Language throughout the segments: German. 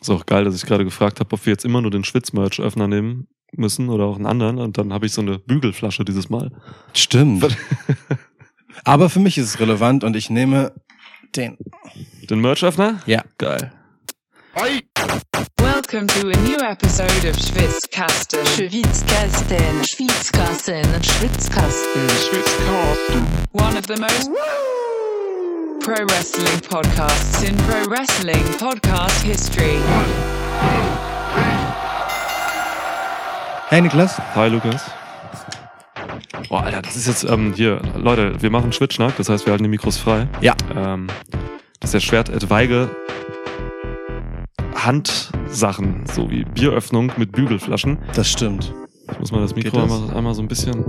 Ist auch geil, dass ich gerade gefragt habe, ob wir jetzt immer nur den Schwitz-Merch-Öffner nehmen müssen oder auch einen anderen. Und dann habe ich so eine Bügelflasche dieses Mal. Stimmt. Aber für mich ist es relevant und ich nehme den. Den Merch-Öffner? Ja. Geil. Welcome to a new episode of Schwitzkasten. Schwitzkasten, Schwitzkasten, Schwitzkasten, Schwitzkasten. One of the most pro wrestling podcasts in pro wrestling podcast history. Hey Niklas. Hi Lukas. Boah, Alter, das ist jetzt, ähm, hier, Leute, wir machen Schwitschnack, das heißt, wir halten die Mikros frei. Ja. Ähm, das ist der Schwert etwaige Handsachen, so wie Bieröffnung mit Bügelflaschen. Das stimmt. Ich muss mal das Mikro das? einmal, einmal so ein bisschen.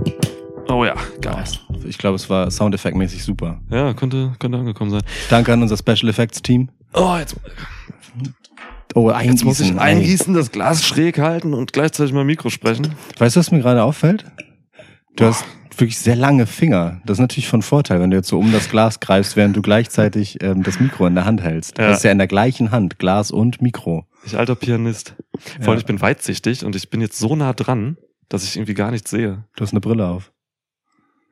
Oh ja, geil. Ich glaube, es war Soundeffektmäßig super. Ja, könnte, könnte angekommen sein. Danke an unser Special Effects Team. Oh, jetzt, Oh, eingießen. jetzt muss ich eingießen, das Glas schräg halten und gleichzeitig mein Mikro sprechen. Weißt du, was mir gerade auffällt? Du hast wirklich sehr lange Finger. Das ist natürlich von Vorteil, wenn du jetzt so um das Glas greifst, während du gleichzeitig ähm, das Mikro in der Hand hältst. Ja. Das ist ja in der gleichen Hand, Glas und Mikro. Ich alter Pianist. Vor allem, ich bin weitsichtig und ich bin jetzt so nah dran, dass ich irgendwie gar nichts sehe. Du hast eine Brille auf.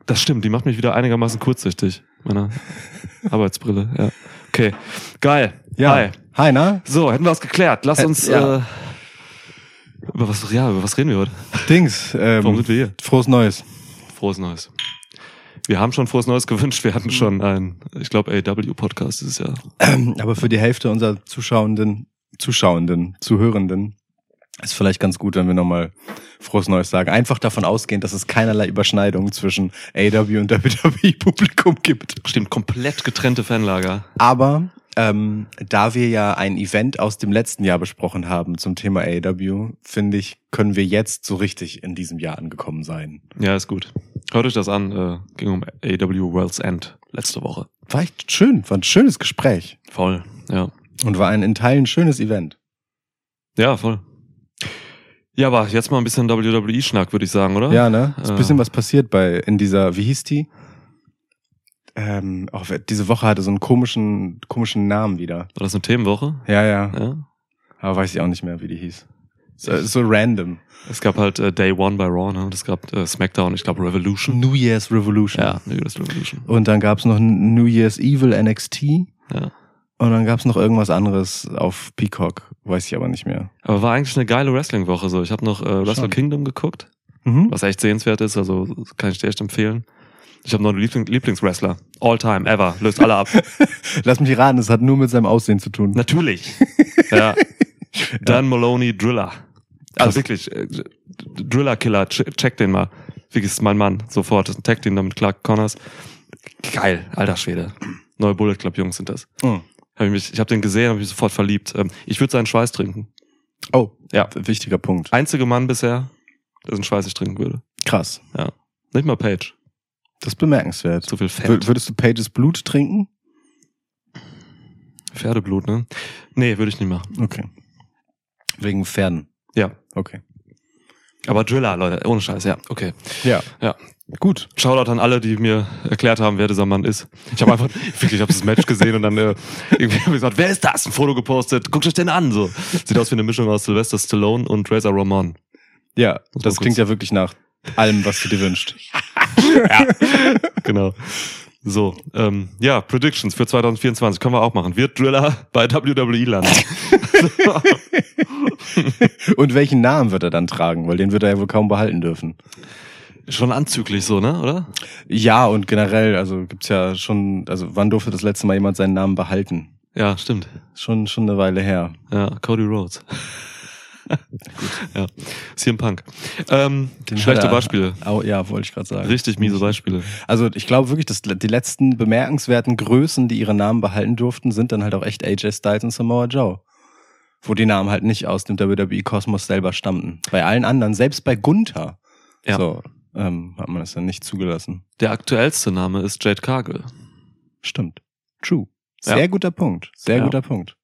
Das stimmt, die macht mich wieder einigermaßen kurzsichtig. Meine Arbeitsbrille, ja. Okay, geil. Hi. Hi, na? So, hätten wir was geklärt. Lass Äh, uns ja. äh, über was, ja, über was reden wir heute? Dings. Warum Ähm, sind wir hier? frohes Neues. Frohes Neues. Wir haben schon frohes Neues gewünscht. Wir hatten schon ein, ich glaube, AW-Podcast dieses Jahr. Ähm, aber für die Hälfte unserer Zuschauenden, Zuschauenden, Zuhörenden ist vielleicht ganz gut, wenn wir nochmal frohes Neues sagen. Einfach davon ausgehend, dass es keinerlei Überschneidungen zwischen AW und WWE-Publikum gibt. Stimmt, komplett getrennte Fanlager. Aber ähm, da wir ja ein Event aus dem letzten Jahr besprochen haben zum Thema AEW, finde ich, können wir jetzt so richtig in diesem Jahr angekommen sein. Ja, ist gut. Hört euch das an. Äh, ging um AW World's End letzte Woche. War echt schön, war ein schönes Gespräch Voll, ja. und war ein in Teilen schönes Event. Ja, voll. Ja, aber jetzt mal ein bisschen WWE-Schnack, würde ich sagen, oder? Ja, ne? Ist ein Äh. bisschen was passiert bei in dieser, wie hieß die? Ähm, auch diese Woche hatte so einen komischen, komischen Namen wieder. War das eine Themenwoche? Ja, ja. Ja. Aber weiß ich auch nicht mehr, wie die hieß. So, so random. Es gab halt äh, Day One bei Raw, ne? Und es gab äh, SmackDown, ich glaube Revolution. New Year's Revolution. Ja, New Year's Revolution. Und dann gab's noch New Year's Evil NXT. Ja. Und dann gab's noch irgendwas anderes auf Peacock. Weiß ich aber nicht mehr. Aber war eigentlich eine geile Wrestling-Woche. So, ich habe noch äh, Wrestle. Kingdom geguckt, Mhm. was echt sehenswert ist. Also kann ich dir echt empfehlen. Ich habe noch einen Liebling Lieblingswrestler. All time, ever. Löst alle ab. Lass mich raten, es hat nur mit seinem Aussehen zu tun. Natürlich. ja. Dan Maloney Driller. Krass. Also wirklich, äh, Driller Killer, ch- check den mal. Wirklich ist mein Mann. Sofort. Das ist ein Tag Team da mit Clark Connors. Geil, alter Schwede. Neue Bullet Club Jungs sind das. Mhm. Hab ich mich, ich habe den gesehen, habe mich sofort verliebt. Ähm, Ich würde seinen Schweiß trinken. Oh, Ja. wichtiger Punkt. Einzige Mann bisher, der seinen Schweiß nicht trinken würde. Krass. Nicht mal Page. Das ist bemerkenswert. Zu viel Fett. Wür- Würdest du Pages Blut trinken? Pferdeblut, ne? Nee, würde ich nicht machen. Okay. Wegen Pferden. Ja. Okay. Aber Driller, Leute, ohne Scheiß, ja. Okay. Ja. Ja. Gut. Shoutout an alle, die mir erklärt haben, wer dieser Mann ist. Ich habe einfach, wirklich, ich habe das Match gesehen und dann äh, irgendwie hab ich gesagt, wer ist das? Ein Foto gepostet, guckt euch den an. So Sieht aus wie eine Mischung aus Sylvester Stallone und Razor Ramon. Ja, das mal klingt ja wirklich nach allem, was du dir wünschst. Genau. So, ähm, ja, Predictions für 2024 können wir auch machen. Wird Driller bei WWE landen? Und welchen Namen wird er dann tragen? Weil den wird er ja wohl kaum behalten dürfen. Schon anzüglich so, ne? Oder? Ja, und generell, also gibt's ja schon, also wann durfte das letzte Mal jemand seinen Namen behalten? Ja, stimmt. Schon, schon eine Weile her. Ja, Cody Rhodes. ja, CM Punk. Ähm, Den schlechte er- Beispiele. Au, ja, wollte ich gerade sagen. Richtig miese Beispiele. Also ich glaube wirklich, dass die letzten bemerkenswerten Größen, die ihre Namen behalten durften, sind dann halt auch echt AJ Styles und Samoa Joe. Wo die Namen halt nicht aus dem WWE-Kosmos selber stammten. Bei allen anderen, selbst bei Gunther, Ja. so, ähm, hat man das dann nicht zugelassen. Der aktuellste Name ist Jade Cargill. Stimmt. True. Sehr Ja. guter Punkt. Sehr Ja. guter Punkt.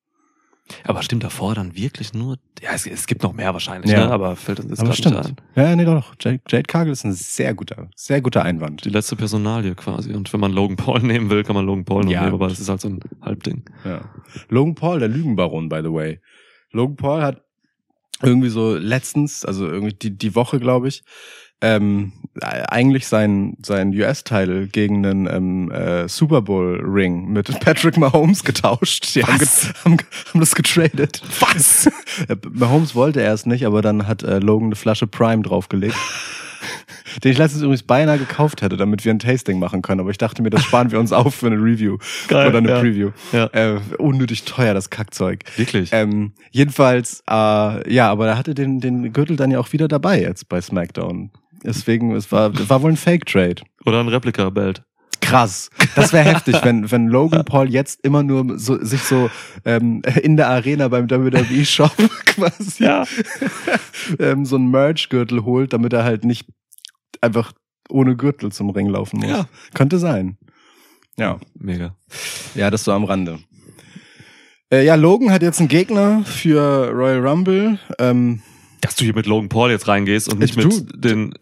Aber stimmt davor dann wirklich nur? Ja, es, es gibt noch mehr wahrscheinlich, Ja. ne? aber fällt uns jetzt gerade stimmt. nicht ein. Ja, nee, doch. Jade, Jade Cargill ist ein sehr guter, sehr guter Einwand. Die letzte Personalie quasi. Und wenn man Logan Paul nehmen will, kann man Logan Paul noch Ja, nehmen, aber das ist halt so ein Halbding. Ja. Logan Paul, der Lügenbaron, by the way. Logan Paul hat irgendwie so letztens, also irgendwie die, die Woche, glaube ich, ähm, äh, eigentlich sein, sein US-Title gegen einen ähm, äh, Super Bowl-Ring mit Patrick Mahomes getauscht. Die haben, ge haben, haben das getradet. Was? Mahomes wollte erst nicht, aber dann hat äh, Logan eine Flasche Prime draufgelegt. Den ich letztens übrigens beinahe gekauft hätte, damit wir ein Tasting machen können. Aber ich dachte mir, das sparen wir uns auf für eine Review Geil, oder eine ja. Preview. Ja. Äh, unnötig teuer, das Kackzeug. Wirklich? Ähm, jedenfalls, äh, ja, aber er hatte den, den Gürtel dann ja auch wieder dabei jetzt bei SmackDown. Deswegen, es war, war wohl ein Fake-Trade. Oder ein Replika-Belt. Krass. Das wäre heftig, wenn, wenn Logan Paul jetzt immer nur so, sich so ähm, in der Arena beim WWE-Shop quasi Ja. ähm, so einen Merch-Gürtel holt, damit er halt nicht einfach ohne Gürtel zum Ring laufen muss. Ja. Könnte sein. Ja. Mega. Ja, das so am Rande. Äh, ja, Logan hat jetzt einen Gegner für Royal Rumble. Ähm, Dass du hier mit Logan Paul jetzt reingehst und nicht Du, mit den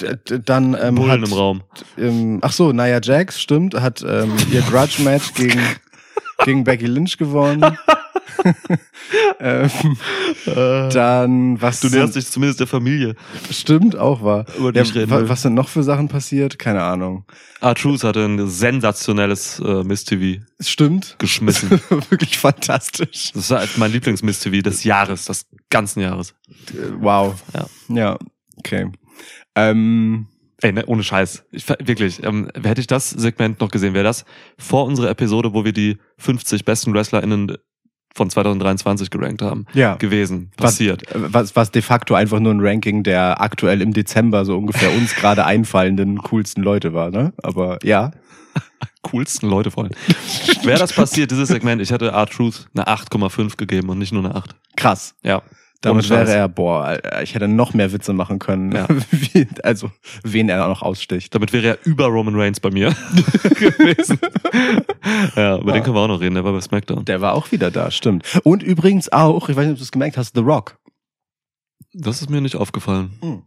dann ähm, Bullen hat, im Raum. Ähm, ach so, Nia Jax, stimmt, hat ähm, ihr Grudge-Match gegen, gegen Becky Lynch gewonnen. ähm, dann, was Du näherst dich zumindest der Familie. stimmt, auch war. Über die Ja, reden wa- will. was sind noch für Sachen passiert? Keine Ahnung. R-Truth hatte ein sensationelles äh, Miss-TV Stimmt. geschmissen. Wirklich fantastisch. Das war mein Lieblings-Miss-TV des Jahres, des ganzen Jahres. Äh, Wow. Ja. Ja, okay. Ähm, Ey, ne, ohne Scheiß. Ich, wirklich, ähm, hätte ich das Segment noch gesehen, wäre das vor unserer Episode, wo wir die 50 besten WrestlerInnen von 2023 gerankt haben, ja. gewesen, Was- passiert. Was, was de facto einfach nur ein Ranking der aktuell im Dezember so ungefähr uns gerade einfallenden coolsten Leute war, ne? Aber ja. Coolsten Leute vor allem. wäre das passiert, dieses Segment, ich hätte R-Truth eine 8,5 gegeben und nicht nur eine 8. Krass. Ja. Damit wäre er, boah, ich hätte noch mehr Witze machen können, Ja. wie, also wen er auch noch aussticht. Damit wäre er über Roman Reigns bei mir gewesen. ja, über den können wir auch noch reden, der war bei SmackDown. Der war auch wieder da, stimmt. Und übrigens auch, ich weiß nicht, ob du es gemerkt hast, The Rock. Das ist mir nicht aufgefallen.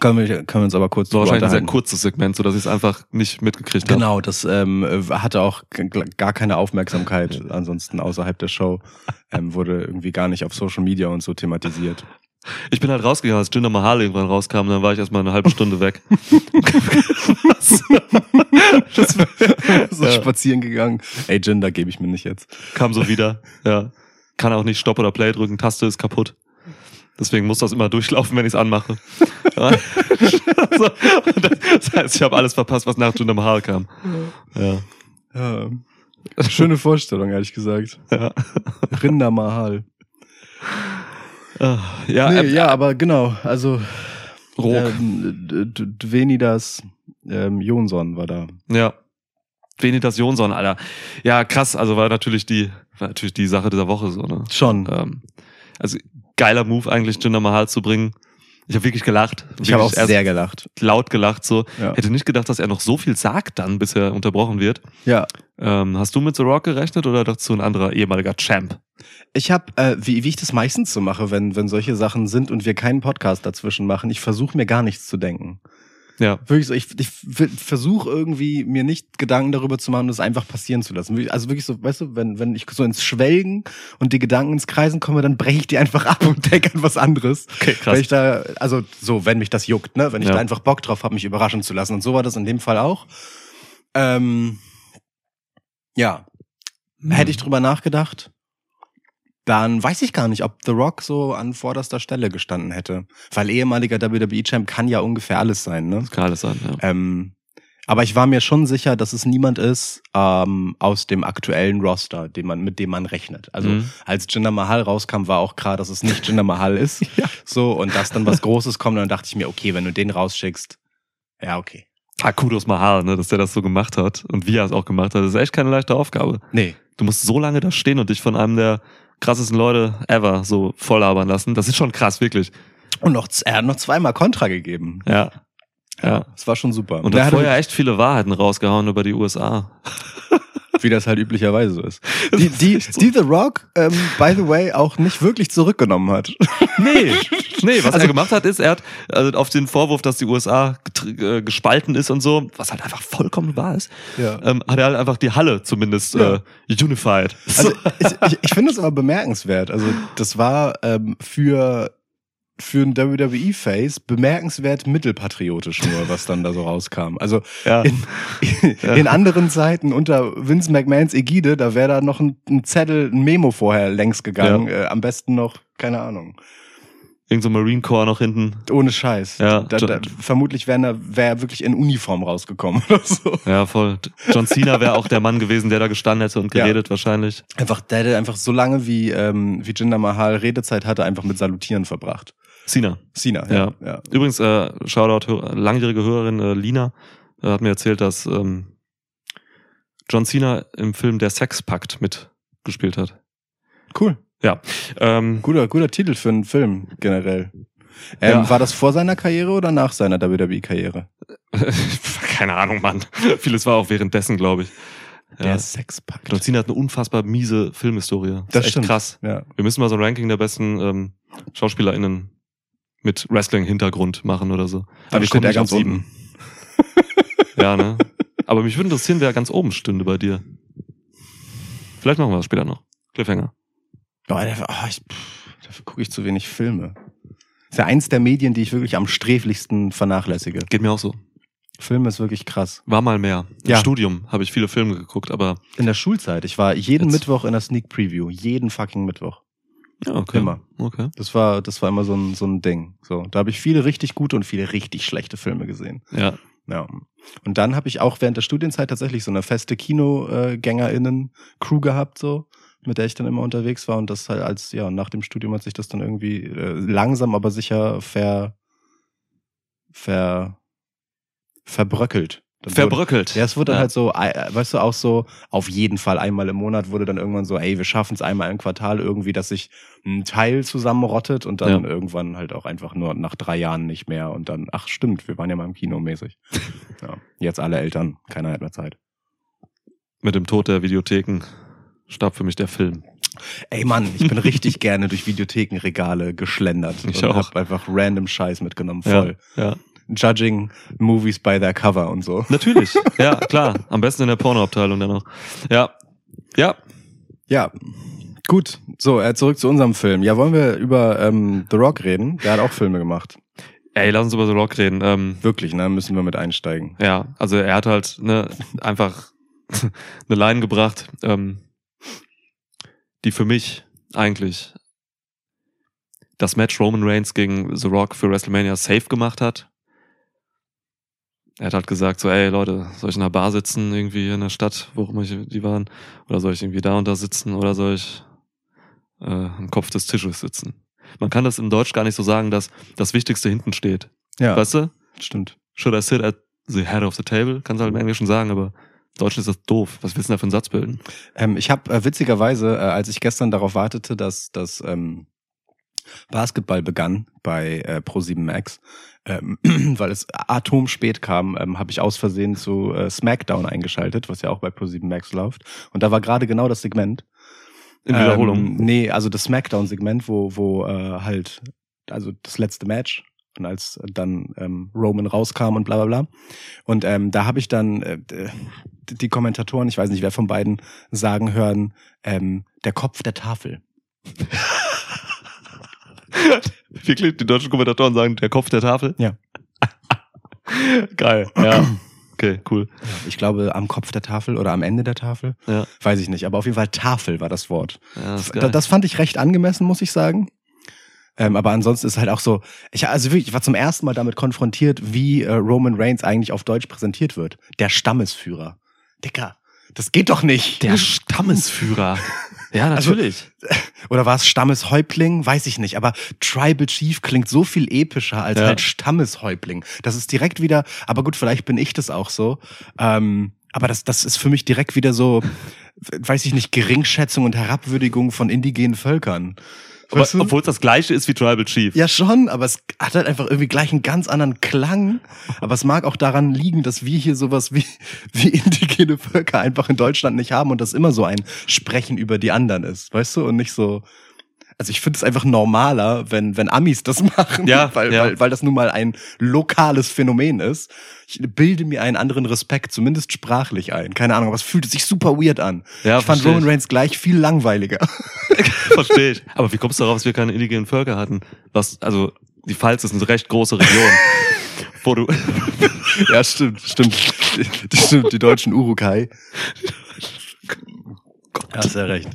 Können wir, können wir uns aber kurz Das war wahrscheinlich ein sehr kurzes Segment, sodass ich es einfach nicht mitgekriegt habe. Genau, das ähm, äh, hatte auch gar keine Aufmerksamkeit ansonsten außerhalb der Show. Ähm, wurde irgendwie gar nicht auf Social Media und so thematisiert. Ich bin halt rausgegangen, als Jinder Mahal irgendwann rauskam, dann war ich erstmal eine halbe Stunde weg. so Ja. spazieren gegangen. Ey, Jin, da gebe ich mir nicht jetzt. Kam so wieder. Ja. Kann auch nicht Stopp oder Play drücken, Taste ist kaputt. Deswegen muss das immer durchlaufen, wenn ich es anmache. Ja. so, das heißt, ich habe alles verpasst, was nach Jinder Mahal kam. Ja. Ja. Schöne Vorstellung, ehrlich gesagt. Ja. Rinder Mahal. Ah, Ja, nee, äh, ja, aber genau, also Rock. Dvenidas ähm, Jonsson war da. Ja. Venitas Jonsson, Alter. Ja, krass. Also war natürlich die, war natürlich die Sache dieser Woche so, ne? Schon. Ähm, also geiler Move eigentlich, Jinder Mahal zu bringen. Ich habe wirklich gelacht. Ich habe auch Wirklich sehr gelacht. laut gelacht so. Ja. Hätte nicht gedacht, dass er noch so viel sagt dann, bis er unterbrochen wird. Ja. Ähm, hast du mit The Rock gerechnet oder dachtest du ein anderer ehemaliger Champ? Ich habe, äh, wie, wie ich das meistens so mache, wenn, wenn solche Sachen sind und wir keinen Podcast dazwischen machen, ich versuche mir gar nichts zu denken. Ja. Wirklich so, ich, ich versuche irgendwie mir nicht Gedanken darüber zu machen, das einfach passieren zu lassen. Also wirklich so, weißt du, wenn, wenn ich so ins Schwelgen und die Gedanken ins Kreisen komme, dann breche ich die einfach ab und denke an was anderes. Okay, krass. Weil ich da, also so, wenn mich das juckt, ne? Wenn ich Ja. da einfach Bock drauf habe, mich überraschen zu lassen. Und so war das in dem Fall auch. Ähm, ja, hätte ich drüber nachgedacht, dann weiß ich gar nicht, ob The Rock so an vorderster Stelle gestanden hätte. Weil ehemaliger WWE-Champ kann ja ungefähr alles sein, ne? Das kann alles sein, ja. Ähm, aber ich war mir schon sicher, dass es niemand ist ähm, aus dem aktuellen Roster, den man, mit dem man rechnet. Also Mhm. als Jinder Mahal rauskam, war auch klar, dass es nicht Jinder Mahal ist. So, und dass dann was Großes kommt, dann dachte ich mir, okay, wenn du den rausschickst, ja, okay. Ah, Kudos Mahal, ne, dass der das so gemacht hat und wie er es auch gemacht hat. Das ist echt keine leichte Aufgabe. Nee. Du musst so lange da stehen und dich von einem der krassesten Leute ever so voll labern lassen. Das ist schon krass, wirklich. Und noch, er hat noch zweimal Kontra gegeben. Ja. Ja. Es war schon super. Und er hat vorher echt viele Wahrheiten rausgehauen über die USA. wie das halt üblicherweise so ist. Die, die, die The Rock, ähm, by the way, auch nicht wirklich zurückgenommen hat. Nee. Nee, was Also- er gemacht hat, ist, er hat also auf den Vorwurf, dass die USA äh, gespalten ist und so, was halt einfach vollkommen wahr ist, Ja. ähm, hat er halt einfach die Halle zumindest Ja. äh, unified. Also ich, ich, ich finde es aber bemerkenswert. Also das war ähm, für für ein WWE-Face bemerkenswert mittelpatriotisch nur, was dann da so rauskam. Also ja. in, in anderen Zeiten unter Vince McMahons Ägide, da wäre da noch ein, ein Zettel, ein Memo vorher längs gegangen. Äh, am besten noch, keine Ahnung, Irgend so Marine Corps noch hinten. ohne Scheiß. Ja, da, da, vermutlich wäre er wär er wirklich in Uniform rausgekommen oder so. Ja, voll. John Cena wäre auch der Mann gewesen, der da gestanden hätte und Ja. geredet wahrscheinlich. Einfach, der hätte einfach so lange wie, ähm, wie Jinder Mahal Redezeit hatte, einfach mit Salutieren verbracht. Cena. Cena, Ja. ja. ja. Übrigens, äh, Shoutout, Hör- langjährige Hörerin äh, Lina äh, hat mir erzählt, dass ähm, John Cena im Film Der Sexpakt mitgespielt hat. Cool. Ähm, Guter, guter Titel für einen Film generell. Ähm, Ja. War das vor seiner Karriere oder nach seiner WWE-Karriere? keine Ahnung, Mann. Vieles war auch währenddessen, glaube ich. Ja. Der Sexpakt. John Cena hat eine unfassbar miese Filmhistorie. Das ist echt stimmt. krass. Ja. Wir müssen mal so ein Ranking der besten ähm, SchauspielerInnen mit Wrestling-Hintergrund machen oder so. Dann wir steht er ganz unten. Ja, ne? Aber mich würde interessieren, wer ganz oben stünde bei dir. Vielleicht machen wir das später noch. Cliffhanger. Oh, der, oh, ich, dafür gucke ich zu wenig Filme. ist ja eins der Medien, die ich wirklich am sträflichsten vernachlässige. Geht mir auch so. Filme ist wirklich krass. War mal mehr. Im Ja. Studium habe ich viele Filme geguckt, aber In der Schulzeit, ich war jeden Jetzt- Mittwoch in der Sneak Preview. Jeden fucking Mittwoch. ja, okay. Immer. Okay. Das war, das war immer so ein, so ein Ding. So, da habe ich viele richtig gute und viele richtig schlechte Filme gesehen. Ja. Ja. Und dann habe ich auch während der Studienzeit tatsächlich so eine feste Kinogängerinnen-Crew gehabt, so, mit der ich dann immer unterwegs war. Und das halt als, ja, nach dem Studium hat sich das dann irgendwie äh, langsam, aber sicher ver, ver, verbröckelt. Dann wurde- Verbröckelt. ja, es wurde dann halt so, äh, weißt du, auch so, auf jeden Fall einmal im Monat wurde dann irgendwann so, ey, wir schaffen es einmal im Quartal irgendwie, dass sich ein Teil zusammenrottet und dann Ja. irgendwann halt auch einfach nur nach drei Jahren nicht mehr und dann, ach stimmt, wir waren ja mal im Kino mäßig. ja. Jetzt alle Eltern, keiner hat mehr Zeit. Mit dem Tod der Videotheken starb für mich der Film. Ey Mann, ich bin richtig gerne durch Videothekenregale geschlendert Ich und auch. hab einfach random Scheiß mitgenommen, voll. Ja. ja. Judging Movies by their cover und so. Natürlich. ja, klar. Am besten in der Pornoabteilung dann noch. Ja. Ja. Ja, gut. So, äh, zurück zu unserem Film. Ja, wollen wir über ähm, The Rock reden? Der hat auch Filme gemacht. Ey, lass uns über The Rock reden. Ähm, Wirklich, ne? Müssen wir mit einsteigen. ja, also er hat halt ne, einfach eine Line gebracht, ähm, die für mich eigentlich das Match Roman Reigns gegen The Rock für WrestleMania safe gemacht hat. Er hat halt gesagt so, ey Leute, soll ich in einer Bar sitzen, irgendwie in der Stadt, wo immer die waren, oder soll ich irgendwie da und da sitzen, oder soll ich äh, am Kopf des Tisches sitzen? Man kann das in Deutsch gar nicht so sagen, dass das Wichtigste hinten steht. Ja, Weißt du? stimmt. Should I sit at the head of the table? Kannst du halt im Englischen sagen, aber im Deutschen ist das doof. Was willst du da für einen Satz bilden? Ähm, ich habe äh, witzigerweise, äh, als ich gestern darauf wartete, dass das ähm, Basketball begann bei äh, Pro7 Max, ähm, weil es atomspät kam, ähm, habe ich aus Versehen zu äh, SmackDown eingeschaltet, was ja auch bei Pro7 Max läuft. Und da war gerade genau das Segment. In Wiederholung. Ähm, nee, also das Smackdown-Segment, wo, wo äh, halt, also das letzte Match und als dann ähm, Roman rauskam und bla bla bla. Und ähm, da habe ich dann äh, die Kommentatoren, ich weiß nicht, wer von beiden, sagen hören, ähm, der Kopf der Tafel. Wirklich, die deutschen Kommentatoren sagen, der Kopf der Tafel? Ja. Geil, ja. Okay, cool. Ich glaube, am Kopf der Tafel oder am Ende der Tafel. Ja. Weiß ich nicht, aber auf jeden Fall Tafel war das Wort. ja das. Das fand ich recht angemessen, muss ich sagen. Ähm, aber ansonsten ist halt auch so, ich, also wirklich, ich war zum ersten Mal damit konfrontiert, wie äh, Roman Reigns eigentlich auf Deutsch präsentiert wird. Der Stammesführer. Dicker, das geht doch nicht. der Stammesführer. Ja, Also, natürlich. Oder war es Stammeshäuptling? Weiß ich nicht. Aber Tribal Chief klingt so viel epischer als Ja. halt Stammeshäuptling. Das ist direkt wieder, aber gut, vielleicht bin ich das auch so. Ähm, aber das, das ist für mich direkt wieder so, weiß ich nicht, Geringschätzung und Herabwürdigung von indigenen Völkern. Weißt du? obwohl es das gleiche ist wie Tribal Chief. Ja, schon, aber es hat halt einfach irgendwie gleich einen ganz anderen Klang. Aber es mag auch daran liegen, dass wir hier sowas wie, wie indigene Völker einfach in Deutschland nicht haben und das immer so ein Sprechen über die anderen ist, weißt du? Und nicht so. Also ich finde es einfach normaler, wenn, wenn Amis das machen, Ja, weil, ja. Weil, weil das nun mal ein lokales Phänomen ist. Ich bilde mir einen anderen Respekt, zumindest sprachlich ein. Keine Ahnung, aber es fühlte sich super weird an. Ja, ich fand Roman. Reigns gleich viel langweiliger. Verstehe ich. Aber wie kommst du darauf, dass wir keine indigenen Völker hatten? Was, also, die Pfalz ist eine recht große Region. wo du, ja, stimmt, stimmt. Stimmt, die deutschen Urukai. Ja, hast ja recht.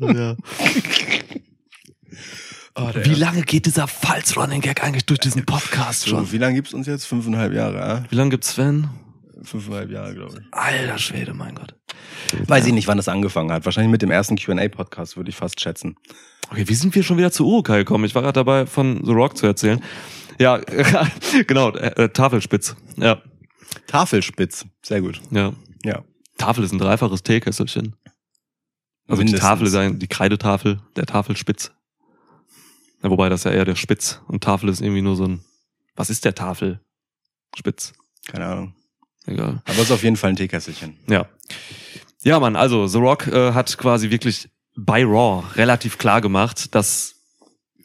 Ja. Oh, Wie lange geht dieser Pfalz-Running-Gag eigentlich durch diesen Podcast schon? so, wie lange gibt's uns jetzt? Fünfeinhalb Jahre, ja? Wie lange gibt's Sven? Fünfeinhalb Jahre, glaube ich. Alter Schwede, mein Gott. Weiß ich nicht, wann das angefangen hat. Wahrscheinlich mit dem ersten Q&A-Podcast, würde ich fast schätzen. Okay, wie sind wir schon wieder zu Urukai gekommen? Ich war gerade dabei, von The Rock zu erzählen. Ja, genau, äh, äh, Tafelspitz. Ja, Tafelspitz. Sehr gut. ja. Ja. Tafel ist ein dreifaches Teekesselchen. Also Mindestens. die Tafel ist ein, die Kreidetafel, der Tafelspitz. Ja, wobei das ja eher der Spitz und Tafel ist irgendwie nur so ein, was ist der Tafel? Spitz. Keine Ahnung. Egal. Aber es ist auf jeden Fall ein Teekesselchen. Ja. Ja, Mann, also The Rock äh, hat quasi wirklich bei Raw relativ klar gemacht, dass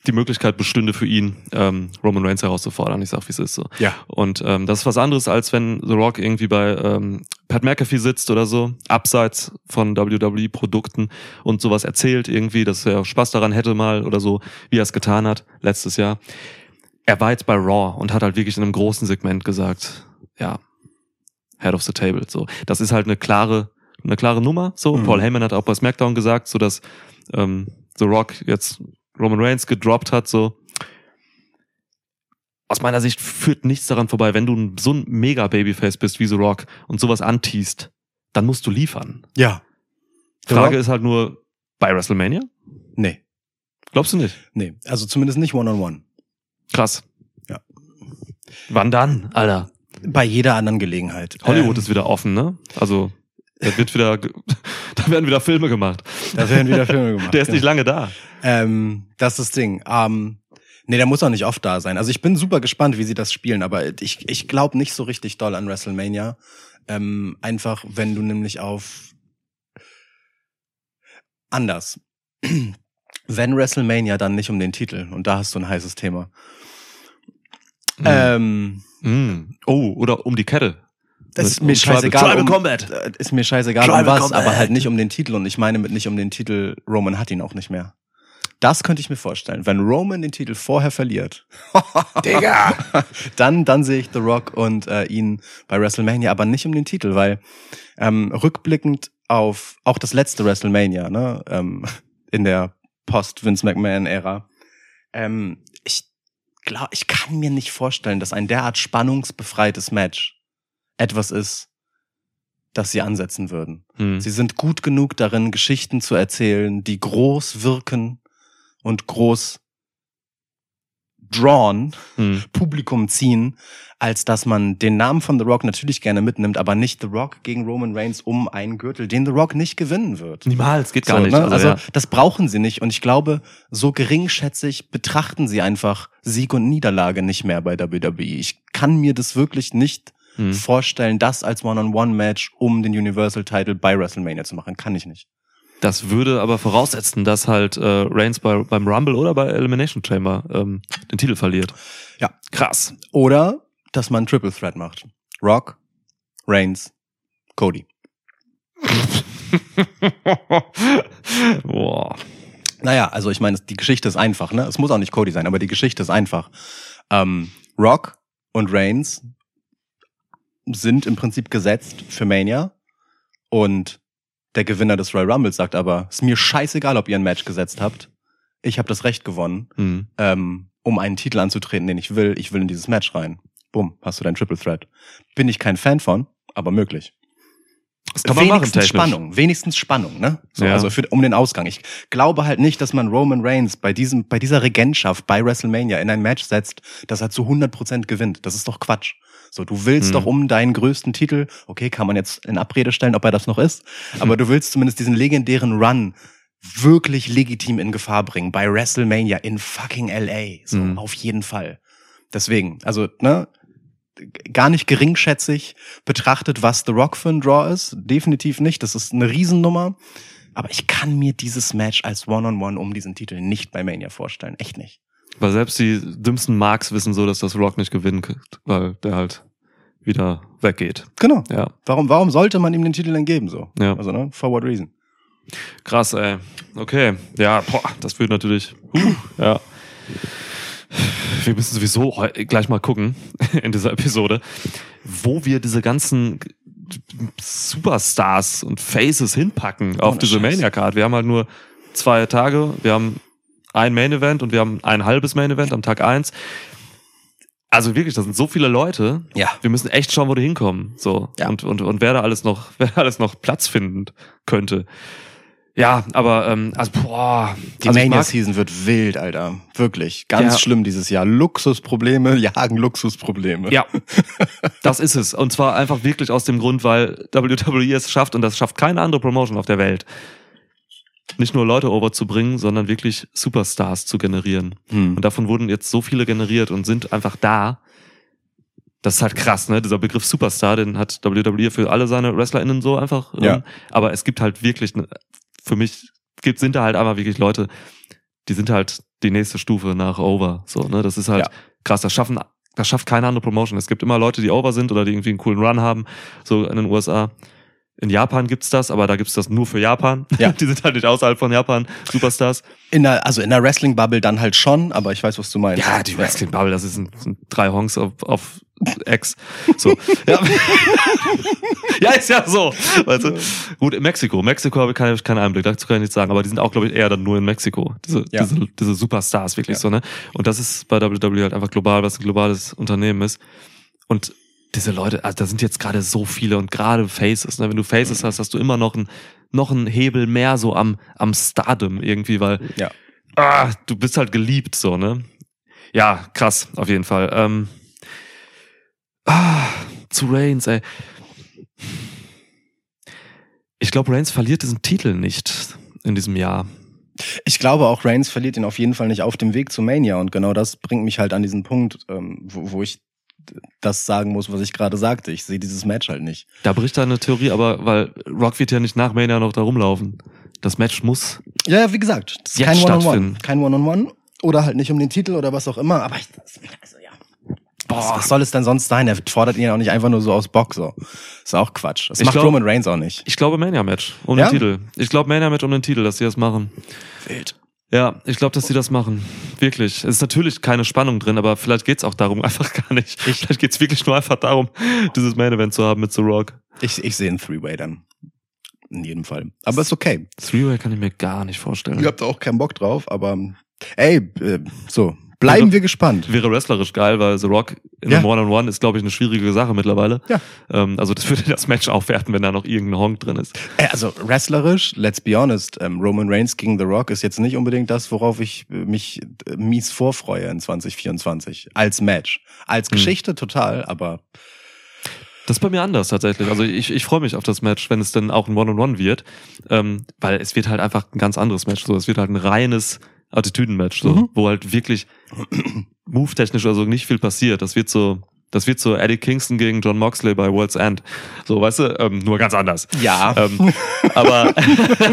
die Möglichkeit bestünde für ihn, ähm, Roman Reigns herauszufordern. Ich sag, wie es ist so. Ja. Und ähm, das ist was anderes, als wenn The Rock irgendwie bei ähm, Pat McAfee sitzt oder so, abseits von WWE-Produkten und sowas erzählt irgendwie, dass er Spaß daran hätte mal oder so, wie er es getan hat letztes Jahr. Er war jetzt bei Raw und hat halt wirklich in einem großen Segment gesagt, ja, Head of the Table. So, das ist halt eine klare, eine klare Nummer. So, Mhm. Paul Heyman hat auch bei SmackDown gesagt, so dass ähm, The Rock jetzt Roman Reigns gedroppt hat. So, aus meiner Sicht führt nichts daran vorbei, wenn du so ein mega Babyface bist wie The Rock und sowas anteast, dann musst du liefern. Ja. The Frage Rock? ist halt nur bei WrestleMania. Nee. Glaubst du nicht? Nee. Also zumindest nicht one-on-one. Krass. Ja. Wann dann, Alter? Bei jeder anderen Gelegenheit. Hollywood Ähm, ist wieder offen, ne? Also, da wird wieder, da werden wieder Filme gemacht. Da werden wieder Filme gemacht. Der ist nicht genau. lange da. Ähm, das ist das Ding. Ähm, nee, der muss auch nicht oft da sein. Also ich bin super gespannt, wie sie das spielen, aber ich, ich glaube nicht so richtig doll an WrestleMania. Ähm, einfach, wenn du nämlich auf anders. wenn WrestleMania, dann nicht um den Titel. Und da hast du ein heißes Thema. Ähm, Mm. Oh, oder um die Kette. Das ist mir Tribal- scheißegal. Tribal um, Combat. äh, Ist mir scheißegal Tribal um was, Combat. aber halt nicht um den Titel. Und ich meine mit nicht um den Titel, Roman hat ihn auch nicht mehr. Das könnte ich mir vorstellen. Wenn Roman den Titel vorher verliert, Digga! dann, dann sehe ich The Rock und äh, ihn bei WrestleMania, aber nicht um den Titel, weil ähm, rückblickend auf auch das letzte WrestleMania, ne, ähm, in der Post-Vince McMahon-Ära, ähm, ich glaube, ich kann mir nicht vorstellen, dass ein derart spannungsbefreites Match etwas ist, das sie ansetzen würden. Hm. Sie sind gut genug darin, Geschichten zu erzählen, die groß wirken und groß drawn, Hm. Publikum ziehen, als dass man den Namen von The Rock natürlich gerne mitnimmt, aber nicht The Rock gegen Roman Reigns um einen Gürtel, den The Rock nicht gewinnen wird. Niemals, geht gar So, nicht. ne? Also, Also, ja. das brauchen sie nicht. Und ich glaube, so geringschätzig betrachten sie einfach Sieg und Niederlage nicht mehr bei WWE. Ich kann mir das wirklich nicht Hm. vorstellen, das als One-on-One-Match um den Universal-Title bei WrestleMania zu machen. Kann ich nicht. Das würde aber voraussetzen, dass halt äh, Reigns bei, beim Rumble oder bei Elimination Chamber ähm, den Titel verliert. Ja. Krass. Oder, dass man Triple Threat macht. Rock, Reigns, Cody. Boah. Naja, also ich meine, die Geschichte ist einfach, ne? Es muss auch nicht Cody sein, aber die Geschichte ist einfach. Ähm, Rock und Reigns sind im Prinzip gesetzt für Mania und der Gewinner des Royal Rumbles sagt aber, ist mir scheißegal, ob ihr ein Match gesetzt habt. Ich habe das Recht gewonnen, Hm. ähm, um einen Titel anzutreten, den ich will. Ich will in dieses Match rein. Bumm, hast du dein Triple Threat. Bin ich kein Fan von, aber möglich. Das kann man machen, wenigstens technisch. Spannung, wenigstens Spannung, ne? So, Ja. Also für, um den Ausgang. Ich glaube halt nicht, dass man Roman Reigns bei diesem, bei dieser Regentschaft bei WrestleMania in ein Match setzt, das er zu 100% gewinnt. Das ist doch Quatsch. So, du willst Hm. doch um deinen größten Titel, okay, kann man jetzt in Abrede stellen, ob er das noch ist, aber du willst zumindest diesen legendären Run wirklich legitim in Gefahr bringen bei WrestleMania in fucking LA. So, Mhm. auf jeden Fall. Deswegen, also, ne, gar nicht geringschätzig betrachtet, was The Rock für ein Draw ist. Definitiv nicht. Das ist eine Riesennummer. Aber ich kann mir dieses Match als One-on-One um diesen Titel nicht bei Mania vorstellen. Echt nicht. Weil selbst die dümmsten Marks wissen so, dass das Rock nicht gewinnen kann, weil der halt wieder weggeht. Genau. Ja, Warum, warum sollte man ihm den Titel denn geben so? Ja. Also, ne? For what reason? krass, ey. Okay, ja, boah, das wird natürlich, huh, ja. Wir müssen sowieso gleich mal gucken in dieser Episode, wo wir diese ganzen Superstars und Faces hinpacken auf Ohne diese. Mania-Card. Wir haben halt nur zwei Tage, wir haben ein Main-Event und wir haben ein halbes Main-Event am Tag eins. Also wirklich, das sind so viele Leute. Ja. Wir müssen echt schauen, wo die hinkommen. So. Ja. Und, und, und wer da alles noch, wer da alles noch Platz finden könnte. Ja, aber ähm, also boah, Die also ich mag- Mania-Season wird wild, Alter. Wirklich. Ganz Ja. schlimm dieses Jahr. Luxusprobleme jagen Luxusprobleme. Ja, das ist es. Und zwar einfach wirklich aus dem Grund, weil WWE es schafft, und das schafft keine andere Promotion auf der Welt, nicht nur Leute overzubringen, sondern wirklich Superstars zu generieren. Hm. Und davon wurden jetzt so viele generiert und sind einfach da. Das ist halt krass, ne? Dieser Begriff Superstar, den hat WWE für alle seine WrestlerInnen so einfach. ähm, Ja. Aber es gibt halt wirklich, ne- für mich gibt, sind da halt einfach wirklich Leute, die sind halt die nächste Stufe nach Over. So, ne? Das ist halt Ja. krass. Das schaffen, das schafft keine andere Promotion. Es gibt immer Leute, die Over sind oder die irgendwie einen coolen Run haben, so in den USA. In Japan gibt's das, aber da gibt's das nur für Japan. Ja. Die sind halt nicht außerhalb von Japan Superstars. In der, also in der Wrestling-Bubble dann halt schon, aber ich weiß, was du meinst. Ja, die Wrestling Bubble, das ist ein, sind drei Honks auf, auf X. So. Ja. ja, ist ja so. Weißt du? Gut, in Mexiko. Mexiko habe ich keinen keinen Einblick, dazu kann ich nichts sagen, aber die sind auch, glaube ich, eher dann nur in Mexiko. Diese, Ja. diese, diese Superstars wirklich Ja. so, ne? Und das ist bei WWE halt einfach global, was ein globales Unternehmen ist. Und diese Leute, also da sind jetzt gerade so viele und gerade Faces, ne? Wenn du Faces hast, hast du immer noch einen, noch einen Hebel mehr so am, am Stardom irgendwie, weil Ja. ah, du bist halt geliebt, so, ne? Ja, krass, auf jeden Fall. Ähm, ah, zu Reigns, ey. Ich glaube, Reigns verliert diesen Titel nicht in diesem Jahr. Ich glaube auch, Reigns verliert ihn auf jeden Fall nicht auf dem Weg zu Mania und genau das bringt mich halt an diesen Punkt, ähm, wo, wo ich das sagen muss, was ich gerade sagte. Ich sehe dieses Match halt nicht. Da bricht da eine Theorie, aber weil Rock wird ja nicht nach Mania noch da rumlaufen. Das Match muss. Ja, ja, wie gesagt, das ist kein One-on-One. stattfinden. Kein One-on-One oder halt nicht um den Titel oder was auch immer, aber ich, also ja. Was, was soll es denn sonst sein? Er fordert ihn ja auch nicht einfach nur so aus Bock so. Ist auch Quatsch. Das Ich macht glaub- Roman Reigns auch nicht. Ich glaube Mania-Match um Ja? den Titel. Ich glaube Mania-Match um den Titel, dass sie das machen. Wild. Ja, ich glaube, dass sie das machen. Wirklich. Es ist natürlich keine Spannung drin, aber vielleicht geht's auch darum einfach gar nicht. vielleicht geht's wirklich nur einfach darum, dieses Main-Event zu haben mit The Rock. Ich, ich sehe einen Three-Way dann. In jedem Fall. Aber ist okay. Three-Way kann ich mir gar nicht vorstellen. Ihr habt auch keinen Bock drauf, aber ey, äh, so, bleiben wir gespannt. Wäre wrestlerisch geil, weil The Rock in Ja. einem One-on-One ist, glaube ich, eine schwierige Sache mittlerweile. Ja. Ähm, also das würde das Match aufwerten, wenn da noch irgendein Honk drin ist. Ey, also wrestlerisch, let's be honest, ähm, Roman Reigns gegen The Rock ist jetzt nicht unbedingt das, worauf ich äh, mich äh, mies vorfreue in 2024. Als Match. Als Geschichte total, aber Das ist bei mir anders tatsächlich. Also ich, ich freue mich auf das Match, wenn es dann auch ein One-on-One wird. Ähm, weil es wird halt einfach ein ganz anderes Match. So, es wird halt ein reines Attitüden-Match, so, Mhm. wo halt wirklich move-technisch also nicht viel passiert. Das wird so, das wird so Eddie Kingston gegen John Moxley bei World's End. So, weißt du, ähm, nur ganz anders. ja. Ähm, aber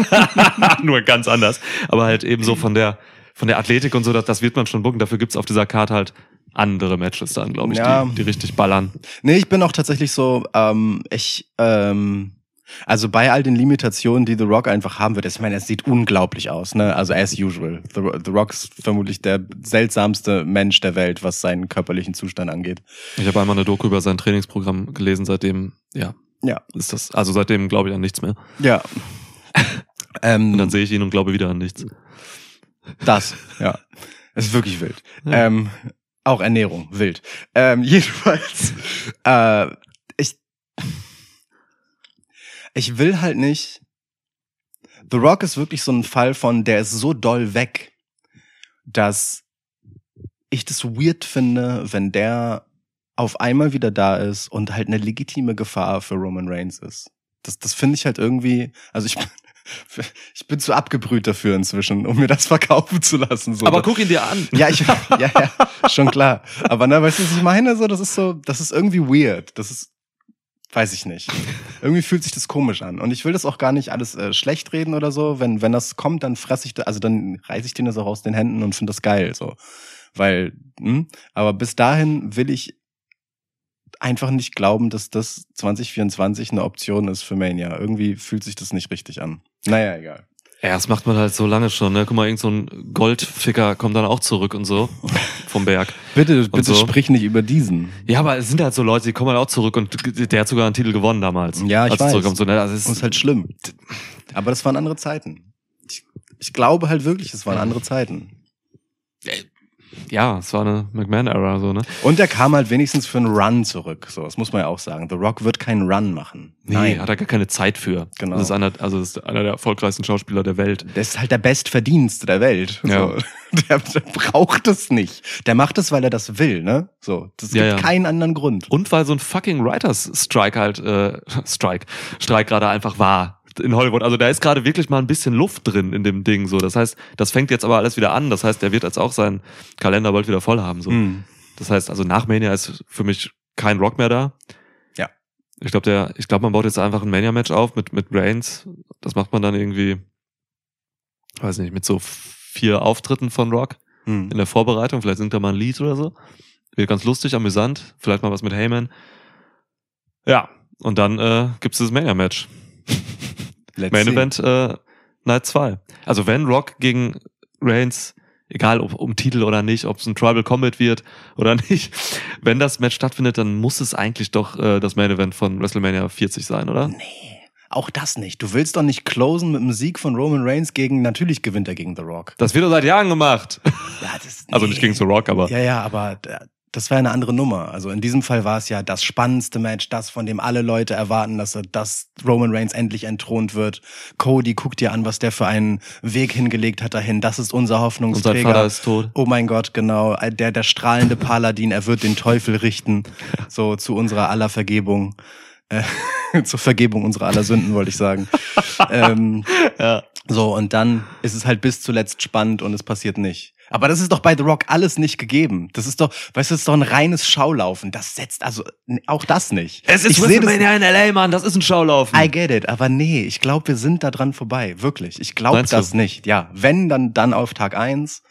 nur ganz anders. Aber halt eben so von der von der Athletik und so, das, das wird man schon bucken. Dafür gibt's auf dieser Karte halt andere Matches dann, glaube ich, Ja. die, die richtig ballern. Nee, ich bin auch tatsächlich so, ähm, ich, ähm, also bei all den Limitationen, die The Rock einfach haben wird, ich meine, es sieht unglaublich aus, ne? Also as usual. The, The Rock ist vermutlich der seltsamste Mensch der Welt, was seinen körperlichen Zustand angeht. Ich habe einmal eine Doku über sein Trainingsprogramm gelesen, seitdem, ja, Ja. ist das, also seitdem glaube ich an nichts mehr. Ja. ähm, Und dann sehe ich ihn und glaube wieder an nichts. Das, ja. Es ist wirklich wild. Ja. Ähm, auch Ernährung, wild. Ähm, jedenfalls, äh, ich will halt nicht. The Rock ist wirklich so ein Fall von, der ist so doll weg, dass ich das weird finde, wenn der auf einmal wieder da ist und halt eine legitime Gefahr für Roman Reigns ist. Das, das finde ich halt irgendwie, also ich bin, ich bin zu abgebrüht dafür inzwischen, um mir das verkaufen zu lassen. So. Aber guck ihn dir an. Ja, ich, ja, ja, schon klar. Aber ne, weißt du, was ich meine? So, das ist so, das ist irgendwie weird. Das ist, weiß ich nicht. Irgendwie fühlt sich das komisch an. Und ich will das auch gar nicht alles äh, schlecht reden oder so. Wenn, wenn das kommt, dann fress ich da, also dann reiß ich den das auch aus den Händen und finde das geil, so. Weil, hm, aber bis dahin will ich einfach nicht glauben, dass das 2024 eine Option ist für Mania. Irgendwie fühlt sich das nicht richtig an. Naja, egal. Ja, das macht man halt so lange schon, ne? Guck mal, irgend so ein Goldficker kommt dann auch zurück und so vom Berg. Bitte, bitte so. sprich nicht über diesen. Ja, aber es sind halt so Leute, die kommen halt auch zurück und der hat sogar einen Titel gewonnen damals. Ja, ich als weiß. Zurückkommt. So, ne? also es Und ist halt schlimm. Aber das waren andere Zeiten. Ich, ich glaube halt wirklich, es waren andere Zeiten. Ja, es war eine McMahon-Era, so, ne? Und er kam halt wenigstens für einen Run zurück. So, das muss man ja auch sagen. The Rock wird keinen Run machen. Nee, Nein. hat er gar keine Zeit für. Genau. Das ist einer, also das ist einer der erfolgreichsten Schauspieler der Welt. Der ist halt der Bestverdienste der Welt. Ja. So. Der, der braucht es nicht. Der macht es, weil er das will, ne? So. Das gibt Ja, ja. keinen anderen Grund. Und weil so ein fucking Writers Strike halt, äh, Strike, Streik gerade einfach war in Hollywood. Also da ist gerade wirklich mal ein bisschen Luft drin in dem Ding, so. Das heißt, das fängt jetzt aber alles wieder an. Das heißt, der wird jetzt auch seinen Kalender bald wieder voll haben, so. Hm. Das heißt, also nach Mania ist für mich kein Rock mehr da. Ja. Ich glaube, der, ich glaube, man baut jetzt einfach ein Mania-Match auf mit, mit Reigns. Das macht man dann irgendwie, weiß nicht, mit so vier Auftritten von Rock Hm. in der Vorbereitung. Vielleicht singt er mal ein Lied oder so. Wird ganz lustig, amüsant. Vielleicht mal was mit Heyman. Ja. Und dann äh, gibt's das Mania-Match. Let's Main see. Event äh, Night 2. Also wenn Rock gegen Reigns, egal ob um Titel oder nicht, ob es ein Tribal Combat wird oder nicht, wenn das Match stattfindet, dann muss es eigentlich doch äh, das Main Event von WrestleMania 40 sein, oder? Nee. Auch das nicht. Du willst doch nicht closen mit dem Sieg von Roman Reigns gegen, natürlich gewinnt er gegen The Rock. Das wird doch seit Jahren gemacht. Ja, das, Also nicht gegen The Rock, aber Ja, ja, aber äh, das war eine andere Nummer. Also in diesem Fall war es ja das spannendste Match, das, von dem alle Leute erwarten, dass, er, dass Roman Reigns endlich entthront wird. Cody, guck dir an, was der für einen Weg hingelegt hat dahin. Das ist unser Hoffnungsträger. Vater ist tot. Oh mein Gott, genau. Der, der strahlende Paladin, er wird den Teufel richten. So zu unserer aller Vergebung. Äh, zur Vergebung unserer aller Sünden, wollte ich sagen. ähm, Ja. so, und dann ist es halt bis zuletzt spannend und es passiert nicht. Aber das ist doch bei The Rock alles nicht gegeben. Das ist doch, weißt du, das ist doch ein reines Schaulaufen. Das setzt also auch das nicht. Es ist das, WrestleMania in LA, Mann. Das ist ein Schaulaufen. I get it, aber nee, ich glaube, wir sind da dran vorbei. Wirklich. Ich glaube Meinst du? das nicht. Ja, wenn, dann, dann auf Tag eins.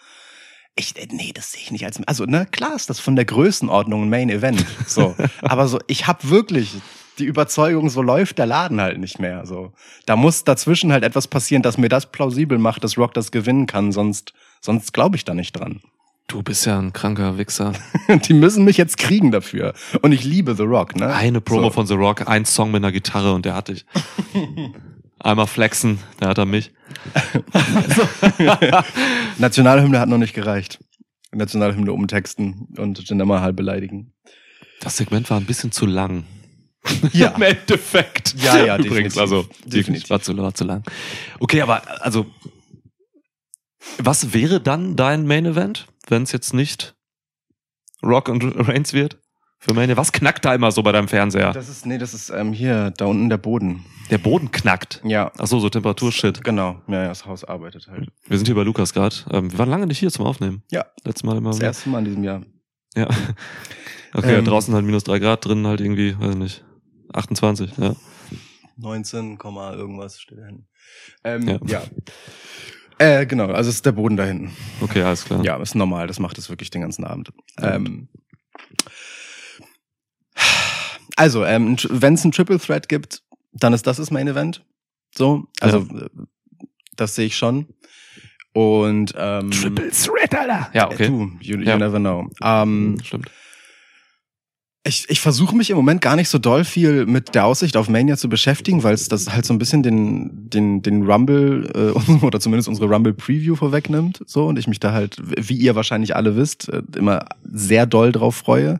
Ich, nee, das sehe ich nicht als, also, ne, klar ist das von der Größenordnung ein Main Event. So. aber so, ich habe wirklich die Überzeugung, so läuft der Laden halt nicht mehr. So. Da muss dazwischen halt etwas passieren, dass mir das plausibel macht, dass Rock das gewinnen kann, sonst, sonst glaube ich da nicht dran. Du bist ja ein kranker Wichser. Die müssen mich jetzt kriegen dafür. Und ich liebe The Rock, ne? Eine Promo So. von The Rock, ein Song mit einer Gitarre und der hat dich. Einmal flexen, der hat er mich. Nationalhymne hat noch nicht gereicht. Nationalhymne umtexten und Jinder Mahal beleidigen. Das Segment war ein bisschen zu lang. Ja. Im Endeffekt. Ja, ja, Übrigens, definitiv. also Definitiv. definitiv war zu, war zu lang. Okay, aber also was wäre dann dein Main Event, wenn es jetzt nicht Rock und Reigns wird? Für Main Was knackt da immer so bei deinem Fernseher? Das ist, nee, das ist ähm, hier, da unten der Boden. Der Boden knackt. Ja. Ach so, so Temperaturshit. Genau. Ja, ja, das Haus arbeitet halt. Wir sind hier bei Lukas gerade. Ähm, wir waren lange nicht hier zum Aufnehmen. Ja. Letztes Mal immer. Das erste Mal in diesem Jahr. Ja. Okay, Ähm. draußen halt minus drei Grad, drinnen halt irgendwie, weiß ich nicht, 28, ja. 19, Komma irgendwas steht da hinten. Ähm, Ja. ja. Äh, genau, also es ist der Boden da hinten. Okay, alles klar. Ja, ist normal, das macht es wirklich den ganzen Abend. Ähm, also, ähm, wenn es ein Triple Threat gibt, dann ist das das Main Event. So, also äh, das sehe ich schon. Und ähm, Threat, Alter! Ja, äh, okay. Du, you, you Ja. never know. Ähm, Stimmt. Ich ich versuche mich im Moment gar nicht so doll viel mit der Aussicht auf Mania zu beschäftigen, weil es das halt so ein bisschen den, den, den Rumble äh, oder zumindest unsere Rumble Preview vorwegnimmt. So und ich mich da halt, wie ihr wahrscheinlich alle wisst, äh, immer sehr doll drauf freue.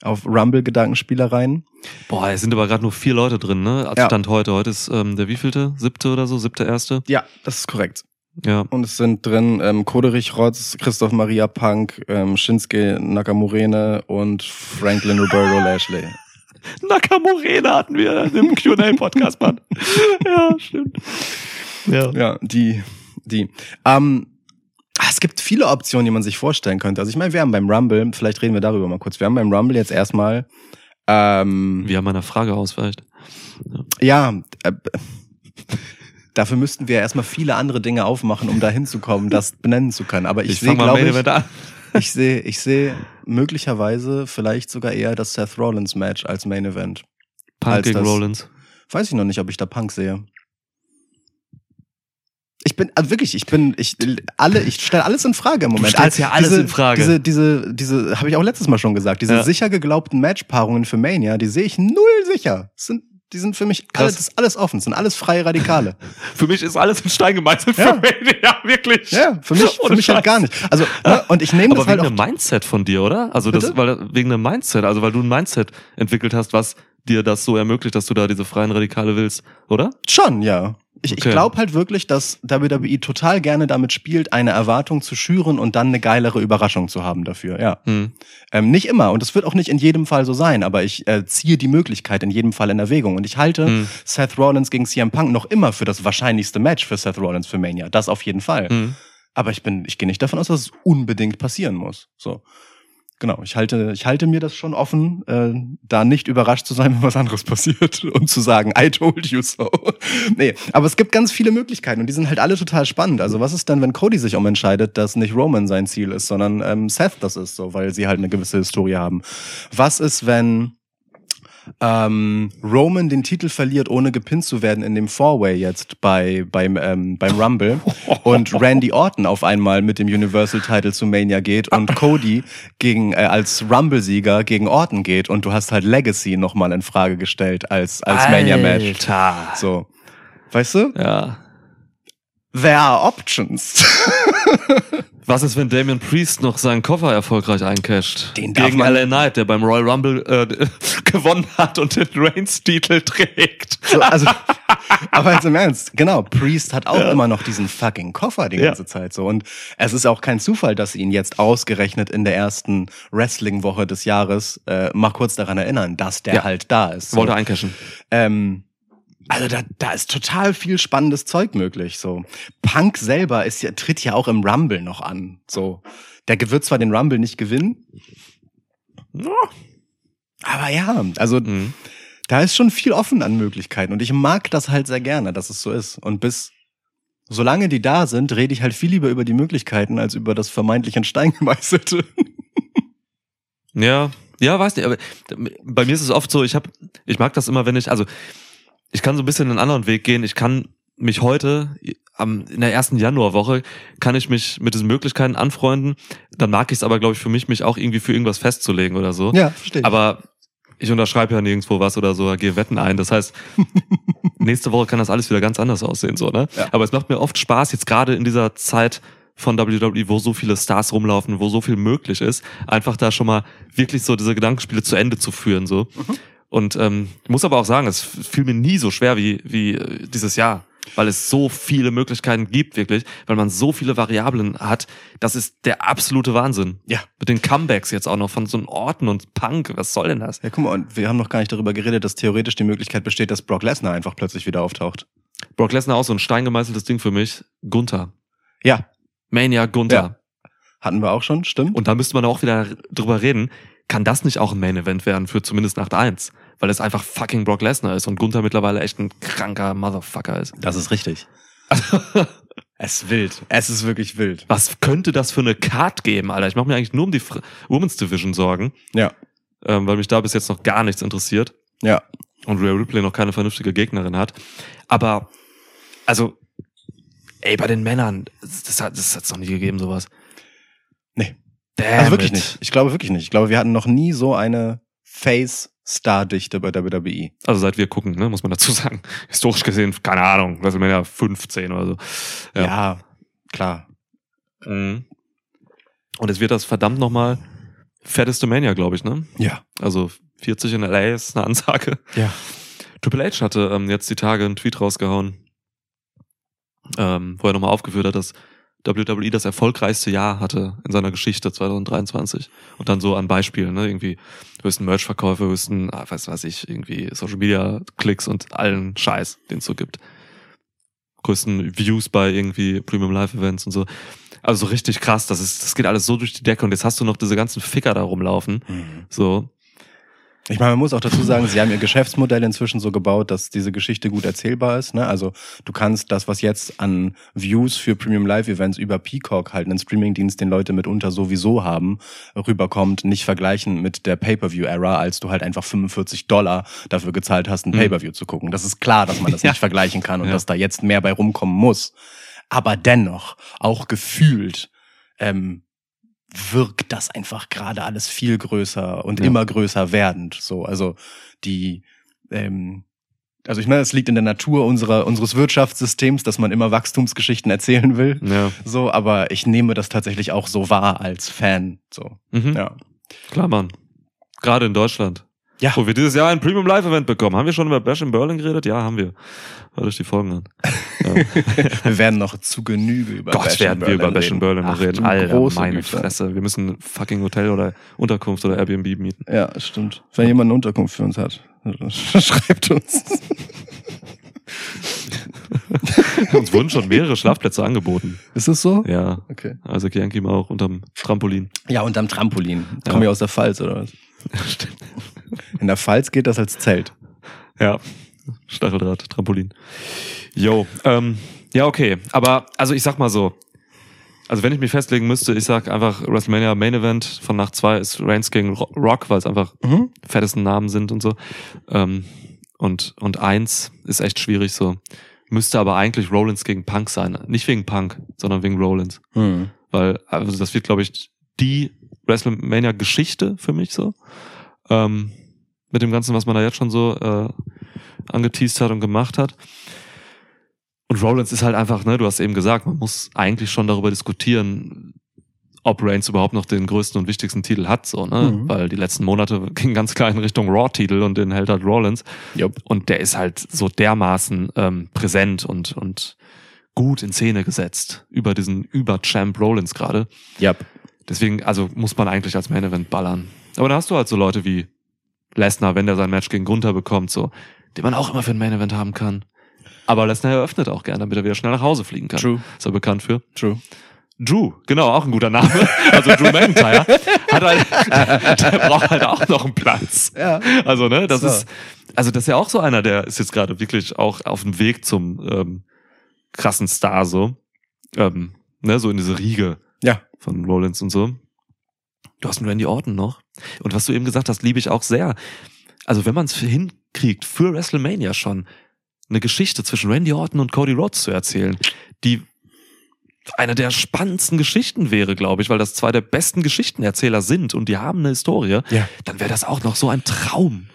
Auf Rumble-Gedankenspielereien. Boah, es sind aber gerade nur vier Leute drin, ne? Als Ja. Stand heute. Heute ist ähm, der wievielte? Siebte oder so? Siebte, erste? Ja, das ist korrekt. Ja. Und es sind drin ähm, Koderich Rotz, Christoph Maria Punk, ähm, Shinsuke Nakamurene und Franklin Roberto Lashley. Nakamurena hatten wir im Q&A-Podcast, Mann. ja, stimmt. Ja. Ja, die, die. Ähm, ah, es gibt viele Optionen, die man sich vorstellen könnte. Also ich meine, wir haben beim Rumble, vielleicht reden wir darüber mal kurz, wir haben beim Rumble jetzt erstmal Ähm, Wie er meiner Frage ausweicht. ja, äh, dafür müssten wir ja erstmal viele andere Dinge aufmachen, um da hinzukommen, das benennen zu können. Aber ich, sehe, glaube ich, ich sehe, ich sehe möglicherweise vielleicht sogar eher das Seth Rollins Match als Main Event. Punk gegen Rollins. Weiß ich noch nicht, ob ich da Punk sehe. Ich bin also wirklich, ich bin, ich alle, ich stelle alles in Frage im Moment. stellst ja alles diese, in Frage. Diese, diese, diese, habe ich auch letztes Mal schon gesagt. Diese Ja. sicher geglaubten Matchpaarungen für Mania, die sehe ich null sicher. Das sind, die sind für mich alles, das ist alles offen, das sind alles freie Radikale. Für mich ist alles in Stein gemeißelt. Ja. Für Mania, wirklich. ja, für mich, für mich halt gar nicht. Also ne, und ich nehme Aber das halt wegen auch. einem Mindset von dir, oder? Also das, Bitte? weil wegen einem Mindset, also weil du ein Mindset entwickelt hast, was dir das so ermöglicht, dass du da diese freien Radikale willst, oder? Schon, ja. Ich, ich Okay. glaube halt wirklich, dass WWE total gerne damit spielt, eine Erwartung zu schüren und dann eine geilere Überraschung zu haben dafür, ja. Hm. Ähm, nicht immer und es wird auch nicht in jedem Fall so sein, aber ich äh, ziehe die Möglichkeit in jedem Fall in Erwägung und ich halte Hm. Seth Rollins gegen CM Punk noch immer für das wahrscheinlichste Match für Seth Rollins für Mania. Das auf jeden Fall. Hm. Aber ich bin, ich gehe nicht davon aus, dass es unbedingt passieren muss. So. Genau, ich halte, ich halte mir das schon offen, äh, da nicht überrascht zu sein, wenn was anderes passiert und zu sagen, I told you so. nee, aber es gibt ganz viele Möglichkeiten und die sind halt alle total spannend. Also was ist denn, wenn Cody sich umentscheidet, dass nicht Roman sein Ziel ist, sondern ähm, Seth das ist, so, weil sie halt eine gewisse Historie haben? Was ist, wenn ähm, Roman den Titel verliert, ohne gepinnt zu werden in dem Four-Way jetzt bei, beim, ähm, beim Rumble und Randy Orton auf einmal mit dem Universal-Title zu Mania geht und Cody gegen, äh, als Rumble-Sieger gegen Orton geht und du hast halt Legacy nochmal in Frage gestellt als, als Mania-Match. So. Weißt du? Ja. There are options. Was ist, wenn Damian Priest noch seinen Koffer erfolgreich eincasht? Den darf Gegen man- LA Knight, der beim Royal Rumble äh, gewonnen hat und den Reigns-Titel trägt. So, also, aber jetzt im Ernst, genau, Priest hat auch immer noch diesen fucking Koffer die Ja. ganze Zeit so. Und es ist auch kein Zufall, dass sie ihn jetzt ausgerechnet in der ersten Wrestling-Woche des Jahres äh, mal kurz daran erinnern, dass der Ja. halt da ist. So. Wollte eincashen. Ähm, also da, da ist total viel spannendes Zeug möglich. So Punk selber ist ja tritt ja auch im Rumble noch an. So der wird zwar den Rumble nicht gewinnen, aber ja, also Mhm. da ist schon viel offen an Möglichkeiten und ich mag das halt sehr gerne, dass es so ist. Und bis solange die da sind, rede ich halt viel lieber über die Möglichkeiten als über das vermeintlich in Stein gemeißelte. Ja, ja, weiß nicht, aber bei mir ist es oft so, ich habe, ich mag das immer, wenn ich, also ich kann so ein bisschen einen anderen Weg gehen. Ich kann mich heute am in der ersten Januarwoche kann ich mich mit diesen Möglichkeiten anfreunden. Dann mag ich es aber, glaube ich, für mich, mich auch irgendwie für irgendwas festzulegen oder so. Ja, verstehe. Aber ich unterschreibe ja nirgendwo was oder so, gehe Wetten ein. Das heißt, nächste Woche kann das alles wieder ganz anders aussehen, so, ne? Ja. Aber es macht mir oft Spaß, jetzt gerade in dieser Zeit von WWE, wo so viele Stars rumlaufen, wo so viel möglich ist, einfach da schon mal wirklich so diese Gedankenspiele zu Ende zu führen, so. Und ähm, ich muss aber auch sagen, es fiel mir nie so schwer wie, wie äh, dieses Jahr, weil es so viele Möglichkeiten gibt, wirklich, weil man so viele Variablen hat. Das ist der absolute Wahnsinn. Ja. Mit den Comebacks jetzt auch noch von so einem Orten und Punk. Was soll denn das? ja, guck mal, und wir haben noch gar nicht darüber geredet, dass theoretisch die Möglichkeit besteht, dass Brock Lesnar einfach plötzlich wieder auftaucht. Brock Lesnar auch so ein steingemeißeltes Ding für mich. Gunther. Ja, Mania Gunther. Ja. hatten wir auch schon, stimmt? Und da müsste man auch wieder drüber reden, kann das nicht auch ein Main Event werden für zumindest Nacht 1? Weil es einfach fucking Brock Lesnar ist und Gunther mittlerweile echt ein kranker Motherfucker ist. das ist richtig. Es ist wild. Es ist wirklich wild. Was könnte das für eine Card geben, Alter? Ich mache mir eigentlich nur um die Fr- Women's Division Sorgen, Ja, ähm, weil mich da bis jetzt noch gar nichts interessiert ja. und Rhea Ripley noch keine vernünftige Gegnerin hat. Aber, also, ey, bei den Männern, das hat es hat's noch nie gegeben, sowas. Nee. Damn Also wirklich it. nicht. Ich glaube wirklich nicht. Ich glaube, wir hatten noch nie so eine Face-Star-Dichte bei der WWE. Also seit wir gucken, ne, muss man dazu sagen. Historisch gesehen, keine Ahnung, WrestleMania 15 oder so. Ja, Ja. klar. Mhm. Und es wird das verdammt nochmal fetteste Mania, glaube ich, ne? Ja. Also 40 in LA ist eine Ansage. Ja. Triple H hatte ähm, jetzt die Tage einen Tweet rausgehauen, ähm, wo er nochmal aufgeführt hat, dass WWE das erfolgreichste Jahr hatte in seiner Geschichte 2023. Und dann so an Beispielen, ne, irgendwie höchsten Merch-Verkäufe, höchsten, ah, weiß weiß ich, irgendwie Social Media Klicks und allen Scheiß, den es so gibt. Größten Views bei irgendwie Premium Live Events und so. Also so richtig krass, das ist, das geht alles so durch die Decke und jetzt hast du noch diese ganzen Ficker da rumlaufen. Mhm. So. Ich meine, man muss auch dazu sagen, sie haben ihr Geschäftsmodell inzwischen so gebaut, dass diese Geschichte gut erzählbar ist. Ne? Also du kannst das, was jetzt an Views für Premium Live Events über Peacock halt einen Streamingdienst, den Leute mitunter sowieso haben, rüberkommt, nicht vergleichen mit der Pay-per-View-Era, als du halt einfach 45 Dollar dafür gezahlt hast, ein Mhm. Pay-per-View zu gucken. Das ist klar, dass man das Ja. nicht vergleichen kann und Ja. dass da jetzt mehr bei rumkommen muss. Aber dennoch, auch gefühlt, ähm, wirkt das einfach gerade alles viel größer und Ja. immer größer werdend. So, also die, ähm, also ich meine, es liegt in der Natur unserer, unseres Wirtschaftssystems, dass man immer Wachstumsgeschichten erzählen will. Ja. So, aber ich nehme das tatsächlich auch so wahr als Fan. So, Mhm. ja. Klar, Mann. Gerade in Deutschland. Ja. Wo wir dieses Jahr ein Premium Live Event bekommen. Haben wir schon über Bash in Berlin geredet? Ja, haben wir. Hört euch die Folgen an. Ja. Wir werden noch zu Genüge über Gott, Bash in werden wir über Bash in Berlin noch reden. Alter, große meine Güte. Fresse. Wir müssen ein fucking Hotel oder Unterkunft oder Airbnb mieten. Ja, stimmt. Wenn jemand eine Unterkunft für uns hat, schreibt uns. Uns wurden schon mehrere Schlafplätze angeboten. Ist das so? Ja. Okay. Also Yankee mal auch unterm Trampolin. Ja, und am Trampolin. Ja. Kommen wir aus der Pfalz, oder was? Stimmt. In der Pfalz geht das als Zelt. Ja. Stacheldraht, Trampolin. Jo, ähm, ja, okay. Aber, also ich sag mal so. Also wenn ich mich festlegen müsste, ich sag einfach WrestleMania Main Event von Nacht 2 ist Reigns gegen Ro- Rock, weil es einfach Mhm. fettesten Namen sind und so. Ähm, und, und eins ist echt schwierig so. Müsste aber eigentlich Rollins gegen Punk sein. Nicht wegen Punk, sondern wegen Rollins. Mhm. Weil, also das wird, glaube ich, die WrestleMania-Geschichte für mich so. Ähm, mit dem Ganzen, was man da jetzt schon so äh, angeteased hat und gemacht hat. Und Rollins ist halt einfach, ne, du hast eben gesagt, man muss eigentlich schon darüber diskutieren, ob Reigns überhaupt noch den größten und wichtigsten Titel hat, so, ne? Mhm. Weil die letzten Monate gingen ganz klar in Richtung Raw-Titel und den hält halt Rollins. Jupp. Und der ist halt so dermaßen ähm, präsent und, und gut in Szene gesetzt über diesen Über-Champ Rollins gerade. Jupp. Deswegen, also muss man eigentlich als Main Event ballern. Aber da hast du halt so Leute wie Lesnar, wenn der sein Match gegen Gunther bekommt, so, den man auch immer für ein Main Event haben kann. Aber Lesnar eröffnet auch gern, damit er wieder schnell nach Hause fliegen kann. True. Ist er bekannt für. True. Drew, genau, auch ein guter Name. Also Drew McIntyre hat halt, der braucht halt auch noch einen Platz. Ja. Also, ne, das So. ist, also das ist ja auch so einer, der ist jetzt gerade wirklich auch auf dem Weg zum ähm, krassen Star, so. Ähm, ne, so in diese Riege Ja. von Rollins und so. Du hast einen Randy Orton noch. Und was du eben gesagt hast, liebe ich auch sehr. Also, wenn man es hinkriegt, für WrestleMania schon eine Geschichte zwischen Randy Orton und Cody Rhodes zu erzählen, die eine der spannendsten Geschichten wäre, glaube ich, weil das zwei der besten Geschichtenerzähler sind und die haben eine Historie, Ja. dann wäre das auch noch so ein Traum.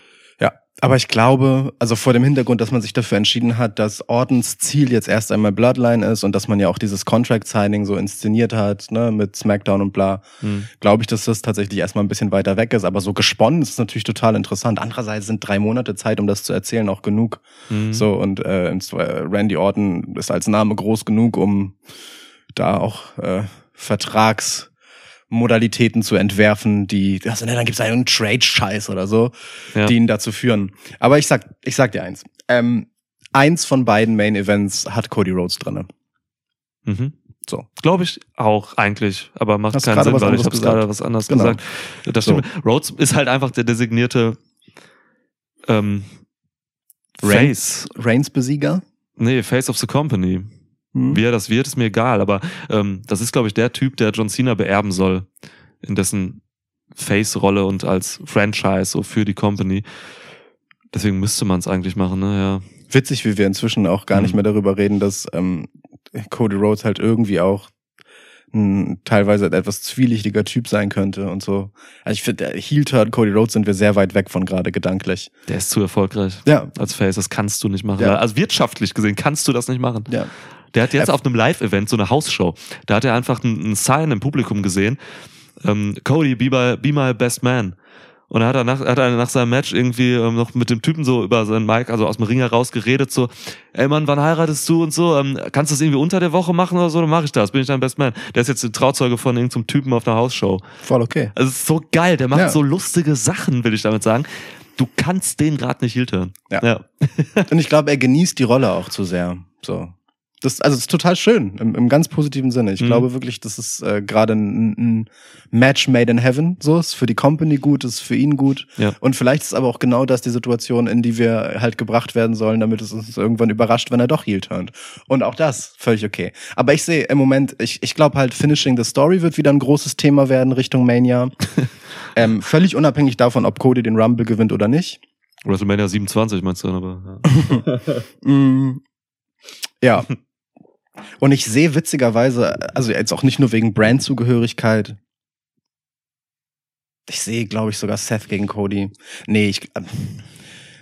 Aber ich glaube, also vor dem Hintergrund, dass man sich dafür entschieden hat, dass Ordens Ziel jetzt erst einmal Bloodline ist und dass man ja auch dieses Contract-Signing so inszeniert hat, ne, mit SmackDown und bla, Hm. glaube ich, dass das tatsächlich erstmal ein bisschen weiter weg ist. Aber so gesponnen ist es natürlich total interessant. Andererseits sind drei Monate Zeit, um das zu erzählen, auch genug. Hm. So, und äh, äh, Randy Orton ist als Name groß genug, um da auch äh, Vertragsmodalitäten zu entwerfen, die, also, ne, dann gibt's einen Trade-Scheiß oder so, Ja. die ihn dazu führen. Aber ich sag, ich sag dir eins. Ähm, eins von beiden Main Events hat Cody Rhodes drinne. Mhm. So. Glaube ich auch eigentlich, aber macht Hast keinen Sinn, weil ich habe gerade was anderes Genau. gesagt. Das So. stimmt. Rhodes ist halt einfach der designierte ähm, Reign- Face. Reigns Besieger? Nee, Face of the Company. Hm? Wie er das wird, ist mir egal, aber ähm, das ist, glaube ich, der Typ, der John Cena beerben soll, in dessen Face-Rolle und als Franchise so für die Company. Deswegen müsste man es eigentlich machen, ne? Ja. Witzig, wie wir inzwischen auch gar nicht Mhm. mehr darüber reden, dass ähm, Cody Rhodes halt irgendwie auch ein teilweise etwas zwielichtiger Typ sein könnte und so. Also ich finde, der Heel-Turn Cody Rhodes sind wir sehr weit weg von gerade gedanklich. Der ist zu erfolgreich Ja, als Face, das kannst du nicht machen. Ja. Also wirtschaftlich gesehen kannst du das nicht machen. ja. Der hat jetzt Er- auf einem Live-Event so eine Hausshow. Da hat er einfach einen Sign im Publikum gesehen. Ähm, Cody, be my, be my best man. Und da hat er nach, hat er nach seinem Match irgendwie ähm, noch mit dem Typen so über seinen Mic, also aus dem Ring heraus geredet, so, ey Mann, wann heiratest du und so, ähm, kannst du das irgendwie unter der Woche machen oder so, dann mache ich das, bin ich dein Best Man. Der ist jetzt ein Trauzeuge von irgendeinem Typen auf einer Hausshow. Voll okay. Also ist so geil, der macht Ja. so lustige Sachen, will ich damit sagen. Du kannst den gerade nicht hiltern. Ja. ja. Und ich glaube, er genießt die Rolle auch zu sehr. So. Das, also, das ist total schön, im, im ganz positiven Sinne. Ich Mhm. glaube wirklich, das ist äh, gerade ein, ein Match made in heaven. So ist für die Company gut, ist für ihn gut. Ja. Und vielleicht ist aber auch genau das die Situation, in die wir halt gebracht werden sollen, damit es uns irgendwann überrascht, wenn er doch heel turnt. Und auch das völlig okay. Aber ich sehe im Moment, ich, ich glaube halt, Finishing the Story wird wieder ein großes Thema werden Richtung Mania. ähm, völlig unabhängig davon, ob Cody den Rumble gewinnt oder nicht. WrestleMania 27 meinst du, aber ja. Mm, ja. Und ich sehe witzigerweise, also jetzt auch nicht nur wegen Brandzugehörigkeit. Ich sehe, glaube ich, sogar Seth gegen Cody. Nee, ich.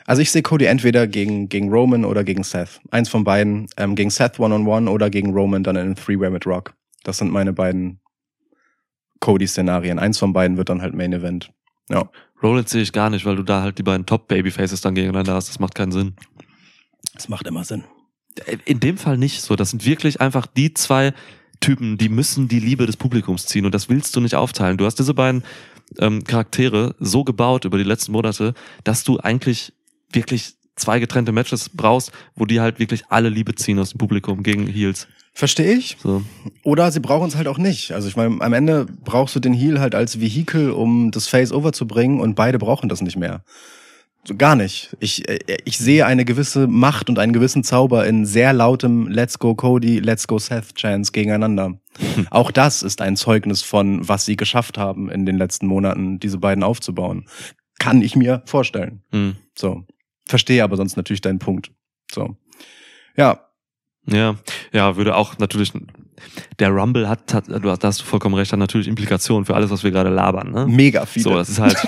Also ich sehe Cody entweder gegen, gegen Roman oder gegen Seth. Eins von beiden. Ähm, gegen Seth one-on-one oder gegen Roman dann in einem Three-Way mit Rock. Das sind meine beiden Cody-Szenarien. Eins von beiden wird dann halt Main Event. Ja. Rollins sehe ich gar nicht, weil du da halt die beiden Top-Babyfaces dann gegeneinander hast. Das macht keinen Sinn. Das macht immer Sinn. In dem Fall nicht so. Das sind wirklich einfach die zwei Typen, die müssen die Liebe des Publikums ziehen und das willst du nicht aufteilen. Du hast diese beiden ähm, Charaktere so gebaut über die letzten Monate, dass du eigentlich wirklich zwei getrennte Matches brauchst, wo die halt wirklich alle Liebe ziehen aus dem Publikum gegen Heels. Verstehe ich. So. Oder sie brauchen es halt auch nicht. Also ich meine, am Ende brauchst du den Heal halt als Vehikel, um das Face overzubringen und beide brauchen das nicht mehr. So gar nicht. Ich, äh, ich sehe eine gewisse Macht und einen gewissen Zauber in sehr lautem Let's Go Cody, Let's Go Seth Chance gegeneinander. Auch das ist ein Zeugnis von, was sie geschafft haben in den letzten Monaten, diese beiden aufzubauen. Kann ich mir vorstellen. Hm. So. Verstehe aber sonst natürlich deinen Punkt. So. Ja, Ja, ja, würde auch natürlich. Der Rumble hat, hat du hast, vollkommen recht, hat natürlich Implikationen für alles, was wir gerade labern. Ne? mega viele. So, das ist halt.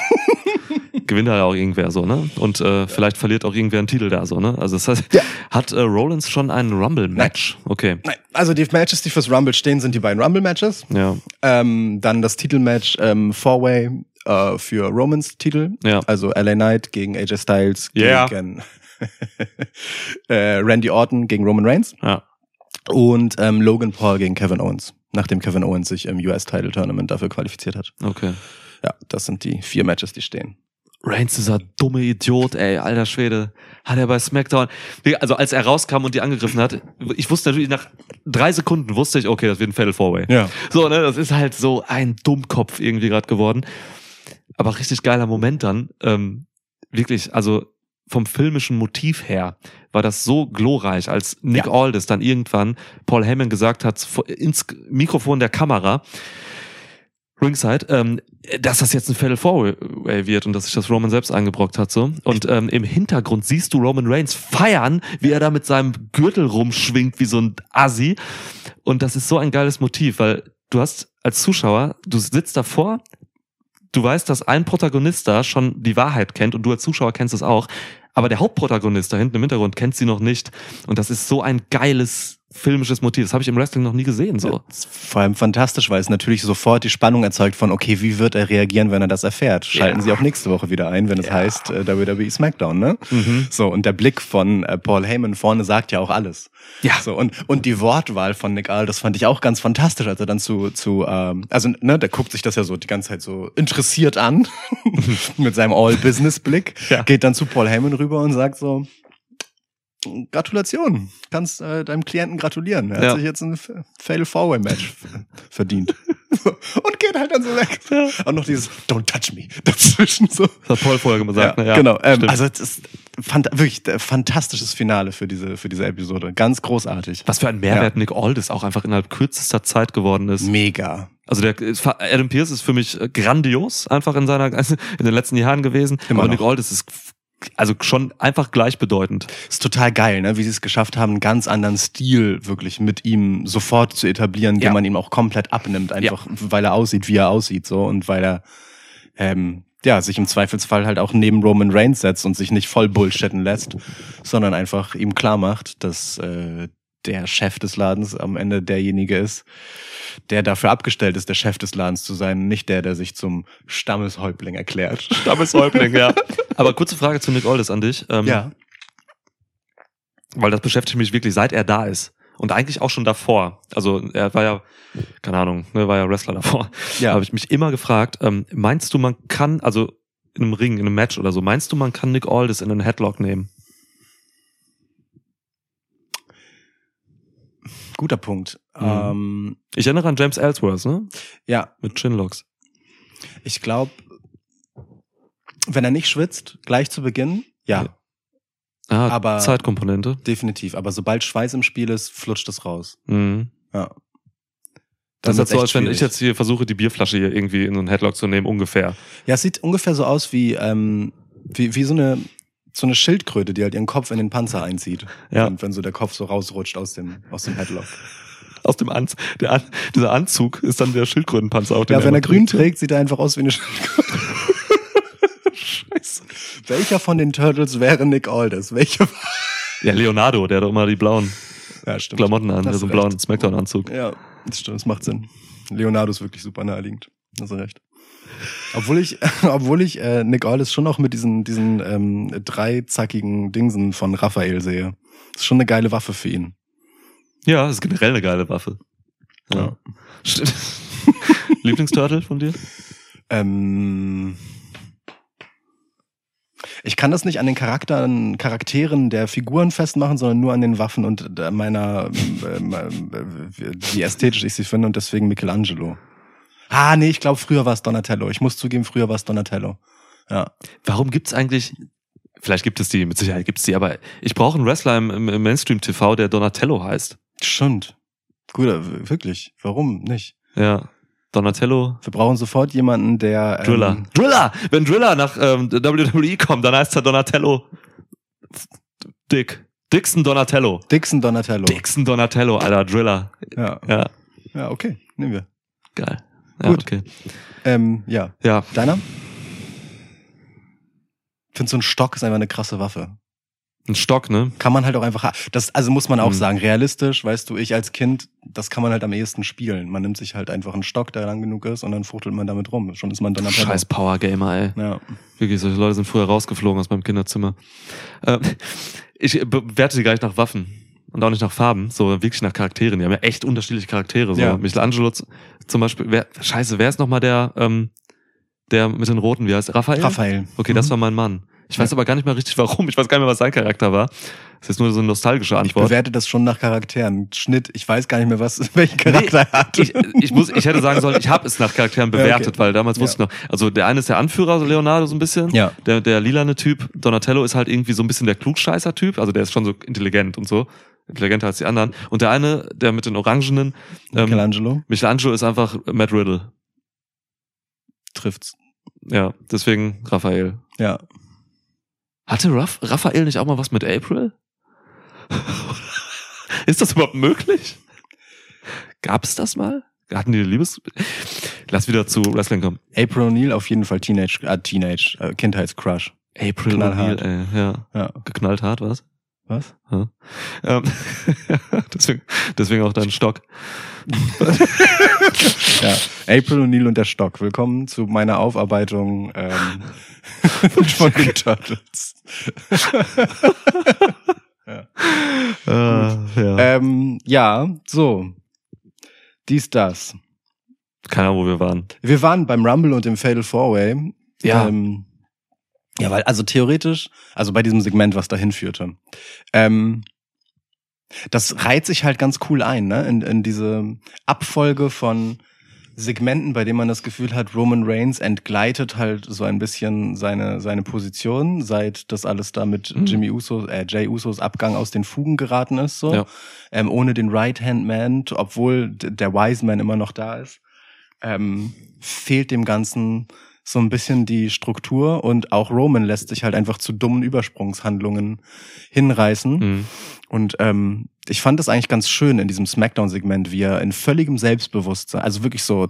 gewinnt halt auch irgendwer so, ne? Und äh, vielleicht verliert auch irgendwer einen Titel da so, ne? Also das heißt, Ja. hat äh, Rollins schon ein Rumble-Match? Okay. Nein, also die Matches, die fürs Rumble stehen, sind die beiden Rumble-Matches. Ja. Ähm, dann das Titelmatch ähm, Four-Way äh, für Romans Titel. Ja. Also LA Knight gegen AJ Styles Yeah. gegen äh, Randy Orton gegen Roman Reigns. Ja. Und ähm, Logan Paul gegen Kevin Owens. Nachdem Kevin Owens sich im US-Title-Tournament dafür qualifiziert hat. Okay. Ja, das sind die vier Matches, die stehen. Reigns, dieser dumme Idiot, ey, alter Schwede, hat er bei SmackDown, also als er rauskam und die angegriffen hat, ich wusste natürlich nach drei Sekunden wusste ich, okay, das wird ein Fatal Four-Way. Ja. So, ne, das ist halt so ein Dummkopf irgendwie gerade geworden. Aber richtig geiler Moment dann. Ähm, wirklich, also vom filmischen Motiv her war das so glorreich, als Nick Ja. Aldis dann irgendwann Paul Heyman gesagt hat, ins Mikrofon der Kamera, Ringside, ähm, dass das jetzt ein Fatal Four Way wird und dass sich das Roman selbst eingebrockt hat so. Und ähm, im Hintergrund siehst du Roman Reigns feiern, wie er da mit seinem Gürtel rumschwingt wie so ein Assi. Und das ist so ein geiles Motiv, weil du hast als Zuschauer, du sitzt davor, du weißt, dass ein Protagonist da schon die Wahrheit kennt und du als Zuschauer kennst es auch, aber der Hauptprotagonist da hinten im Hintergrund kennt sie noch nicht. Und das ist so ein geiles filmisches Motiv. Das habe ich im Wrestling noch nie gesehen so. Das ist vor allem fantastisch, weil es natürlich sofort die Spannung erzeugt von, okay, wie wird er reagieren, wenn er das erfährt? Schalten Ja. Sie auch nächste Woche wieder ein, wenn es heißt äh, WWE SmackDown, ne? Mhm. So, und der Blick von äh, Paul Heyman vorne sagt ja auch alles. Ja. So, und, und die Wortwahl von Nick Aldis fand ich auch ganz fantastisch, als er dann zu, zu ähm, also, ne, der guckt sich das ja so die ganze Zeit so interessiert an, mit seinem All-Business-Blick, Ja. geht dann zu Paul Heyman rüber und sagt so, Gratulation, kannst äh, deinem Klienten gratulieren. Er Ja. hat sich jetzt ein Fatal Four-Way Match verdient. und geht halt dann so weg. Und noch dieses Don't touch me dazwischen so. Das hat Paul vorher gesagt. ja, ne? ja, genau. Ähm, also es ist fant wirklich ein fantastisches Finale für diese für diese Episode. Ganz großartig. Was für ein Mehrwert Nick Aldis auch einfach innerhalb kürzester Zeit geworden ist. Mega. Also der Adam Pierce ist für mich äh, grandios einfach in seiner in den letzten Jahren gewesen. Immer aber noch. Nick Aldis ist also schon einfach gleichbedeutend. Ist total geil, ne? wie sie es geschafft haben, einen ganz anderen Stil wirklich mit ihm sofort zu etablieren, den Ja. man ihm auch komplett abnimmt, einfach weil er aussieht, wie er aussieht, so und weil er ähm, ja sich im Zweifelsfall halt auch neben Roman Reigns setzt und sich nicht voll bullshitten lässt, sondern einfach ihm klar macht, dass äh, der Chef des Ladens am Ende derjenige ist, der dafür abgestellt ist, der Chef des Ladens zu sein, nicht der, der sich zum Stammeshäuptling erklärt. Stammeshäuptling, ja. Aber kurze Frage zu Nick Aldis an dich. Ähm, Ja. Weil das beschäftigt mich wirklich, seit er da ist. Und eigentlich auch schon davor. Also er war ja, keine Ahnung, ne, war ja Wrestler davor. Ja. Habe ich mich immer gefragt, ähm, meinst du, man kann, also in einem Ring, in einem Match oder so, meinst du, man kann Nick Aldis in einen Headlock nehmen? Guter Punkt. Mhm. Ähm, Ich erinnere an James Ellsworth, ne? ja, Mit Chinlocks. ich glaube, wenn er nicht schwitzt, gleich zu Beginn, ja, Ja. Ah, Aber- Zeitkomponente. definitiv. Aber sobald Schweiß im Spiel ist, flutscht es raus. Mhm. Ja. Das ist Dann wird's so, als wenn ich jetzt hier versuche, die Bierflasche hier irgendwie in so einen Headlock zu nehmen, ungefähr. Ja, es sieht ungefähr so aus wie, ähm, wie, wie so eine, so eine Schildkröte, die halt ihren Kopf in den Panzer einzieht. Ja. Und wenn so der Kopf so rausrutscht aus dem, aus dem Headlock. Aus dem Anz der An dieser Anzug ist dann der Schildkrötenpanzer auf dem Ja, wenn er grün trägt. trägt, sieht er einfach aus wie eine Schildkröte. Scheiße. Welcher von den Turtles wäre Nick Aldis? Welcher? Ja, Leonardo, der hat doch immer die blauen Ja, stimmt. Klamotten an, so du einen blauen. Smackdown-Anzug. Ja, das stimmt, das macht Sinn. Leonardo ist wirklich super naheliegend. Hast du recht. Obwohl ich, obwohl ich äh, Nick Aldis schon auch mit diesen, diesen ähm, dreizackigen Dingsen von Raphael sehe. Das ist schon eine geile Waffe für ihn. Ja, das ist generell eine geile Waffe. Ja. Stimmt. Lieblingsturtle von dir? Ähm, ich kann das nicht an den Charakteren, Charakteren der Figuren festmachen, sondern nur an den Waffen und äh, meiner, ähm, äh, wie ästhetisch ich sie finde und deswegen Michelangelo. Ah, nee, ich glaube, früher war es Donatello. Ich muss zugeben, früher war es Donatello. Ja. Warum gibt's eigentlich, vielleicht gibt es die, mit Sicherheit gibt's die, aber ich brauche einen Wrestler im, im, Mainstream-TV, der Donatello heißt. Stimmt. Gut, wirklich. Warum nicht? Ja. Donatello. Wir brauchen sofort jemanden, der. ähm, Driller. Driller! Wenn Driller nach ähm, WWE kommt, dann heißt er Donatello Dick. Dixon Donatello. Dixon Donatello. Dixon Donatello, Alter, Driller. Ja. Ja, ja, okay. Nehmen wir. geil. Ja, Gut. okay. Ähm, ja. Ja, Deiner? Ich finde, so ein Stock ist einfach eine krasse Waffe. Ein Stock, ne? Kann man halt auch einfach, das, also muss man auch Mhm. sagen, realistisch, weißt du, ich als Kind, das kann man halt am ehesten spielen. Man nimmt sich halt einfach einen Stock, der lang genug ist und dann fuchtelt man damit rum. Schon ist man dann Scheiß Power Gamer, ey. Ja. Wirklich, solche Leute sind früher rausgeflogen aus meinem Kinderzimmer. Ähm, ich bewerte sie gar nicht nach Waffen und auch nicht nach Farben, so wirklich nach Charakteren. Die haben ja echt unterschiedliche Charaktere. So Ja. Michelangelo zum Beispiel. Wer, scheiße, wer ist nochmal der, ähm, der mit den Roten, wie heißt er? Raphael? Raphael. Okay, das Mhm. war mein Mann. Ich weiß aber gar nicht mal richtig warum. Ich weiß gar nicht mehr, was sein Charakter war. Das ist nur so eine nostalgische Ich Antwort. bewerte das schon nach Charakteren. Schnitt, ich weiß gar nicht mehr, was, welchen Charakter er hat. ich, ich, muss, ich hätte sagen sollen, ich habe es nach Charakteren Ja, bewertet, okay. weil damals Ja. wusste ich noch, also der eine ist der Anführer, so Leonardo so ein bisschen. Ja. Der, der lilane Typ, Donatello, ist halt irgendwie so ein bisschen der Klugscheißer-Typ, also der ist schon so intelligent und so, intelligenter als die anderen. Und der eine, der mit den Orangenen, ähm, Michelangelo Michelangelo ist einfach Matt Riddle. trifft's. Ja, deswegen Raphael. Ja. Hatte Raff, Raphael nicht auch mal was mit April? ist das überhaupt möglich? Gab es das mal? Hatten die Liebes... Lass wieder zu Wrestling kommen. April O'Neil auf jeden Fall Teenage, äh, Teenage, äh, Kindheitscrush. April. O'Neil, ja. Ja. Geknallt hart, was? Was? Ja. Ähm, deswegen, deswegen auch dein Stock. Ja. April O'Neil und der Stock. Willkommen zu meiner Aufarbeitung ähm, von den Turtles. Äh, ja. ähm, ja, so. Dies, das. Keine Ahnung, wo wir waren. Wir waren beim Rumble und dem Fatal Four Way. Ja. Ähm, ja, weil, also theoretisch, also bei diesem Segment, was dahin führte, ähm, das reiht sich halt ganz cool ein, ne? In, in diese Abfolge von Segmenten, bei denen man das Gefühl hat, Roman Reigns entgleitet halt so ein bisschen seine, seine Position, seit das alles da mit Mhm. Jimmy Uso, äh, Jay Usos Abgang aus den Fugen geraten ist, so. Ja. Ähm, ohne den Right-Hand-Man, obwohl der Wise-Man immer noch da ist, ähm, fehlt dem Ganzen so ein bisschen die Struktur und auch Roman lässt sich halt einfach zu dummen Übersprungshandlungen hinreißen. Mhm. Und ähm, ich fand das eigentlich ganz schön in diesem Smackdown-Segment, wie er in völligem Selbstbewusstsein, also wirklich so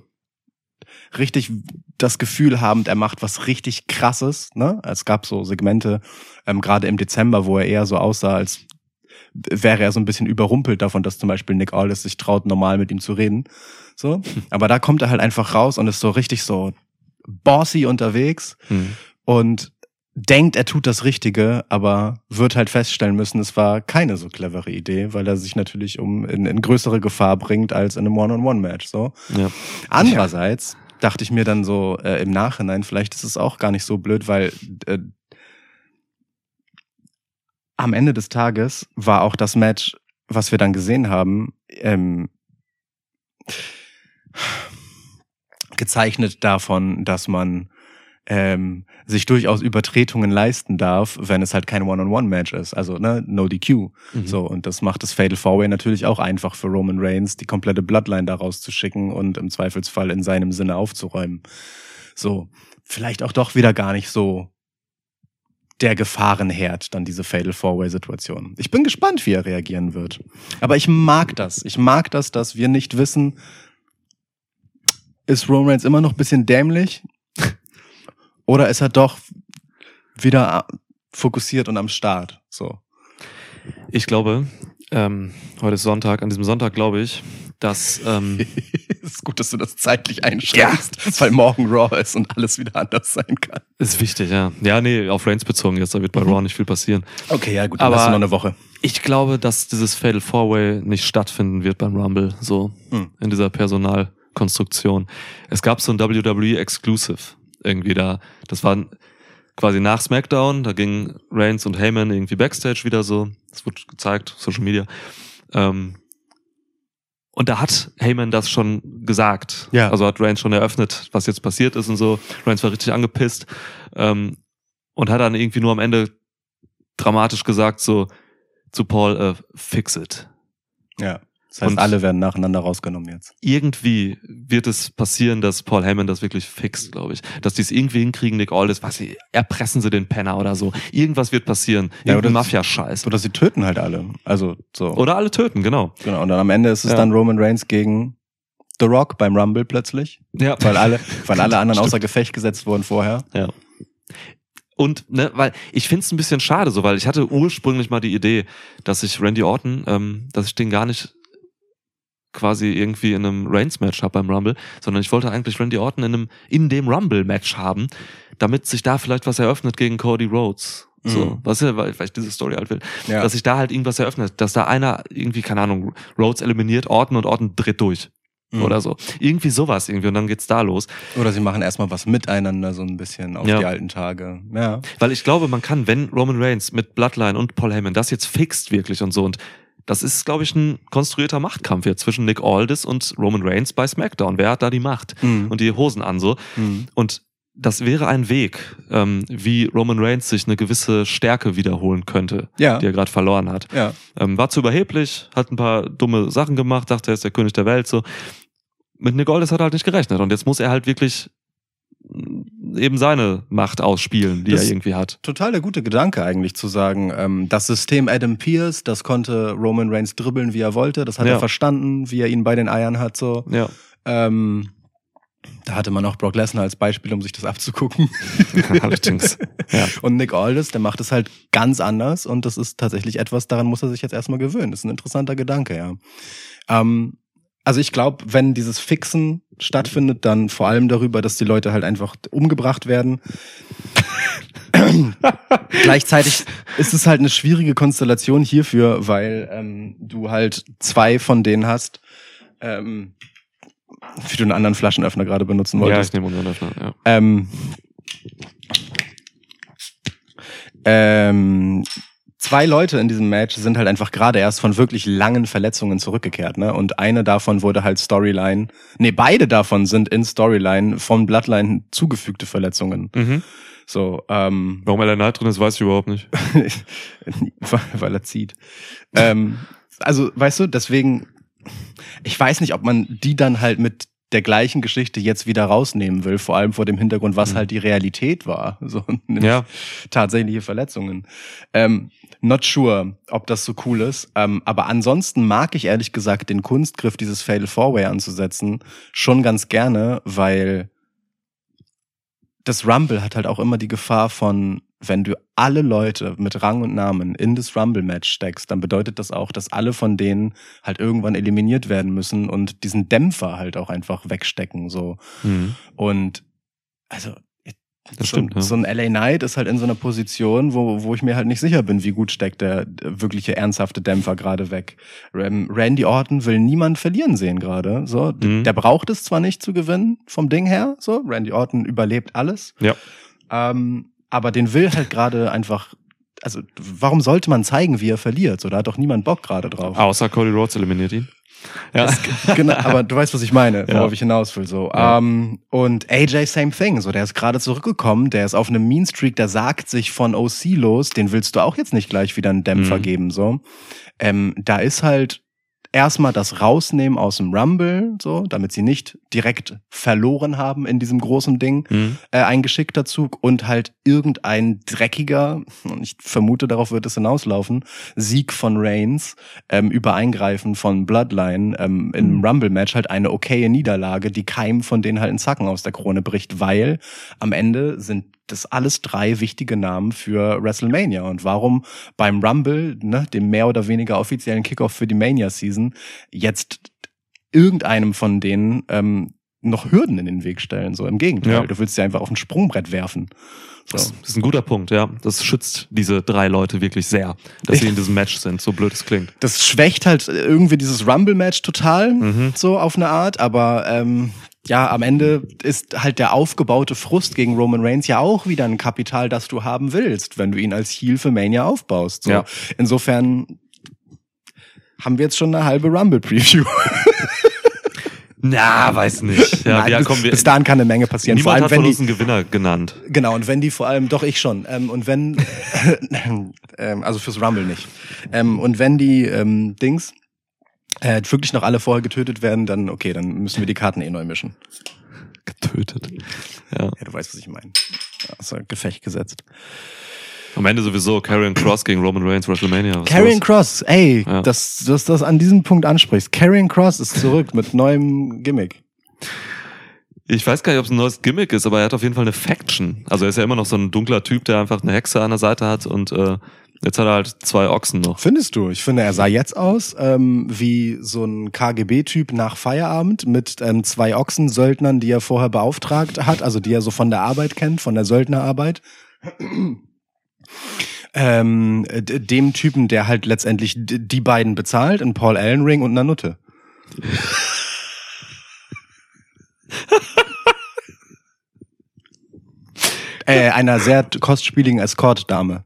richtig das Gefühl habend, er macht was richtig krasses. Ne? Es gab so Segmente, ähm, gerade im Dezember, wo er eher so aussah, als wäre er so ein bisschen überrumpelt davon, dass zum Beispiel Nick Aldis sich traut, normal mit ihm zu reden. So. Aber da kommt er halt einfach raus und ist so richtig so bossy unterwegs Mhm. und denkt, er tut das Richtige, aber wird halt feststellen müssen, es war keine so clevere Idee, weil er sich natürlich um in, in größere Gefahr bringt als in einem One-on-One-Match. So. Ja. Andererseits dachte ich mir dann so äh, im Nachhinein, vielleicht ist es auch gar nicht so blöd, weil äh, am Ende des Tages war auch das Match was wir dann gesehen haben, ähm, gezeichnet davon, dass man ähm, sich durchaus Übertretungen leisten darf, wenn es halt kein One-on-One-Match ist. Also ne, no DQ. Mhm. So, und das macht das Fatal Four-Way natürlich auch einfach für Roman Reigns, die komplette Bloodline daraus zu schicken und im Zweifelsfall in seinem Sinne aufzuräumen. So, vielleicht auch doch wieder gar nicht so der Gefahrenherd, dann diese Fatal Four-Way-Situation. Ich bin gespannt, wie er reagieren wird. Aber ich mag das. Ich mag das, dass wir nicht wissen, ist Roman Reigns immer noch ein bisschen dämlich? Oder ist er doch wieder fokussiert und am Start? So. Ich glaube, ähm, heute ist Sonntag, an diesem Sonntag glaube ich, dass ähm, Es ist gut, dass du das zeitlich einschränkst, weil morgen Raw ist und alles wieder anders sein kann. ist wichtig, ja. Ja, nee, auf Reigns bezogen jetzt, da wird bei Raw nicht viel passieren. Okay, ja gut, dann dann hast du noch eine Woche. Ich glaube, dass dieses Fatal Four-Way nicht stattfinden wird beim Rumble, so Hm. in dieser Personalkonstruktion. Es gab so ein WWE Exclusive irgendwie da. Das war quasi nach SmackDown, da gingen Reigns und Heyman irgendwie Backstage wieder so. Das wurde gezeigt, Social Media. Ähm, und da hat Heyman das schon gesagt. Ja. Also hat Reigns schon eröffnet, was jetzt passiert ist und so. Reigns war richtig angepisst. Ähm, und hat dann irgendwie nur am Ende dramatisch gesagt so zu Paul, äh, fix it. Ja. Das heißt, Und- alle werden nacheinander rausgenommen jetzt. Irgendwie wird es passieren, dass Paul Heyman das wirklich fixt, glaube ich. Dass die es irgendwie hinkriegen, Nick Aldis, was sie, erpressen sie den Penner oder so. Irgendwas wird passieren. Ja, oder- Mafia-Scheiß. Oder sie töten halt alle. Also so. Oder alle töten, genau. Genau. Und dann am Ende ist es Ja. dann Roman Reigns gegen The Rock beim Rumble plötzlich. Ja. Weil alle, weil alle anderen Stimmt. außer Gefecht gesetzt wurden vorher. Ja. Und, ne, weil ich finde es ein bisschen schade, so, weil ich hatte ursprünglich mal die Idee, dass ich Randy Orton, ähm, dass ich den gar nicht quasi irgendwie in einem Reigns-Match habe beim Rumble, sondern ich wollte eigentlich Randy Orton in einem, in dem Rumble-Match haben, damit sich da vielleicht was eröffnet gegen Cody Rhodes. So, Mhm. was ja, weil, ich diese Story halt will. Ja. Dass sich da halt irgendwas eröffnet, dass da einer irgendwie, keine Ahnung, Rhodes eliminiert Orton und Orton dreht durch. Mhm. Oder so. Irgendwie sowas irgendwie und dann geht's da los. Oder sie machen erstmal was miteinander, so ein bisschen auf Ja. die alten Tage. Ja. Weil ich glaube, man kann, wenn Roman Reigns mit Bloodline und Paul Heyman das jetzt fixt wirklich und so und das ist, glaube ich, ein konstruierter Machtkampf jetzt zwischen Nick Aldis und Roman Reigns bei SmackDown. Wer hat da die Macht? Mhm. Und die Hosen an so. Mhm. Und das wäre ein Weg, ähm, wie Roman Reigns sich eine gewisse Stärke wiederholen könnte, Ja. die er gerade verloren hat. Ja. Ähm, war zu überheblich, hat ein paar dumme Sachen gemacht, dachte, er ist der König der Welt. So. Mit Nick Aldis hat er halt nicht gerechnet. Und jetzt muss er halt wirklich eben seine Macht ausspielen, die Das- er irgendwie hat. Total der gute Gedanke eigentlich zu sagen, ähm, das System Adam Pierce, das konnte Roman Reigns dribbeln, wie er wollte, das hat Ja. er verstanden, wie er ihn bei den Eiern hat, so. Ja. Ähm, da hatte man auch Brock Lesnar als Beispiel, um sich das abzugucken. Allerdings. Ja. Und Nick Aldis, der macht es halt ganz anders und das ist tatsächlich etwas, daran muss er sich jetzt erstmal gewöhnen. Das ist ein interessanter Gedanke, ja. Ähm, also ich glaube, wenn dieses Fixen stattfindet, dann vor allem darüber, dass die Leute halt einfach umgebracht werden. Gleichzeitig ist es halt eine schwierige Konstellation hierfür, weil ähm, du halt zwei von denen hast, ähm, wie du einen anderen Flaschenöffner gerade benutzen Ja, wolltest. ich nehme unseren Öffner, ja. Ähm, ähm, zwei Leute in diesem Match sind halt einfach gerade erst von wirklich langen Verletzungen zurückgekehrt, ne? Und eine davon wurde halt Storyline, nee, beide davon sind in Storyline von Bloodline zugefügte Verletzungen. Mhm. So, ähm, Warum LA Knight drin ist, weiß ich überhaupt nicht. weil er zieht. Ähm, also, weißt du, deswegen, ich weiß nicht, ob man die dann halt mit der gleichen Geschichte jetzt wieder rausnehmen will, vor allem vor dem Hintergrund, was Mhm. halt die Realität war. So, nämlich Ja. tatsächliche Verletzungen. Ähm, not sure, ob das so cool ist. Ähm, aber ansonsten mag ich ehrlich gesagt den Kunstgriff, dieses Fatal Four-Way anzusetzen, schon ganz gerne, weil das Rumble hat halt auch immer die Gefahr von, wenn du alle Leute mit Rang und Namen in das Rumble-Match steckst, dann bedeutet das auch, dass alle von denen halt irgendwann eliminiert werden müssen und diesen Dämpfer halt auch einfach wegstecken, so. Mhm. Und, also, Das so, stimmt, ja. so ein LA Knight ist halt in so einer Position, wo, wo ich mir halt nicht sicher bin, wie gut steckt der wirkliche ernsthafte Dämpfer gerade weg. Randy Orton will niemand verlieren sehen gerade. So, Mhm. der braucht es zwar nicht zu gewinnen vom Ding her. So, Randy Orton überlebt alles. Ja. Ähm, aber den will halt gerade einfach also warum sollte man zeigen, wie er verliert? So, da hat doch niemand Bock gerade drauf. Außer Cody Rhodes eliminiert ihn. Ja. genau, aber du weißt, was ich meine, worauf Ja. ich hinaus will. So. Ja. Ähm, und AJ, same thing. So, der ist gerade zurückgekommen, der ist auf einem Mean Streak, der sagt sich von OC los, den willst du auch jetzt nicht gleich wieder einen Dämpfer Mhm. geben. So. Ähm, da ist halt erstmal das Rausnehmen aus dem Rumble, so, damit sie nicht direkt verloren haben in diesem großen Ding Hm. äh, ein geschickter Zug und halt irgendein dreckiger, und ich vermute, darauf wird es hinauslaufen, Sieg von Reigns ähm, über Eingreifen von Bloodline ähm, im Rumble-Match halt eine okaye Niederlage, die keinem von denen halt einen Zacken aus der Krone bricht, weil am Ende sind das alles drei wichtige Namen für WrestleMania. Und warum beim Rumble, ne, dem mehr oder weniger offiziellen Kickoff für die Mania-Season, jetzt irgendeinem von denen ähm, noch Hürden in den Weg stellen. So im Gegenteil. Ja. Du willst sie einfach auf ein Sprungbrett werfen. So. Das ist ein guter Punkt, ja. Das schützt diese drei Leute wirklich sehr, dass sie in diesem Match sind, so blöd es klingt. Das schwächt halt irgendwie dieses Rumble-Match total, Mhm. so auf eine Art, aber ähm, ja, am Ende ist halt der aufgebaute Frust gegen Roman Reigns ja auch wieder ein Kapital, das du haben willst, wenn du ihn als Heel für Mania aufbaust. So. Ja. Insofern haben wir jetzt schon eine halbe Rumble-Preview. Na, weiß nicht. Ja, Nein, ja, bis, komm, wir, bis dahin kann eine Menge passieren. Vor niemand allem, hat wenn von die, uns einen Gewinner genannt. Genau, und wenn die vor allem, doch ich schon, ähm, und wenn, ähm, also fürs Rumble nicht. Ähm, und wenn die ähm, Dings äh, wirklich noch alle vorher getötet werden, dann okay, dann müssen wir die Karten eh neu mischen. Getötet. Ja. Ja, du weißt, was ich meine. Außer Gefecht gesetzt. Am Ende sowieso Karrion Cross gegen Roman Reigns WrestleMania. Karrion? Cross, ey, Ja. dass dass das an diesem Punkt ansprichst. Karrion Cross ist zurück mit neuem Gimmick. Ich weiß gar nicht, ob es ein neues Gimmick ist, aber er hat auf jeden Fall eine Faction. Also er ist ja immer noch so ein dunkler Typ, der einfach eine Hexe an der Seite hat und äh, jetzt hat er halt zwei Ochsen noch. Findest du? Ich finde, er sah jetzt aus ähm, wie so ein KGB-Typ nach Feierabend mit ähm, zwei Ochsensöldnern, die er vorher beauftragt hat, also die er so von der Arbeit kennt, von der Söldnerarbeit. ähm, dem Typen, der halt letztendlich die beiden bezahlt, in Paul Allen Ring und einer Nutte. äh, einer sehr kostspieligen Escort-Dame.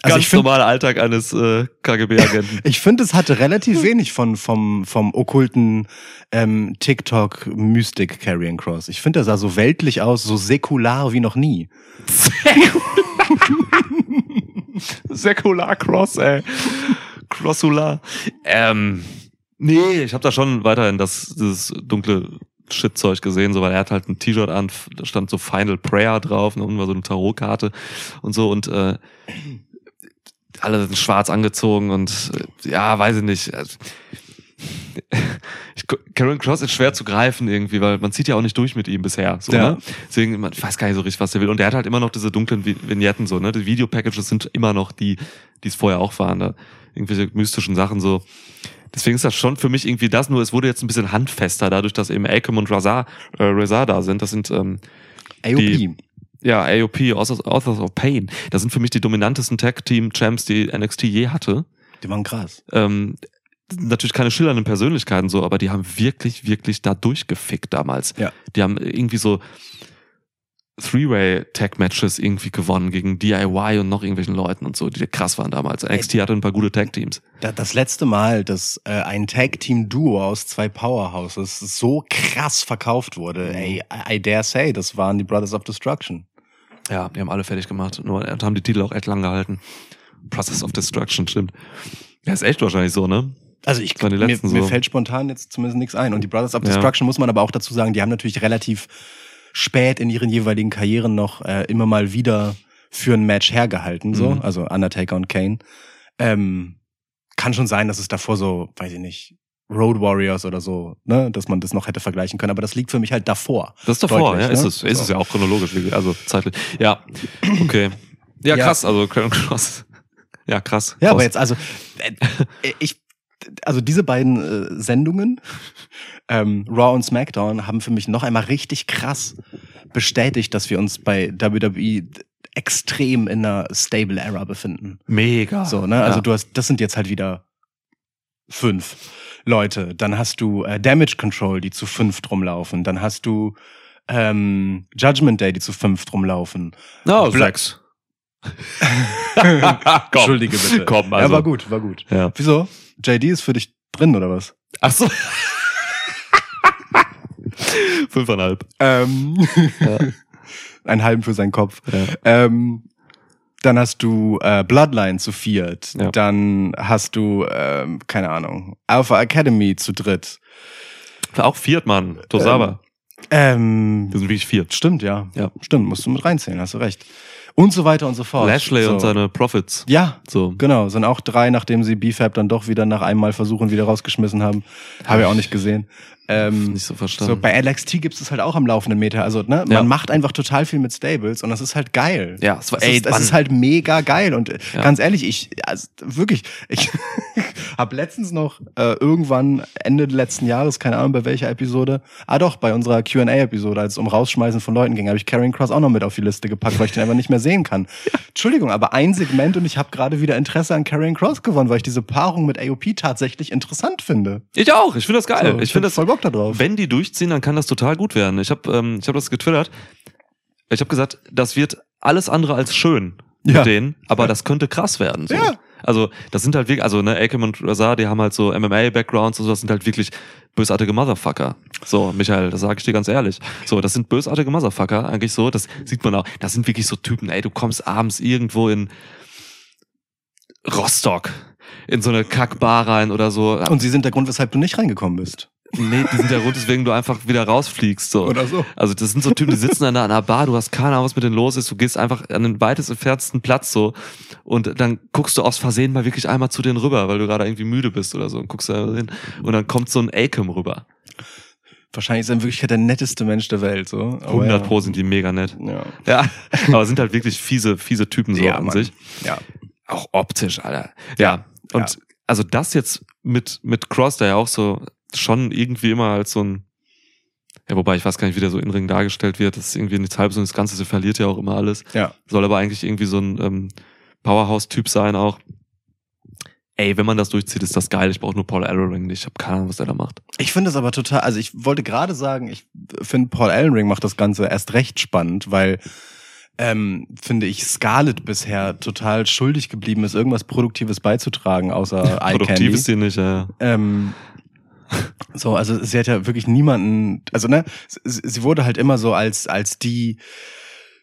Also Ganz ich finde, normaler Alltag eines äh, KGB-Agenten. ich finde, es hatte relativ wenig von vom vom okkulten ähm, TikTok Mystic Carrion Cross. Ich finde, er sah so weltlich aus, so säkular wie noch nie. Säkular Cross, ey. Crossular. Ähm, nee, ich habe da schon weiterhin das, dieses dunkle Shitzeug gesehen, so weil er hat halt ein T-Shirt an, da stand so Final Prayer drauf, und unten war so eine Tarotkarte und so und äh, alle sind schwarz angezogen und äh, ja, weiß ich nicht. Also, Ich, Karen Cross ist schwer zu greifen irgendwie, weil man zieht ja auch nicht durch mit ihm bisher. So, Ja. ne? Deswegen, man, weiß gar nicht so richtig, was er will. Und er hat halt immer noch diese dunklen Vi- Vignetten so, ne? Die Videopackages sind immer noch die, die es vorher auch waren. Da irgendwelche mystischen Sachen so. Deswegen ist das schon für mich irgendwie das, nur es wurde jetzt ein bisschen handfester, dadurch, dass eben Akam und Razar, äh, Razar da sind. Das sind ähm, AOP. Die- ja, AOP, Authors, Authors of Pain. Das sind für mich die dominantesten Tag-Team-Champs, die NXT je hatte. Die waren krass. Ähm, natürlich keine schillernden Persönlichkeiten so, aber die haben wirklich, wirklich da durchgefickt damals. Ja. Die haben irgendwie so Three-Way-Tag-Matches irgendwie gewonnen gegen DIY und noch irgendwelchen Leuten und so, die krass waren damals. NXT hatte ein paar gute Tag-Teams. Da- Das letzte Mal, dass äh, ein Tag-Team-Duo aus zwei Powerhouses so krass verkauft wurde, ey, I, dare say, das waren die Brothers of Destruction. Ja, die haben alle fertig gemacht. Nur und haben die Titel auch echt lang gehalten. Process of Destruction, stimmt. Ja, ist echt wahrscheinlich so, ne? Also ich mir, letzten mir so. fällt spontan jetzt zumindest nichts ein. Und die Brothers of Ja. Destruction muss man aber auch dazu sagen, die haben natürlich relativ spät in ihren jeweiligen Karrieren noch äh, immer mal wieder für ein Match hergehalten, so, Mhm. also Undertaker und Kane. Ähm, kann schon sein, dass es davor so, weiß ich nicht, Road Warriors oder so, ne, dass man das noch hätte vergleichen können, aber das liegt für mich halt davor. Das ist davor, Deutlich, ja, ist ne? es. Ist So. es ja auch chronologisch, also zeitlich. Ja, okay. Ja, Ja. krass, also Cross. Ja, krass. Ja, aber Aus- jetzt also äh, ich also diese beiden äh, Sendungen ähm, Raw und SmackDown haben für mich noch einmal richtig krass bestätigt, dass wir uns bei WWE extrem in einer stable Era befinden. Mega. So, ne? Also ja. du hast das sind jetzt halt wieder fünf Leute, dann hast du äh, Damage Control, die zu fünf rumlaufen, dann hast du ähm, Judgment Day, die zu fünf rumlaufen. No, Bla- sechs. Entschuldige bitte. Komm, ja, also. war gut, war gut. Ja. Wieso? JD ist für dich drin, oder was? Ach so. Fünfeinhalb. Ähm, Ja. Einen halben für seinen Kopf. Ja. Ähm, dann hast du äh, Bloodline zu viert. Ja. Dann hast du, ähm, keine Ahnung, Alpha Academy zu dritt. Auch viert, Mann. Tosawa. Ähm, Wir sind wirklich viert. stimmt, ja. Ja. Stimmt, musst du mit reinzählen, hast du recht. Und so weiter und so fort. Lashley so. und seine Profits. Ja, So. genau. Sind auch drei, nachdem sie BFAB dann doch wieder nach einmal versuchen wieder rausgeschmissen haben. Habe ich auch nicht gesehen. Ähm, Nicht so so verstanden. bei NXT gibt es halt auch am laufenden Meter. Also, ne, man Ja. macht einfach total viel mit Stables und das ist halt geil. ja, es war, ey, ist, es ist halt mega geil und äh, Ja. ganz ehrlich, ich also wirklich, ich habe letztens noch äh, irgendwann Ende letzten Jahres, keine Ahnung bei welcher Episode, ah doch bei unserer Q&A-Episode, als es um Rausschmeißen von Leuten ging, habe ich Karrion Cross auch noch mit auf die Liste gepackt, weil ich den einfach nicht mehr sehen kann. Entschuldigung, aber ein Segment und ich habe gerade wieder Interesse an Karrion Cross gewonnen, weil ich diese Paarung mit AOP tatsächlich interessant finde. ich auch. Ich finde das geil. So, ich finde das, voll Bock da drauf. wenn die durchziehen, dann kann das total gut werden. Ich habe ähm, ich hab das getwittert. Ich habe gesagt, das wird alles andere als schön Ja. mit denen, aber das könnte krass werden. So. Ja. Also das sind halt wirklich, also ne, Akem und Razar, die haben halt so MMA-Backgrounds und so, das sind halt wirklich bösartige Motherfucker. So, Michael, das sage ich dir ganz ehrlich. So, das sind bösartige Motherfucker, eigentlich so, das sieht man auch. Das sind wirklich so Typen, ey, du kommst abends irgendwo in Rostock in so eine Kackbar rein oder so. Und sie sind der Grund, weshalb du nicht reingekommen bist. Nee, die sind der Grund, weswegen du einfach wieder rausfliegst. So. Oder so. Also das sind so Typen, die sitzen an einer Bar, du hast keine Ahnung, was mit denen los ist, du gehst einfach an den weitest entferntesten Platz so und dann guckst du aus Versehen mal wirklich einmal zu denen rüber, weil du gerade irgendwie müde bist oder so und guckst da hin und dann kommt so ein Acom rüber. Wahrscheinlich ist er in Wirklichkeit der netteste Mensch der Welt, so. Aber 100 ja. Pro sind die mega nett. Ja. Ja, aber sind halt wirklich fiese, fiese Typen so Ja, an Mann. sich. Ja. Auch optisch, Alter. Ja, und Ja. also das jetzt mit, mit Cross, der ja auch so schon irgendwie immer als so ein, ja, wobei ich weiß gar nicht, wie der so in Ring dargestellt wird. Das ist irgendwie nichts halbes und das Ganze, der verliert ja auch immer alles. Ja. Soll aber eigentlich irgendwie so ein ähm, Powerhouse-Typ sein auch. Ey, wenn man das durchzieht, ist das geil. Ich brauche nur Paul Ellering nicht. Ich habe keine Ahnung, was der da macht. Ich finde es aber total, also ich wollte gerade sagen, ich finde Paul Ellenring macht das Ganze erst recht spannend, weil ähm, finde ich Scarlett bisher total schuldig geblieben ist, irgendwas Produktives beizutragen, außer Eye Produktiv ist die nicht, ja. Ähm, so, also sie hat ja wirklich niemanden, also ne, sie, wurde halt immer so als, als die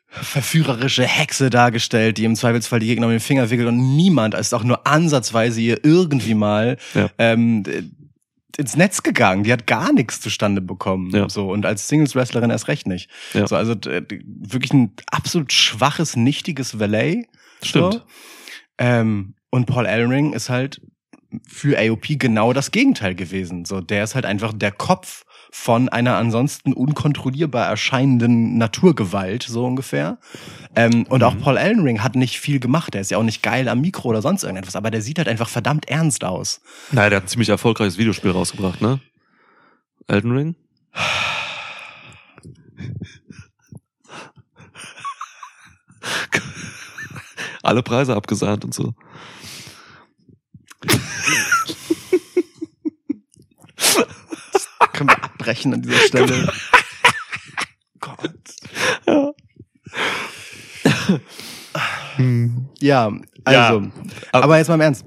verführerische Hexe dargestellt, die im Zweifelsfall die Gegner um den Finger wickelt und niemand ist auch nur ansatzweise ihr irgendwie mal Ja. ähm, ins Netz gegangen. Die hat gar nichts zustande bekommen. Ja. So und als Singles-Wrestlerin erst recht nicht. Ja. So, also wirklich ein absolut schwaches, nichtiges Valet. Stimmt. So. Ähm, und Paul Ellering ist halt für AOP genau das Gegenteil gewesen. So, der ist halt einfach der Kopf von einer ansonsten unkontrollierbar erscheinenden Naturgewalt, so ungefähr. Ähm, und Mhm. auch Paul Ellering hat nicht viel gemacht. Der ist ja auch nicht geil am Mikro oder sonst irgendetwas, aber der sieht halt einfach verdammt ernst aus. Naja, der hat ein ziemlich erfolgreiches Videospiel rausgebracht, ne? Elden Ring? Alle Preise abgesahnt und so. Können wir abbrechen an dieser Stelle? Gott. Ja, also. Ja. Aber jetzt mal im Ernst.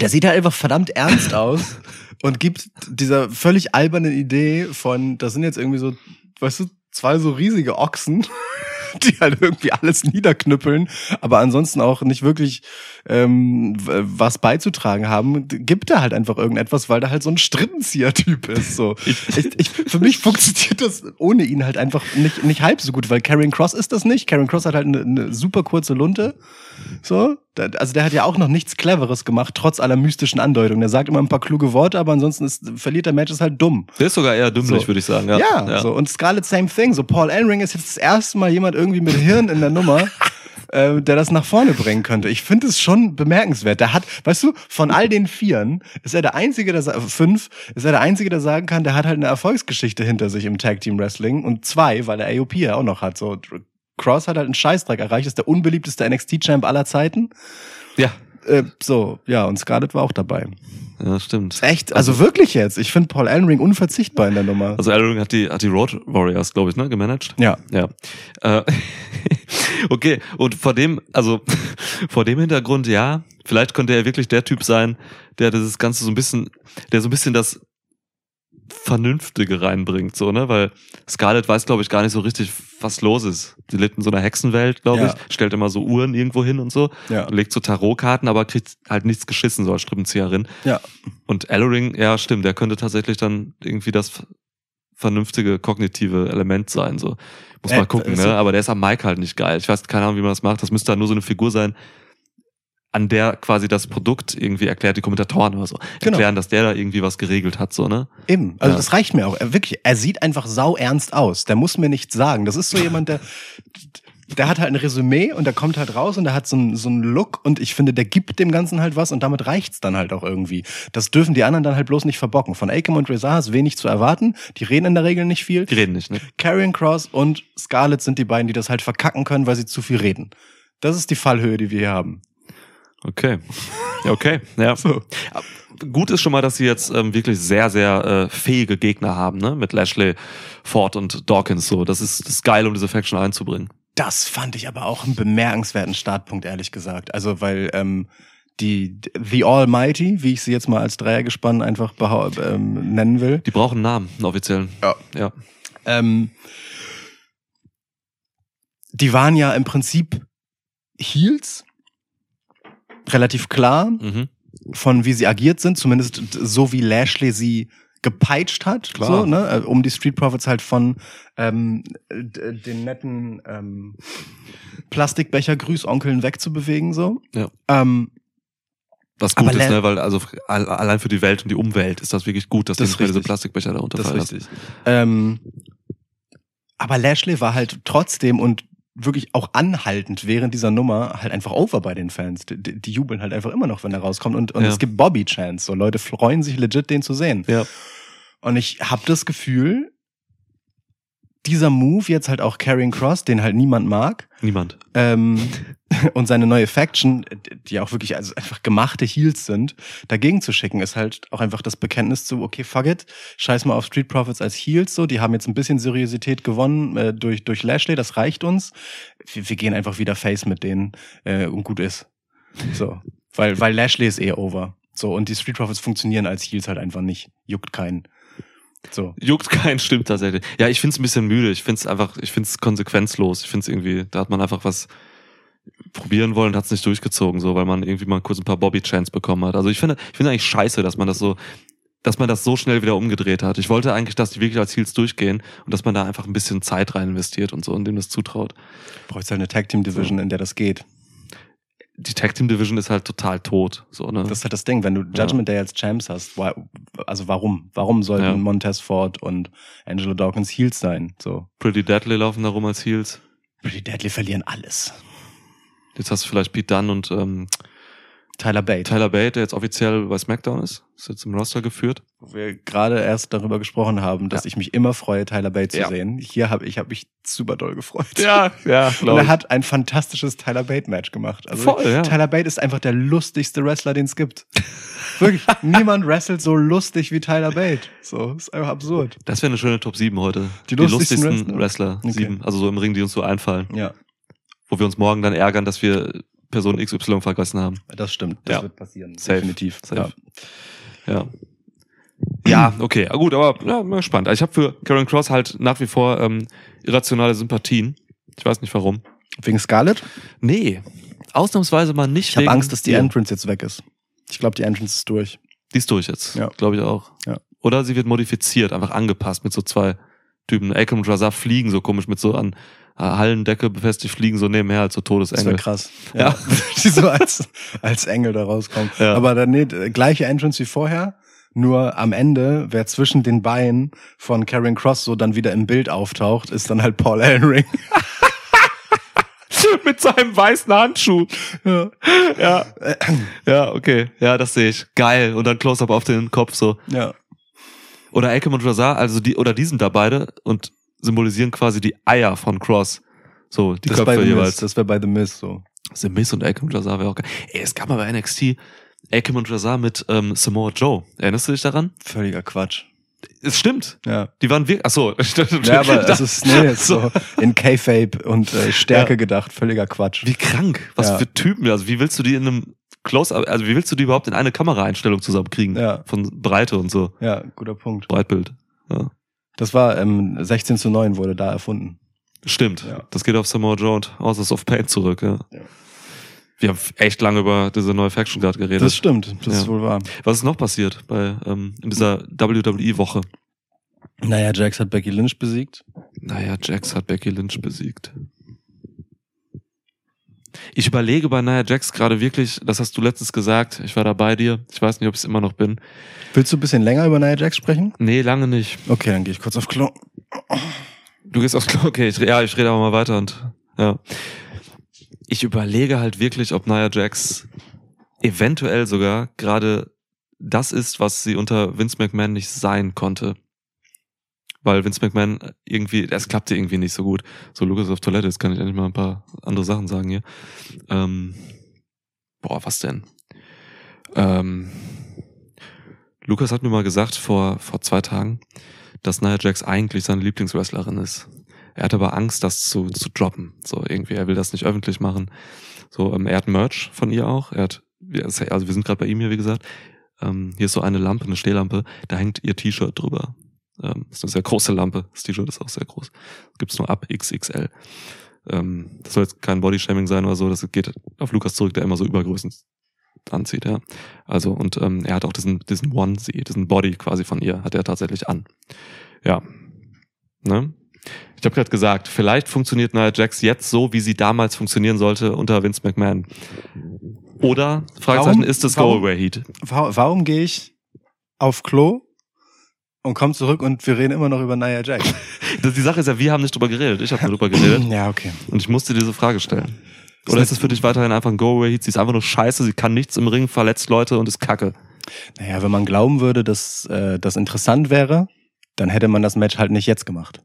Der sieht halt einfach verdammt ernst aus und gibt dieser völlig albernen Idee von, das sind jetzt irgendwie so, weißt du, zwei so riesige Ochsen, die halt irgendwie alles niederknüppeln, aber ansonsten auch nicht wirklich ähm, was beizutragen haben, gibt er halt einfach irgendetwas, weil da halt so ein Strippenzieher-Typ ist. So. Ich, ich, für mich funktioniert das ohne ihn halt einfach nicht, nicht halb so gut, weil Karen Cross ist das nicht. Karen Cross hat halt eine, eine super kurze Lunte. So, also der hat ja auch noch nichts Cleveres gemacht, trotz aller mystischen Andeutungen. Der sagt immer ein paar kluge Worte, aber ansonsten ist, verliert der Match ist halt dumm. Der ist sogar eher dümmlich, So. würde ich sagen. Ja, Ja, so und Scarlett same thing. So Paul Elring ist jetzt das erste Mal jemand irgendwie mit Hirn in der Nummer, äh, der das nach vorne bringen könnte. Ich finde es schon bemerkenswert. Der hat, weißt du, von all den Vieren ist er der einzige, der fünf, ist er der einzige, der sagen kann, der hat halt eine Erfolgsgeschichte hinter sich im Tag Team Wrestling und zwei, weil er AOP ja auch noch hat. So Cross hat halt einen Scheißdreck erreicht, ist der unbeliebteste NXT Champ aller Zeiten. Ja. Äh, so, ja, und Scarlett war auch dabei. Ja, stimmt. Echt? Also wirklich jetzt. Ich finde Paul Ellenring unverzichtbar in der Nummer. Also Ellering hat die, hat die Road Warriors, glaube ich, ne, gemanagt. ja. Ja. Äh, okay, und vor dem, also vor dem Hintergrund, ja, vielleicht könnte er wirklich der Typ sein, der dieses Ganze so ein bisschen, der so ein bisschen das Vernünftige reinbringt, so, ne? Weil Scarlett weiß, glaube ich, gar nicht so richtig, was los ist. Die lebt in so einer Hexenwelt, glaube Ja. ich, stellt immer so Uhren irgendwo hin und so, Ja. legt so Tarotkarten, aber kriegt halt nichts geschissen, so als Strippenzieherin. Ja. Und Ellering, ja, stimmt, der könnte tatsächlich dann irgendwie das vernünftige kognitive Element sein, so. Muss Äh, mal gucken, so- ne? Aber der ist am Mike halt nicht geil. Ich weiß keine Ahnung, wie man das macht. Das müsste dann nur so eine Figur sein, an der quasi das Produkt irgendwie erklärt, die Kommentatoren oder so. Genau. Erklären, dass der da irgendwie was geregelt hat, so, ne? Eben. Also Ja. das reicht mir auch. Er, wirklich, er sieht einfach sau ernst aus. Der muss mir nichts sagen. Das ist so jemand, der, der hat halt ein Resümee und der kommt halt raus und der hat so einen so einen Look und ich finde, der gibt dem Ganzen halt was und damit reicht's dann halt auch irgendwie. Das dürfen die anderen dann halt bloß nicht verbocken. Von Akam und Rezar ist wenig zu erwarten. Die reden in der Regel nicht viel. Die reden nicht, ne? Karrion Cross und Scarlett sind die beiden, die das halt verkacken können, weil sie zu viel reden. Das ist die Fallhöhe, die wir hier haben. Okay. Okay. Ja. So. Gut ist schon mal, dass sie jetzt ähm, wirklich sehr, sehr äh, fähige Gegner haben, ne? Mit Lashley, Ford und Dawkins so. Das ist, das ist geil, um diese Faction einzubringen. Das fand ich aber auch einen bemerkenswerten Startpunkt, ehrlich gesagt. Also, weil ähm, die The Almighty, wie ich sie jetzt mal als Dreiergespann einfach behau- ähm, nennen will, Die brauchen einen Namen, einen offiziellen. Ja. Ja. ähm, die waren ja im Prinzip Heels, relativ klar Mhm. von wie sie agiert sind, zumindest so wie Lashley sie gepeitscht hat, Klar. so, ne, äh, um die Street Profits halt von ähm, d- den netten ähm, Plastikbecher Grüßonkeln wegzubewegen, so. Ja. Ähm, Was gut ist, ne? Weil also all- allein für die Welt und die Umwelt ist das wirklich gut, dass Das diese. Plastikbecher da Das unterfallen ist richtig. Ähm, aber Lashley war halt trotzdem und wirklich auch anhaltend während dieser Nummer halt einfach over bei den Fans. Die, die, jubeln halt einfach immer noch, wenn er rauskommt. Und, und Ja. es gibt Bobby-Chance. So Leute freuen sich legit, den zu sehen. Ja. Und ich habe das Gefühl, dieser Move jetzt halt auch Carrying Cross, den halt niemand mag, Niemand. ähm, und seine neue Faction, die auch wirklich also einfach gemachte Heels sind, dagegen zu schicken, ist halt auch einfach das Bekenntnis zu, okay, fuck it, scheiß mal auf Street Profits als Heels so, die haben jetzt ein bisschen Seriosität gewonnen äh, durch, durch Lashley, das reicht uns. Wir, wir gehen einfach wieder Face mit denen äh, und gut ist. So. Weil, weil Lashley ist eh over. So, und die Street Profits funktionieren als Heels halt einfach nicht. Juckt keinen. So. Juckt kein, stimmt tatsächlich. Ja, ich find's ein bisschen müde. Ich find's einfach, ich find's konsequenzlos. Ich find's irgendwie, da hat man einfach was probieren wollen und hat's nicht durchgezogen, so, weil man irgendwie mal kurz ein paar Bobby-Chance bekommen hat. Also ich finde, ich finde eigentlich scheiße, dass man das so, dass man das so schnell wieder umgedreht hat. Ich wollte eigentlich, dass die wirklich als Heels durchgehen und dass man da einfach ein bisschen Zeit rein investiert und so und dem das zutraut. Brauchst halt eine Tag Team Division, in der das geht. Die Tag Team Division ist halt total tot, so, ne? Das ist halt das Ding, wenn du Judgment Day als Champs hast, also warum? Warum sollten Ja. Montez Ford und Angelo Dawkins Heels sein? So. Pretty Deadly laufen da rum als Heels. Pretty Deadly verlieren alles. Jetzt hast du vielleicht Pete Dunne und ähm, Tyler Bate. Tyler Bate, der jetzt offiziell bei SmackDown ist. Ist jetzt im Roster geführt. Wo wir gerade erst darüber gesprochen haben, dass Ja. ich mich immer freue, Tyler Bate zu Ja. sehen. Hier habe ich hab mich super doll gefreut. ja, Und er hat ein fantastisches Tyler Bate Match gemacht. Also Voll, ja. Tyler Bate ist einfach der lustigste Wrestler, den es gibt. Wirklich, niemand wrestelt so lustig wie Tyler Bate. So, ist einfach absurd. Das wäre eine schöne Top 7 heute. Die lustigsten Wrestler? Wrestler. Okay. Sieben. Also so im Ring, die uns so einfallen. Ja, Wo wir uns morgen dann ärgern, dass wir Person XY vergessen haben. das stimmt. Das Ja. wird passieren. Safe. Definitiv. Safe. Ja. Ja, okay. Ah, Gut, aber ja, mal gespannt. Also ich habe für Karen Cross halt nach wie vor ähm, irrationale Sympathien. Ich weiß nicht warum. Wegen Scarlett? Nee, ausnahmsweise mal nicht. Ich habe Angst, dass die. Entrance jetzt weg ist. Ich glaube, die Entrance ist durch. Die ist durch jetzt. Ja. Glaube ich auch. Ja. Oder sie wird modifiziert, einfach angepasst mit so zwei Typen. Akam und Razar fliegen so komisch mit so an Hallendecke befestigt, fliegen so nebenher als so Das wäre Todesengel. krass. Ja. die so als, als Engel da rauskommen. Ja. Aber dann nee, gleiche Entrance wie vorher. Nur am Ende, wer zwischen den Beinen von Karen Cross so dann wieder im Bild auftaucht, ist dann halt Paul Ellenring. mit seinem weißen Handschuh. Ja. Ja. ja, okay. Ja, das sehe ich. Geil. Und dann Close-Up auf den Kopf so. ja. Oder Akam und Razar, also die, oder die sind da beide und symbolisieren quasi die Eier von Cross. So, die Das Köpfe jeweils. das wäre bei The Miz so. The Miz und Akim Jazar wäre auch geil. Ey, es gab mal bei NXT Akim und Jazar mit ähm, Samoa Joe. Erinnerst du dich daran? Völliger Quatsch. Es stimmt. Ja. Die waren wirklich, ach so. Ja, aber es ist nee, so in K-Fape und äh, Stärke Ja. gedacht, völliger Quatsch. Wie krank. Was Ja. für Typen. Also wie willst du die in einem Close, also wie willst du die überhaupt in eine Kameraeinstellung zusammenkriegen? Ja. Von Breite und so. Ja, guter Punkt. Breitbild. Ja. Das war ähm, 16 zu 9 wurde da erfunden. Stimmt. Ja. Das geht auf Samoa Joe und Houses of Pain zurück, ja. Ja. Wir haben echt lange über diese neue Faction gerade geredet. Das stimmt, das Ja. ist wohl wahr. Was ist noch passiert bei ähm, in dieser WWE-Woche? Naja, Jax hat Becky Lynch besiegt. Naja, Jax hat Becky Lynch besiegt. Ich überlege bei Nia Jax gerade wirklich, das hast du letztens gesagt, ich war da bei dir, ich weiß nicht, ob ich es immer noch bin. Willst du ein bisschen länger über Nia Jax sprechen? Nee, lange nicht. Okay, dann gehe ich kurz auf Klo. Du gehst aufs Klo, okay, ich, ja, ich rede aber mal weiter und ja. Ich überlege halt wirklich, ob Nia Jax eventuell sogar gerade das ist, was sie unter Vince McMahon nicht sein konnte. Weil Vince McMahon irgendwie, es klappte irgendwie nicht so gut. So, Lucas auf Toilette, jetzt kann ich endlich mal ein paar andere Sachen sagen hier. Ähm, boah, was denn? Ähm, Lukas hat mir mal gesagt vor, vor zwei Tagen, dass Nia Jax eigentlich seine Lieblingswrestlerin ist. Er hat aber Angst, das zu, zu droppen. So irgendwie, er will das nicht öffentlich machen. So, ähm, er hat Merch von ihr auch. Er hat, also wir sind gerade bei ihm hier, wie gesagt. Ähm, hier ist so eine Lampe, eine Stehlampe. Da hängt ihr T-Shirt drüber. Ähm, ist eine sehr große Lampe. Das T-Shirt ist auch sehr groß. Gibt's nur ab XXL. Ähm, das soll jetzt kein Bodyshaming sein oder so. Das geht auf Lukas zurück, der immer so Übergrößen anzieht, ja. Also, und ähm, er hat auch diesen, diesen Onesie, diesen Body quasi von ihr, hat er tatsächlich an. Ja. Ne? Ich habe gerade gesagt, vielleicht funktioniert Nia Jax jetzt so, wie sie damals funktionieren sollte unter Vince McMahon. Oder, Fragezeichen, Warum- ist es warum- Go Away Heat? Warum, warum gehe ich auf Klo und komme zurück und wir reden immer noch über Nia Jax? Die Sache ist ja, wir haben nicht drüber geredet, ich habe nur drüber geredet ja, okay. und ich musste diese Frage stellen. Oder ist es für dich weiterhin einfach ein Go Away Heat? Sie ist einfach nur scheiße, sie kann nichts im Ring, verletzt Leute und ist kacke. Naja, wenn man glauben würde, dass äh, das interessant wäre, dann hätte man das Match halt nicht jetzt gemacht.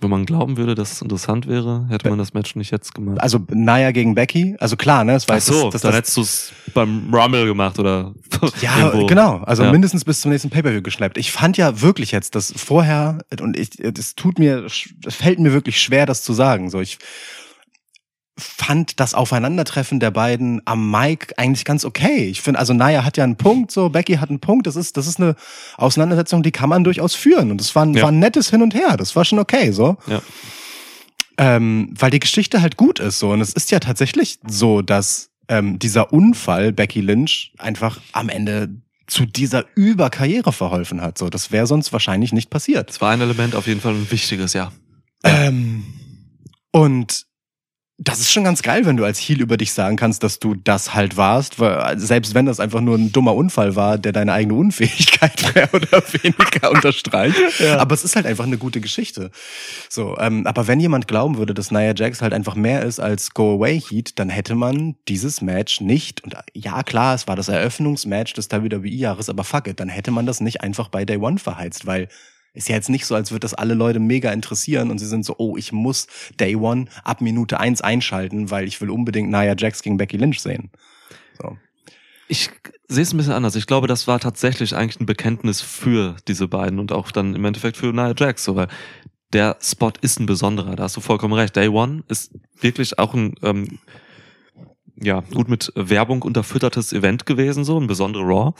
Wenn man glauben würde, dass es interessant wäre, hätte man das Match nicht jetzt gemacht. Also Naya gegen Becky, also klar, ne? Es war Ach so, das, das, dann hättest du es beim Rumble gemacht oder Ja, irgendwo. genau. Also Ja. mindestens bis zum nächsten Pay-Per-View geschleppt. Ich fand ja wirklich jetzt, dass vorher, und ich, es tut mir, es fällt mir wirklich schwer, das zu sagen. So, ich fand das Aufeinandertreffen der beiden am Mic eigentlich ganz okay. Ich finde, also Naya hat ja einen Punkt, so, Becky hat einen Punkt. Das ist, das ist eine Auseinandersetzung, die kann man durchaus führen. Und das war ein, Ja. war ein nettes Hin und Her. Das war schon okay, so. Ja. Ähm, weil die Geschichte halt gut ist, so. Und es ist ja tatsächlich so, dass ähm, dieser Unfall Becky Lynch einfach am Ende zu dieser Überkarriere verholfen hat. So, das wäre sonst wahrscheinlich nicht passiert. Das war ein Element auf jeden Fall ein wichtiges, ja. Ähm, und das ist schon ganz geil, wenn du als Heel über dich sagen kannst, dass du das halt warst, weil selbst wenn das einfach nur ein dummer Unfall war, der deine eigene Unfähigkeit mehr oder weniger unterstreicht. Aber es ist halt einfach eine gute Geschichte. So, ähm, aber wenn jemand glauben würde, dass Nia Jax halt einfach mehr ist als Go Away Heat, dann hätte man dieses Match nicht. Und ja, klar, es war das Eröffnungsmatch des WWE-Jahres, aber fuck it, dann hätte man das nicht einfach bei Day One verheizt, weil ist ja jetzt nicht so, als würde das alle Leute mega interessieren und sie sind so, oh, ich muss Day One ab Minute eins einschalten, weil ich will unbedingt Nia Jax gegen Becky Lynch sehen. So. Ich sehe es ein bisschen anders. Ich glaube, das war tatsächlich eigentlich ein Bekenntnis für diese beiden und auch dann im Endeffekt für Nia Jax, so, weil der Spot ist ein besonderer. Da hast du vollkommen recht. Day One ist wirklich auch ein ähm, ja gut mit Werbung unterfüttertes Event gewesen, so ein besonderer Raw.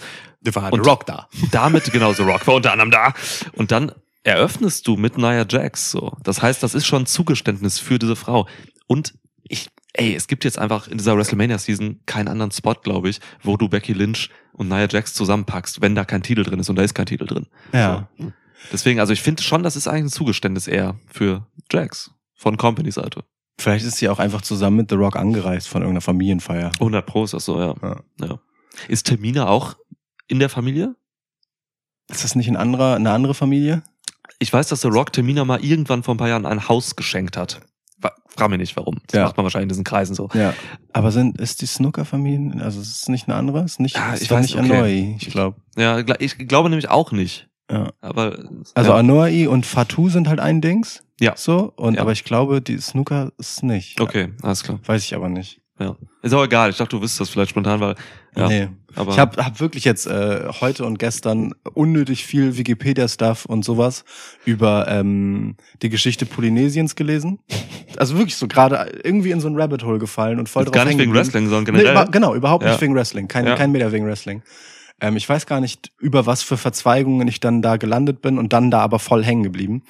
Da war Und- The Rock da. Damit genauso Rock war unter anderem da. Und dann eröffnest du mit Nia Jax so. Das heißt, das ist schon ein Zugeständnis für diese Frau. Und ich, ey, es gibt jetzt einfach in dieser WrestleMania-Season keinen anderen Spot, glaube ich, wo du Becky Lynch und Nia Jax zusammenpackst, wenn da kein Titel drin ist und da ist kein Titel drin. Ja. So. Deswegen, also ich finde schon, das ist eigentlich ein Zugeständnis eher für Jax von Company-Seite. Vielleicht ist sie auch einfach zusammen mit The Rock angereist von irgendeiner Familienfeier. 100 Pro ist das so, ja. Ja. ja. Ist Termina auch in der Familie? Ist das nicht ein anderer, eine andere Familie? Ich weiß, dass The Rock Termina mal irgendwann vor ein paar Jahren ein Haus geschenkt hat. Frag mich nicht, warum. Das Ja. macht man wahrscheinlich in diesen Kreisen so. Ja. Aber sind, ist die Snooker-Familie, also ist es nicht eine andere? Ist nicht, Ja, ist ich weiß, nicht okay. Anoi, ich glaube. Ja, ich glaube nämlich auch nicht. Ja. Aber Also ja. Anoi und Fatou sind halt ein Dings. Ja. So, und Ja. aber ich glaube, die Snooker ist nicht. Okay, alles klar. Weiß ich aber nicht. Ja. Ist auch egal. Ich dachte, du wüsstest das vielleicht spontan, weil. Ja, Nee. Aber Ich habe hab wirklich jetzt äh, heute und gestern unnötig viel Wikipedia-Stuff und sowas über ähm, die Geschichte Polynesiens gelesen. Also wirklich so gerade irgendwie in so ein Rabbit Hole gefallen und voll drauf gar nicht wegen. Wrestling, sondern Nee, generell. über, genau, überhaupt nicht Ja. wegen Wrestling. Kein, Ja. kein Meter wegen Wrestling. Ähm, ich weiß gar nicht, über was für Verzweigungen ich dann da gelandet bin und dann da aber voll hängen geblieben.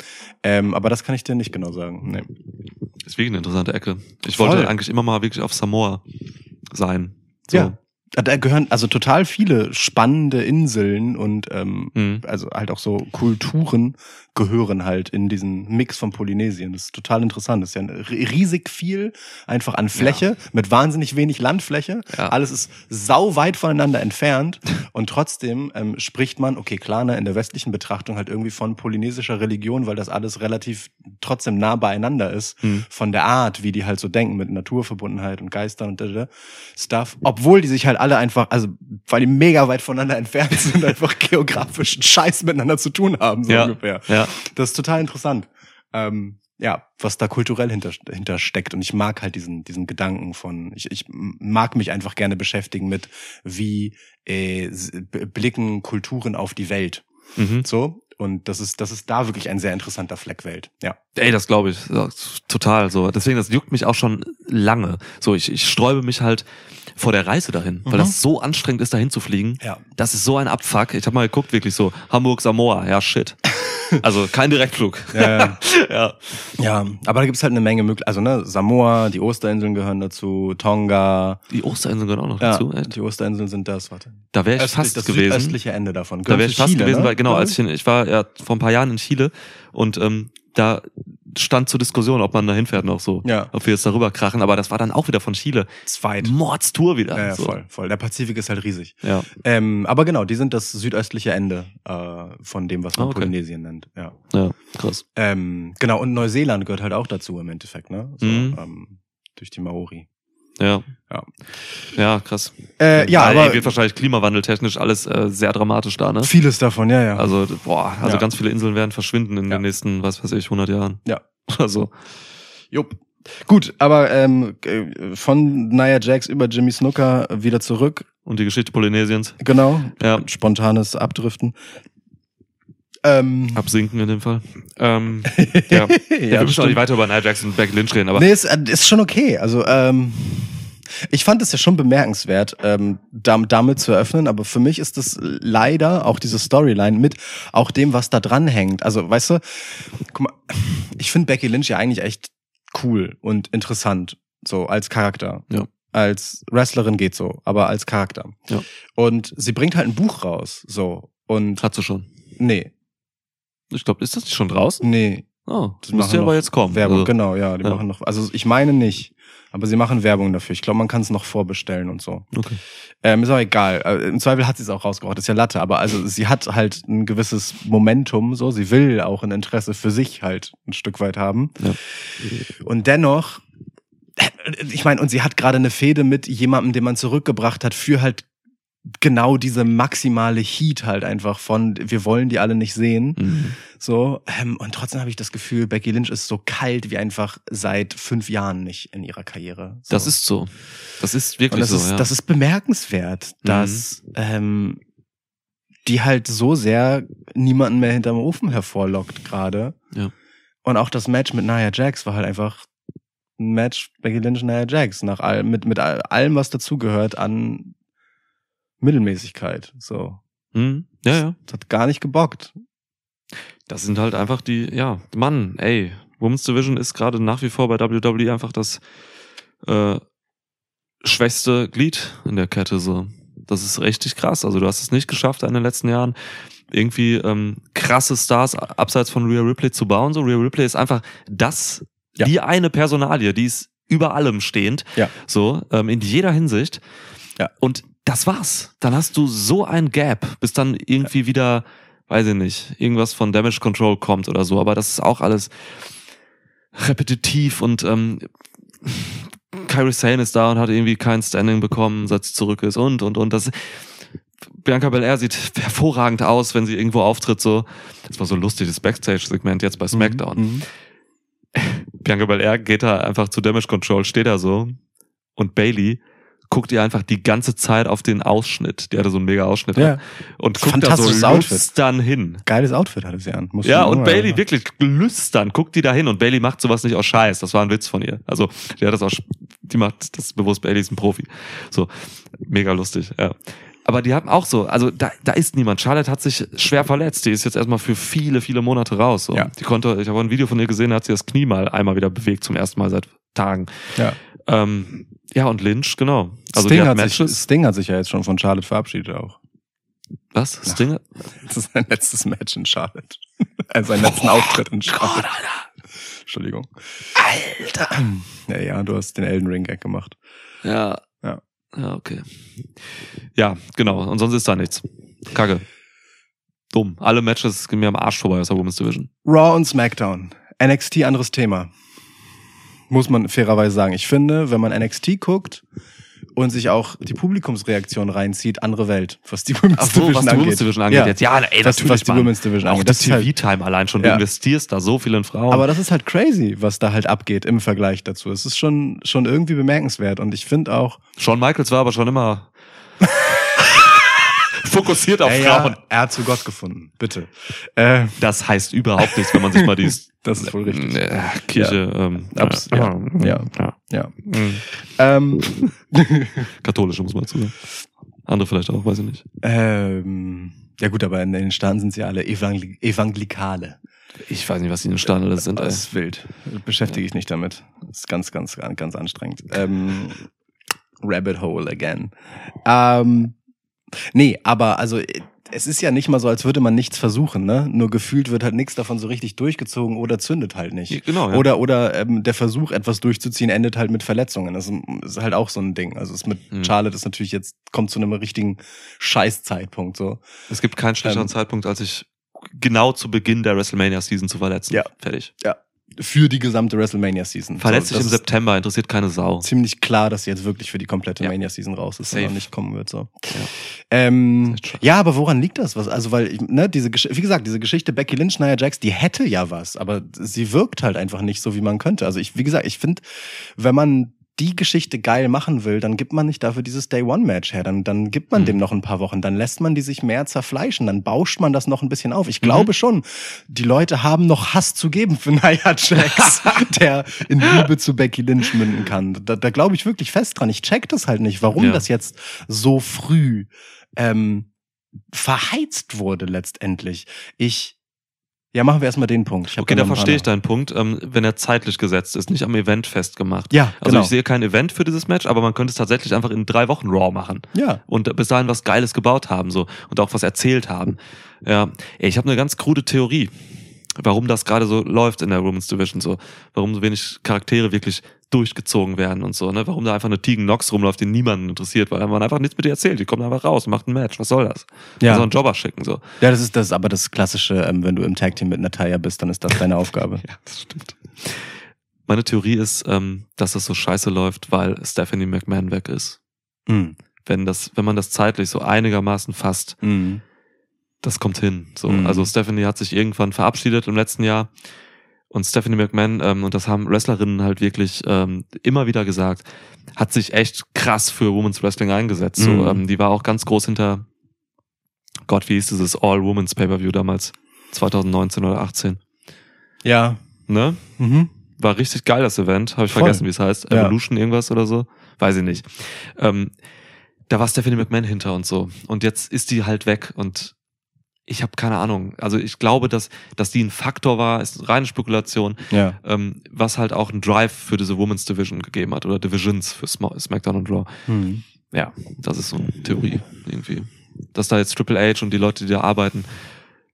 Ähm, aber das kann ich dir nicht genau sagen. Nee. ist wirklich eine interessante Ecke. Ich Voll. wollte eigentlich immer mal wirklich auf Samoa sein. So. Ja. Da gehören also total viele spannende Inseln und ähm, Mhm. also halt auch so Kulturen gehören halt in diesen Mix von Polynesien. Das ist total interessant. Das ist ja ri- riesig viel einfach an Fläche mit wahnsinnig wenig Landfläche. Ja. Alles ist sau weit voneinander entfernt und trotzdem ähm, spricht man, okay, klar, ne, in der westlichen Betrachtung halt irgendwie von polynesischer Religion, weil das alles relativ trotzdem nah beieinander ist Mhm. von der Art, wie die halt so denken mit Naturverbundenheit und Geistern und da, da, Stuff, obwohl die sich halt alle einfach, also weil die mega weit voneinander entfernt sind, einfach geografischen Scheiß miteinander zu tun haben, so Ja. ungefähr. Ja. Das ist total interessant. Ähm, ja, was da kulturell hinter, hinter steckt. Und ich mag halt diesen, diesen Gedanken von, ich, ich mag mich einfach gerne beschäftigen mit, wie äh, blicken Kulturen auf die Welt. Mhm. So. Und das ist, das ist da wirklich ein sehr interessanter Fleck Welt. Ja. Ey, das glaube ich. Ja, total so. Deswegen, das juckt mich auch schon lange. So, ich, ich sträube mich halt vor der Reise dahin, weil Mhm. das so anstrengend ist, dahin zu fliegen. Ja. Das ist so ein Abfuck. Ich habe mal geguckt, wirklich so, Hamburg, Samoa, ja, shit. Also kein Direktflug. Ja, ja. ja, aber da gibt's halt eine Menge Möglichkeiten. Also, ne, Samoa, die Osterinseln gehören dazu, Tonga. Die Osterinseln gehören auch noch Ja, dazu. Echt? die Osterinseln sind das, warte. Da wäre ich Östlich- fast das gewesen. südöstliche Ende davon. Da wäre Gehört ich fast Chile, gewesen, ne? weil genau, als ich, in, ich war ja vor ein paar Jahren in Chile und ähm, da stand zur Diskussion, ob man da hinfährt noch so. Ja. Ob wir jetzt darüber krachen, aber das war dann auch wieder von Chile. Zweit. Mordstour wieder. Ja, ja, so. voll, voll. Der Pazifik ist halt riesig. Ja. Ähm, aber genau, die sind das südöstliche Ende äh, von dem, was man Ah, okay. Polynesien nennt. Ja. ja, krass. Ähm, genau, und Neuseeland gehört halt auch dazu im Endeffekt, ne? So, Mhm. ähm, durch die Maori. Ja. Ja. Ja, krass. Äh, ja, Weil, aber ey, wird wahrscheinlich klimawandeltechnisch alles äh, sehr dramatisch da, ne? vieles davon, ja, ja. Also, boah, also Ja. ganz viele Inseln werden verschwinden in Ja. den nächsten, was weiß ich, 100 Jahren. Ja. Also, Jupp. Gut, aber ähm, äh, von Nia Jax über Jimmy Snooker wieder zurück. und die Geschichte Polynesiens. Genau. Ja. Spontanes Abdriften. Ähm, Absinken in dem Fall. Ähm, ja. ja, wir müssen auch nicht weiter über Nia Jackson und Becky Lynch reden, aber Nee, ist, äh, ist schon okay. Also, ähm, ich fand es ja schon bemerkenswert, ähm, dam- damit zu eröffnen, aber für mich ist das leider auch diese Storyline mit auch dem, was da dran hängt. Also, weißt du, guck mal, ich finde Becky Lynch ja eigentlich echt cool und interessant, so als Charakter. Ja. Als Wrestlerin geht so, aber als Charakter. Ja. Und sie bringt halt ein Buch raus, so. Und hat sie schon. nee, Ich glaube, ist das nicht schon draußen? nee, Oh, das müsste aber jetzt kommen. Werbung, Also, genau, ja, die ja. machen noch. Also ich meine nicht, aber sie machen Werbung dafür. Ich glaube, man kann es noch vorbestellen und so. Okay. Ähm, ist auch egal. Äh, Im Zweifel hat sie es auch rausgebracht. Das ist ja Latte, aber also sie hat halt ein gewisses Momentum. So, sie will auch ein Interesse für sich halt ein Stück weit haben. Ja. Und dennoch, äh, ich meine, und sie hat gerade eine Fehde mit jemandem, den man zurückgebracht hat für halt genau diese maximale Heat halt einfach von wir wollen die alle nicht sehen. Mhm. So, ähm, und trotzdem habe ich das Gefühl, Becky Lynch ist so kalt wie einfach seit fünf Jahren nicht in ihrer Karriere. So. Das ist so. Das ist und wirklich das so, ist, ja. das ist bemerkenswert, dass ähm, die halt so sehr niemanden mehr hinterm Ofen hervorlockt gerade. Ja. Und auch das Match mit Nia Jax war halt einfach ein Match Becky Lynch Nia Jax nach all, mit mit all- allem was dazugehört an Mittelmäßigkeit. So, Mhm. Ja, ja. das hat gar nicht gebockt. Das sind halt einfach die, ja, Mann, ey, Women's Division ist gerade nach wie vor bei WWE einfach das äh, schwächste Glied in der Kette so. Das ist richtig krass. Also du hast es nicht geschafft in den letzten Jahren irgendwie ähm, krasse Stars abseits von Rhea Ripley zu bauen. So Rhea Ripley ist einfach das, Ja. die eine Personalie, die ist über allem stehend. Ja. So ähm, in jeder Hinsicht. Ja. Und das war's. Dann hast du so ein Gap, bis dann irgendwie wieder, weiß ich nicht, irgendwas von Damage Control kommt oder so. Aber das ist auch alles repetitiv und ähm, Kyrie Sane ist da und hat irgendwie kein Standing bekommen, seit sie zurück ist und und und das. Bianca Belair sieht hervorragend aus, wenn sie irgendwo auftritt. So, das war so ein lustiges Backstage-Segment jetzt bei SmackDown. Mhm. Bianca Belair geht da einfach zu Damage Control, steht da so und Bailey guckt ihr einfach die ganze Zeit auf den Ausschnitt. Die hatte so einen mega Ausschnitt. Ja. Und guckt da so lüstern hin. Geiles Outfit hatte sie an. Muss Ja, und Bailey wirklich lüstern, guckt die da hin und Bailey macht sowas nicht aus Scheiß. Das war ein Witz von ihr. Also, die hat das auch, die macht das bewusst, Bailey ist ein Profi. So, mega lustig, ja. Aber die haben auch so, also da, da ist niemand. Charlotte hat sich schwer verletzt. Die ist jetzt erstmal für viele, viele Monate raus. So. Ja. Die konnte, ich habe ein Video von ihr gesehen, da hat sie das Knie mal einmal wieder bewegt, zum ersten Mal seit Tagen. Ja. Ähm, ja, und Lynch, genau. Also Sting, hat hat sich, Matches. Sting hat sich ja jetzt schon von Charlotte verabschiedet auch. Was? Sting? Das ist sein letztes Match in Charlotte. Also sein letzten Auftritt in Charlotte. Entschuldigung. Alter. Ja, ja, du hast den Elden Ring Gag gemacht. Ja. Ja. Ja, okay. Ja, genau. Und sonst ist da nichts. Kacke. Dumm. Alle Matches gehen mir am Arsch vorbei aus der Women's Division. Raw und SmackDown. NXT anderes Thema. Muss man fairerweise sagen. Ich finde, wenn man NXT guckt und sich auch die Publikumsreaktion reinzieht, andere Welt, was die Women's Ach so, Division was die angeht. Women's Division angeht Ja. jetzt. Ja, ey, was, natürlich, was die. Women's Division Auch angeht. die Das ist halt, TV-Time allein schon. Du Ja. investierst da so viel in Frauen. aber das ist halt crazy, was da halt abgeht im Vergleich dazu. Es ist schon, schon irgendwie bemerkenswert und ich finde auch, Shawn Michaels war aber schon immer fokussiert auf ja, Frauen. ja, er hat zu Gott gefunden. Bitte. Äh, Das heißt überhaupt nichts, wenn man sich mal die das ist wohl richtig. äh, Kirche, ähm, Abs- äh, ja, ja. ja. Ja. Mhm. Ähm, Katholische muss man dazu sagen. Andere vielleicht auch, weiß ich nicht. ähm, ja gut, aber in den Staaten sind sie alle Evangel Evangelikale. Ich weiß nicht, was die in den Staaten sind. Das ist wild. Beschäftige ich nicht damit. Das ist ganz, ganz, ganz anstrengend. Ähm, Rabbit Hole again. Ähm, nee, aber also es ist ja nicht mal so, als würde man nichts versuchen, ne? Nur gefühlt wird halt nichts davon so richtig durchgezogen oder zündet halt nicht. Genau, ja. Oder, oder ähm, der Versuch, etwas durchzuziehen, endet halt mit Verletzungen. Das ist halt auch so ein Ding. Also es mit Hm. Charlotte ist natürlich jetzt, kommt zu einem richtigen Scheißzeitpunkt so. Es gibt keinen schlechteren Ähm, Zeitpunkt, als sich genau zu Beginn der WrestleMania-Season zu verletzen. Ja. Fertig. Für die gesamte WrestleMania-Season. Verletzt so, sich im September, interessiert keine Sau. ziemlich klar, dass sie jetzt wirklich für die komplette Ja. Mania-Season raus ist Safe. und nicht kommen wird. So. Ja. Ähm, ja, aber woran liegt das? Was? Also, weil, ne, diese Gesch wie gesagt, diese Geschichte Becky Lynch, Nia Jax, die hätte ja was, aber sie wirkt halt einfach nicht so, wie man könnte. Also ich, wie gesagt, ich finde, wenn man die Geschichte geil machen will, dann gibt man nicht dafür dieses Day-One-Match her. Dann, dann gibt man Mhm. dem noch ein paar Wochen. Dann lässt man die sich mehr zerfleischen. Dann bauscht man das noch ein bisschen auf. Mhm. Ich glaube schon, die Leute haben noch Hass zu geben für Nia Jax, der in Liebe zu Becky Lynch münden kann. Da, da glaube ich wirklich fest dran. Ich check das halt nicht, warum Ja. das jetzt so früh ähm, verheizt wurde letztendlich. Ich, ja, machen wir erstmal den Punkt. Okay, da verstehe ich deinen Punkt, ähm, wenn er zeitlich gesetzt ist, nicht am Event festgemacht. Ja, Also genau. ich sehe kein Event für dieses Match, aber man könnte es tatsächlich einfach in drei Wochen Raw machen. ja, und bis dahin was Geiles gebaut haben so und auch was erzählt haben. Ja, ich habe eine ganz krude Theorie, warum das gerade so läuft in der Women's Division so, warum so wenig Charaktere wirklich durchgezogen werden und so, ne? Warum da einfach eine Tegan Nox rumläuft, die niemanden interessiert, weil man einfach nichts mit ihr erzählt. Die kommt einfach raus macht ein Match. Was soll das? Ja. Ja. So einen Jobber schicken so. ja, das ist das, aber das klassische, ähm, wenn du im Tag Team mit Natalia bist, dann ist das deine Aufgabe. Ja, das stimmt. Meine Theorie ist, ähm, dass das so scheiße läuft, weil Stephanie McMahon weg ist. Mhm. Wenn das, wenn man das zeitlich so einigermaßen fasst, Mhm. Das kommt hin. So, Mhm. also Stephanie hat sich irgendwann verabschiedet im letzten Jahr. Und Stephanie McMahon, ähm, und das haben Wrestlerinnen halt wirklich ähm, immer wieder gesagt, hat sich echt krass für Women's Wrestling eingesetzt. So, Mhm. ähm, die war auch ganz groß hinter, Gott, wie hieß dieses All-Women's Pay-Per-View damals? 2019 oder 18. Ja. Ne? Mhm. War richtig geil, das Event. Habe ich Voll. vergessen, wie es heißt. Ja. Evolution irgendwas oder so. Weiß ich nicht. Ähm, da war Stephanie McMahon hinter und so. Und jetzt ist die halt weg und ich habe keine Ahnung. Also ich glaube, dass, dass die ein Faktor war, ist reine Spekulation, Ja. ähm, was halt auch einen Drive für diese Women's Division gegeben hat oder Divisions für Sma SmackDown und Raw. Mhm. Ja, das ist so eine Theorie irgendwie. Dass da jetzt Triple H und die Leute, die da arbeiten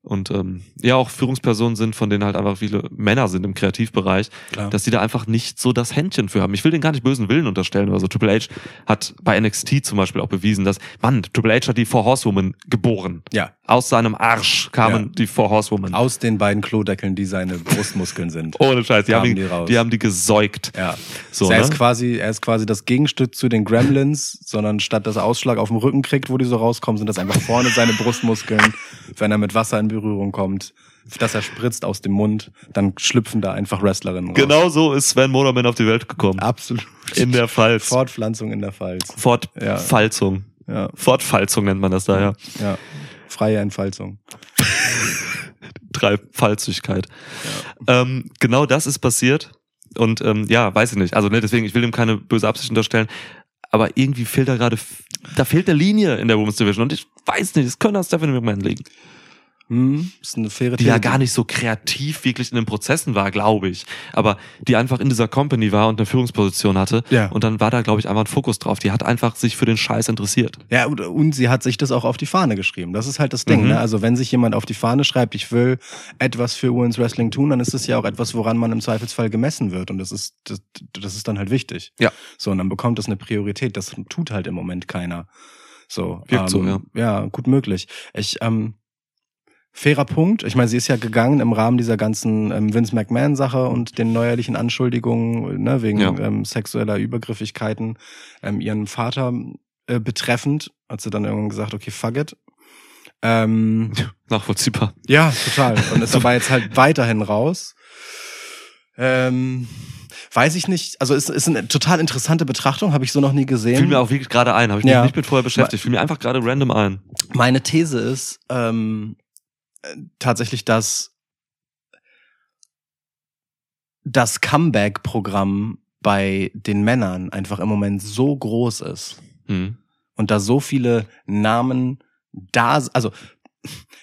und ähm, ja auch Führungspersonen sind, von denen halt einfach viele Männer sind im Kreativbereich, Klar. dass die da einfach nicht so das Händchen für haben. Ich will den gar nicht bösen Willen unterstellen oder so. Triple H hat bei NXT zum Beispiel auch bewiesen, dass, Mann, Triple H hat die Four Horsewoman geboren. ja. Aus seinem Arsch kamen Ja. die Four Horsewoman. Aus den beiden Klodeckeln, die seine Brustmuskeln sind. Ohne Scheiß, die haben die, raus. die haben die gesäugt. Ja. So, er, ne? ist quasi, er ist quasi das Gegenstück zu den Gremlins, sondern statt dass er Ausschlag auf dem Rücken kriegt, wo die so rauskommen, sind das einfach vorne seine Brustmuskeln. Wenn er mit Wasser in Berührung kommt, dass er spritzt aus dem Mund, dann schlüpfen da einfach Wrestlerinnen raus. Genau so ist Sven Moderman auf die Welt gekommen. Absolut. In der Pfalz. Fortpflanzung in der Pfalz. Fortpfalzung. Ja, Fortpfalzung nennt man das da, ja. ja. Freie Entfalzung. Dreifalzigkeit. Ähm, genau das ist passiert. Und ähm, ja, weiß ich nicht. Also ne, deswegen, ich will ihm keine böse Absicht unterstellen. Aber irgendwie fehlt da gerade, da fehlt eine Linie in der Women's Division. Und ich weiß nicht, es könnte an Stephanie McMahon liegen. Hm, ist eine faire Die ja These. gar nicht so kreativ wirklich in den Prozessen war, glaube ich. Aber die einfach in dieser Company war und eine Führungsposition hatte. Ja. Und dann war da, glaube ich, einfach ein Fokus drauf. Die hat einfach sich für den Scheiß interessiert. Ja, und, und sie hat sich das auch auf die Fahne geschrieben. Das ist halt das Ding. Mhm. Ne? Also wenn sich jemand auf die Fahne schreibt, ich will etwas für Women's Wrestling tun, dann ist es ja auch etwas, woran man im Zweifelsfall gemessen wird. Und das ist, das, das ist dann halt wichtig. Ja. So, und dann bekommt das eine Priorität. Das tut halt im Moment keiner. So, Wirkt so, ja. Ja, gut möglich. Ich, ähm, fairer Punkt. Ich meine, sie ist ja gegangen im Rahmen dieser ganzen ähm, Vince McMahon-Sache und den neuerlichen Anschuldigungen ne, wegen Ja. ähm, sexueller Übergriffigkeiten ähm, ihren Vater äh, betreffend. Hat sie dann irgendwann gesagt, okay, fuck it. Ähm, Nachvollziehbar. ja, total. Und ist aber jetzt halt weiterhin raus. Ähm, weiß ich nicht. Also ist, ist eine total interessante Betrachtung, habe ich so noch nie gesehen. Fiel mir auch wirklich gerade ein. Habe ich mich Ja. nicht mit vorher beschäftigt. Fiel mir einfach gerade random ein. Meine These ist ähm, äh, tatsächlich, dass das Comeback-Programm bei den Männern einfach im Moment so groß ist Hm. und da so viele Namen da, also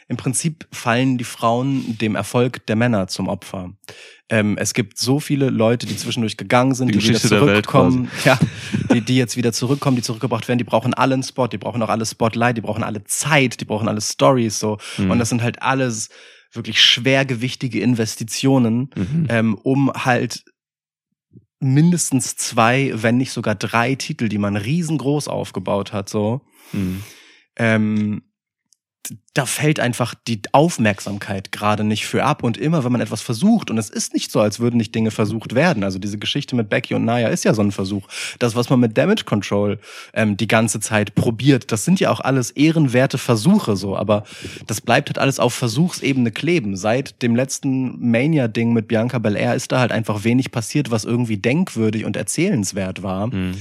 im Prinzip fallen die Frauen dem Erfolg der Männer zum Opfer. Ähm, es gibt so viele Leute, die zwischendurch gegangen sind, Die die, wieder zurückkommen, ja, die, die jetzt wieder zurückkommen, die zurückgebracht werden, die brauchen alle einen Spot, die brauchen auch alle Spotlight, die brauchen alle Zeit, die brauchen alle Stories so. Mhm. Und das sind halt alles wirklich schwergewichtige Investitionen, Mhm. ähm, um halt mindestens zwei, wenn nicht sogar drei Titel, die man riesengroß aufgebaut hat, so Mhm. ähm, da fällt einfach die Aufmerksamkeit gerade nicht für ab. Und immer, wenn man etwas versucht, und es ist nicht so, als würden nicht Dinge versucht werden. Also diese Geschichte mit Becky und Naya ist ja so ein Versuch. Das, was man mit Damage Control ähm, die ganze Zeit probiert, das sind ja auch alles ehrenwerte Versuche so. Aber das bleibt halt alles auf Versuchsebene kleben. Seit dem letzten Mania-Ding mit Bianca Belair ist da halt einfach wenig passiert, was irgendwie denkwürdig und erzählenswert war Mhm.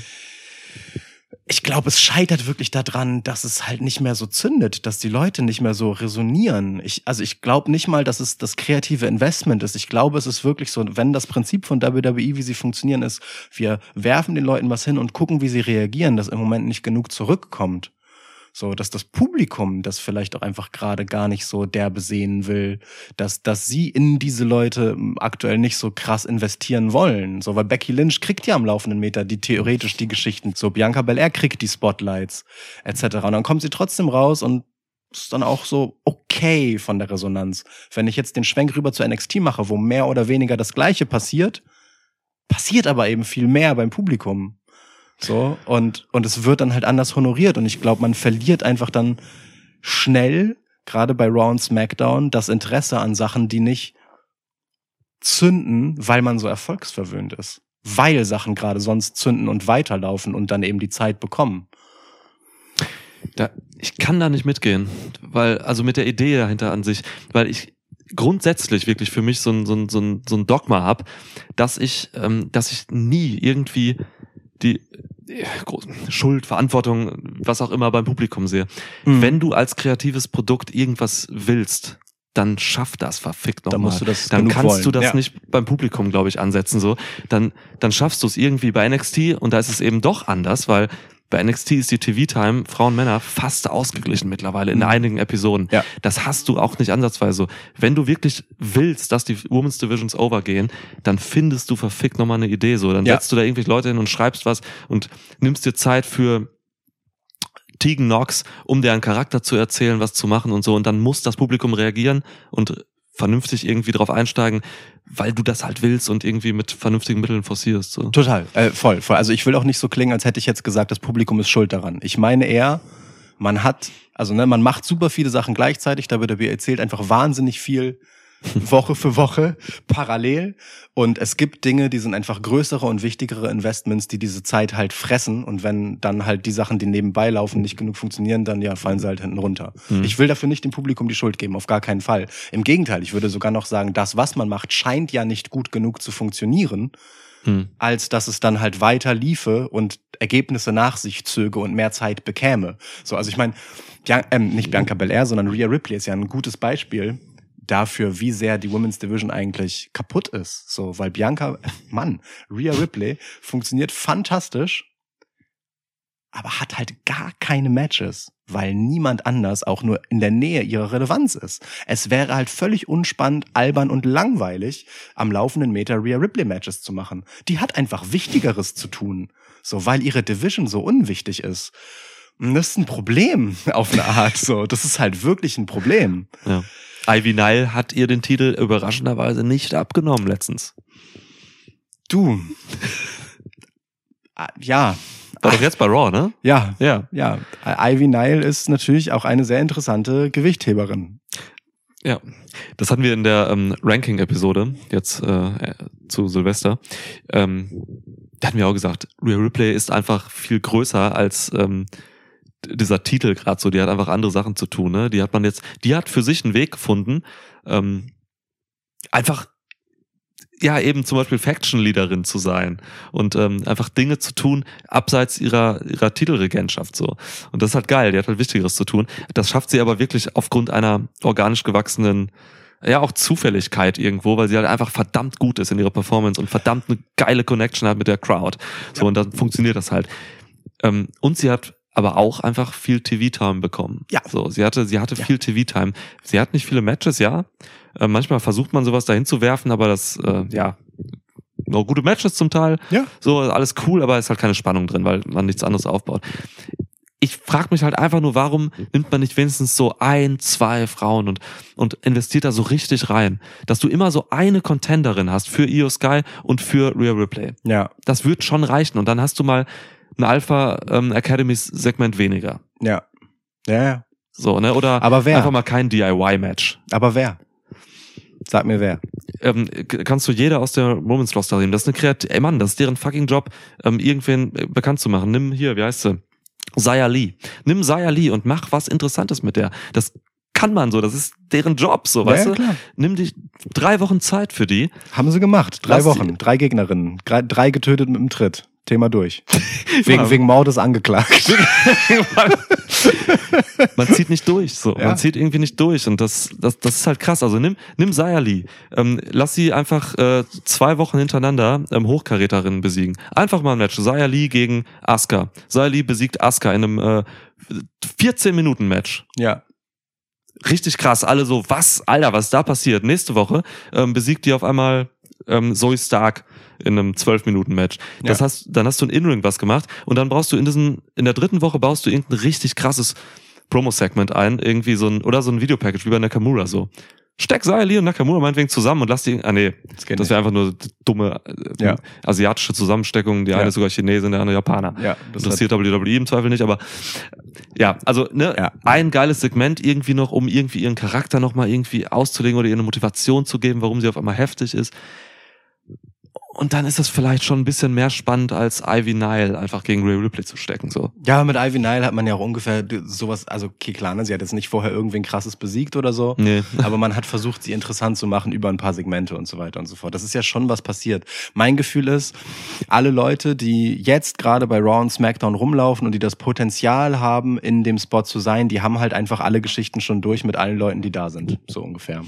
Ich glaube, es scheitert wirklich daran, dass es halt nicht mehr so zündet, dass die Leute nicht mehr so resonieren. Ich, also ich glaube nicht mal, dass es das kreative Investment ist. Ich glaube, es ist wirklich so, wenn das Prinzip von WWE, wie sie funktionieren, ist, wir werfen den Leuten was hin und gucken, wie sie reagieren, dass im Moment nicht genug zurückkommt. So, dass das Publikum das vielleicht auch einfach gerade gar nicht so derbe sehen will, dass, dass sie in diese Leute m, aktuell nicht so krass investieren wollen. So, weil Becky Lynch kriegt ja am laufenden Meter die theoretisch die Geschichten. So, Bianca Belair kriegt die Spotlights, etc. Und dann kommt sie trotzdem raus und ist dann auch so okay von der Resonanz. Wenn ich jetzt den Schwenk rüber zu NXT mache, wo mehr oder weniger das Gleiche passiert, passiert aber eben viel mehr beim Publikum. So, und, und es wird dann halt anders honoriert. Und ich glaube, man verliert einfach dann schnell, gerade bei Raw und SmackDown, das Interesse an Sachen, die nicht zünden, weil man so erfolgsverwöhnt ist. Weil Sachen gerade sonst zünden und weiterlaufen und dann eben die Zeit bekommen. Da, ich kann da nicht mitgehen, weil, also mit der Idee dahinter an sich, weil ich grundsätzlich wirklich für mich so ein, so ein, so ein, Dogma hab, dass ich, ähm, dass ich nie irgendwie die äh, Schuld, Verantwortung, was auch immer beim Publikum sehe. Mhm. Wenn du als kreatives Produkt irgendwas willst, dann schaff das verfickt Dann nochmal. musst du das Dann kannst wollen. du das Ja. nicht beim Publikum, glaube ich, ansetzen. So, dann, dann schaffst du es irgendwie bei NXT und da ist es eben doch anders, weil bei NXT ist die TV-Time Frauen Männer fast ausgeglichen mittlerweile in Mhm. einigen Episoden. Ja. Das hast du auch nicht ansatzweise so. Wenn du wirklich willst, dass die Women's Divisions overgehen, dann findest du verfickt nochmal eine Idee so. Dann Ja. setzt du da irgendwelche Leute hin und schreibst was und nimmst dir Zeit für Tegan Knox, um deren Charakter zu erzählen, was zu machen und so. Und dann muss das Publikum reagieren und vernünftig irgendwie drauf einsteigen, weil du das halt willst und irgendwie mit vernünftigen Mitteln forcierst. So. Total, äh, voll, voll. Also ich will auch nicht so klingen, als hätte ich jetzt gesagt, das Publikum ist schuld daran. Ich meine eher, man hat, also ne, man macht super viele Sachen gleichzeitig, da wird erzählt einfach wahnsinnig viel Woche für Woche, parallel. Und es gibt Dinge, die sind einfach größere und wichtigere Investments, die diese Zeit halt fressen. Und wenn dann halt die Sachen, die nebenbei laufen, nicht genug funktionieren, dann ja, fallen sie halt hinten runter. Mhm. Ich will dafür nicht dem Publikum die Schuld geben, auf gar keinen Fall. Im Gegenteil, ich würde sogar noch sagen, das, was man macht, scheint ja nicht gut genug zu funktionieren Hm. als dass es dann halt weiter liefe und Ergebnisse nach sich zöge und mehr Zeit bekäme. So, also ich meine, ähm, nicht Bianca Belair, sondern Rhea Ripley ist ja ein gutes Beispiel dafür, wie sehr die Women's Division eigentlich kaputt ist. So, weil Bianca, Mann, Rhea Ripley funktioniert fantastisch, aber hat halt gar keine Matches, weil niemand anders auch nur in der Nähe ihrer Relevanz ist. Es wäre halt völlig unspannend, albern und langweilig, am laufenden Meter Rhea Ripley Matches zu machen. Die hat einfach Wichtigeres zu tun, so weil ihre Division so unwichtig ist. Und das ist ein Problem auf eine Art, so. Das ist halt wirklich ein Problem. Ja. Ivy Nile hat ihr den Titel überraschenderweise nicht abgenommen letztens. Du. Ah, Ja, War doch jetzt bei Raw, ne? ja, Ja. ja. Ivy Nile ist natürlich auch eine sehr interessante Gewichtheberin. Ja. Das hatten wir in der ähm, Ranking-Episode, jetzt äh, zu Silvester. Ähm, da hatten wir auch gesagt, Rhea Ripley ist einfach viel größer als ähm, dieser Titel gerade so. Die hat einfach andere Sachen zu tun. Ne? Die hat man jetzt, die hat für sich einen Weg gefunden, ähm, einfach ja eben zum Beispiel Faction-Leaderin zu sein und ähm, einfach Dinge zu tun abseits ihrer ihrer Titelregentschaft so und das ist halt geil die hat halt Wichtigeres zu tun das schafft sie aber wirklich aufgrund einer organisch gewachsenen ja auch Zufälligkeit irgendwo weil sie halt einfach verdammt gut ist in ihrer Performance und verdammt eine geile Connection hat mit der Crowd so und dann funktioniert das halt ähm, und sie hat aber auch einfach viel TV-Time bekommen. Ja. So, sie hatte, sie hatte Ja. viel TV-Time. Sie hat nicht viele Matches, ja. Äh, manchmal versucht man sowas dahin zu werfen, aber das, äh, ja, noch gute Matches zum Teil. Ja. So, alles cool, aber ist halt keine Spannung drin, weil man nichts anderes aufbaut. Ich frage mich halt einfach nur, warum nimmt man nicht wenigstens so ein, zwei Frauen und, und investiert da so richtig rein, dass du immer so eine Contenderin hast für Io Sky und für Rhea Ripley. Ja, Das wird schon reichen und dann hast du mal ein Alpha ähm, Academies Segment weniger. ja. Ja, ja. So, ne? Oder Aber wer? einfach mal kein DIY-Match. Aber wer? Sag mir wer. Ähm, kannst du jeder aus der Romans Roster nehmen. Das ist eine Kreativ, ey Mann, das ist deren fucking Job, ähm, irgendwen äh, bekannt zu machen. Nimm hier, wie heißt sie? Zaya Lee. Nimm Zaya Lee und mach was Interessantes mit der. Das kann man so, das ist deren Job, so, weißt ja, du? klar. Nimm dich drei Wochen Zeit für die. Haben sie gemacht. Drei Lass Wochen, drei Gegnerinnen, drei, drei getötet mit dem Tritt. Thema durch. Wegen, Ja. wegen Mordes angeklagt. man zieht nicht durch, so. Ja. Man zieht irgendwie nicht durch und das, das, das ist halt krass. Also nimm, nimm Sayali, ähm, lass sie einfach äh, zwei Wochen hintereinander ähm, Hochkaräterinnen besiegen. Einfach mal ein Match. Sayali gegen Asuka. Sayali besiegt Asuka in einem äh, 14 Minuten Match. ja. Richtig krass. Alle so, was, Alter, was ist da passiert? Nächste Woche ähm, besiegt die auf einmal ähm, Zoe Stark in einem 12 Minuten Match. Das Ja. hast, dann hast du in In-Ring was gemacht und dann brauchst du in diesen, in der dritten Woche baust du irgendein richtig krasses Promo-Segment ein, irgendwie so ein, oder so ein Videopackage wie bei Nakamura so. Steck Sayali und Nakamura meinetwegen zusammen und lass die, ah nee, Das das wäre einfach nur dumme äh, Ja. asiatische Zusammensteckung. Die Ja. eine ist sogar Chinesin, der andere Japaner. Ja, das Interessiert WWE im Zweifel nicht, aber ja, also ne, Ja. ein geiles Segment irgendwie noch, um irgendwie ihren Charakter nochmal irgendwie auszulegen oder ihr eine Motivation zu geben, warum sie auf einmal heftig ist. Und dann ist das vielleicht schon ein bisschen mehr spannend als Ivy Nile einfach gegen Ray Ripley zu stecken. So. Ja, mit Ivy Nile hat man ja auch ungefähr sowas, also okay, klar, ne, sie hat jetzt nicht vorher irgendwen krasses besiegt oder so. Nee. Aber man hat versucht, sie interessant zu machen über ein paar Segmente und so weiter und so fort. Das ist ja schon was passiert. Mein Gefühl ist, alle Leute, die jetzt gerade bei Raw und SmackDown rumlaufen und die das Potenzial haben, in dem Spot zu sein, die haben halt einfach alle Geschichten schon durch mit allen Leuten, die da sind. So ungefähr.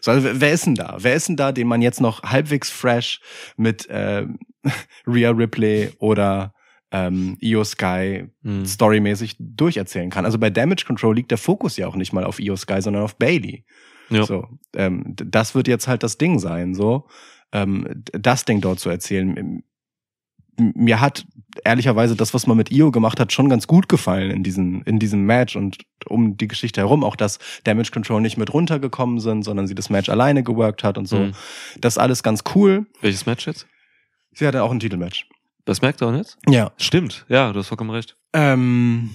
So, also, wer ist denn da? Wer ist denn da, den man jetzt noch halbwegs fresh mit äh, Rhea Ripley oder ähm, Io Sky Hm. storymäßig durcherzählen kann? Also bei Damage Control liegt der Fokus ja auch nicht mal auf Io Sky, sondern auf Bailey. Ja. So, ähm, das wird jetzt halt das Ding sein, so ähm, das Ding dort zu erzählen. Mir hat ehrlicherweise das, was man mit Io gemacht hat, schon ganz gut gefallen in diesem in diesem Match und um die Geschichte herum auch, dass Damage Control nicht mit runtergekommen sind, sondern sie das Match alleine geworkt hat und so. Mhm. Das ist alles ganz cool. Welches Match jetzt? Sie hatte auch ein Titelmatch. Das merkt auch nicht? Ja. Stimmt, ja, du hast vollkommen recht. Ähm,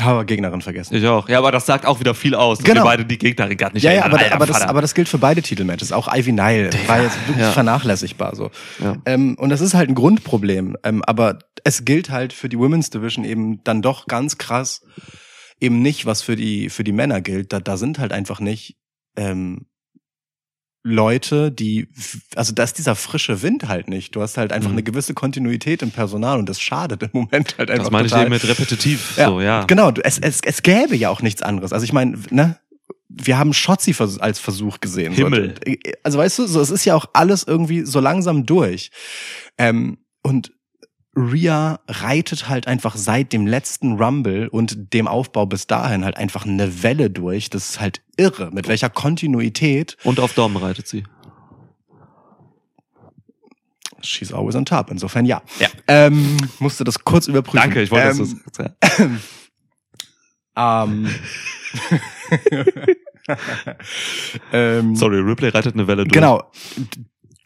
Habe Gegnerin vergessen. Ich auch. Ja, aber das sagt auch wieder viel aus, dass Genau. wir beide die Gegnerin gerade nicht Ja, ja, aber, aber, das, aber das gilt für beide Titelmatches. Auch Ivy Nile war jetzt wirklich ja. vernachlässigbar so. Ja. Ähm, und das ist halt ein Grundproblem. Ähm, aber es gilt halt für die Women's Division eben dann doch ganz krass eben nicht, was für die für die Männer gilt. Da, da sind halt einfach nicht ähm, Leute, die, also da ist dieser frische Wind halt nicht. Du hast halt einfach Mhm. eine gewisse Kontinuität im Personal und das schadet im Moment halt einfach das meine ich total. eben mit repetitiv. so, ja. Genau, es, es, es gäbe ja auch nichts anderes. Also ich meine, ne? Wir haben Schotzi als Versuch gesehen. So. Himmel. Also weißt du, so, es ist ja auch alles irgendwie so langsam durch. Ähm, und Rhea reitet halt einfach seit dem letzten Rumble und dem Aufbau bis dahin halt einfach eine Welle durch. Das ist halt irre, mit welcher Kontinuität. Und auf Daumen reitet sie. She's always on top. Insofern ja. Ja. Ähm, musste das kurz überprüfen. Danke, ich wollte, ähm, das ja. Ähm, ähm, Sorry, Ripley reitet eine Welle durch. Genau.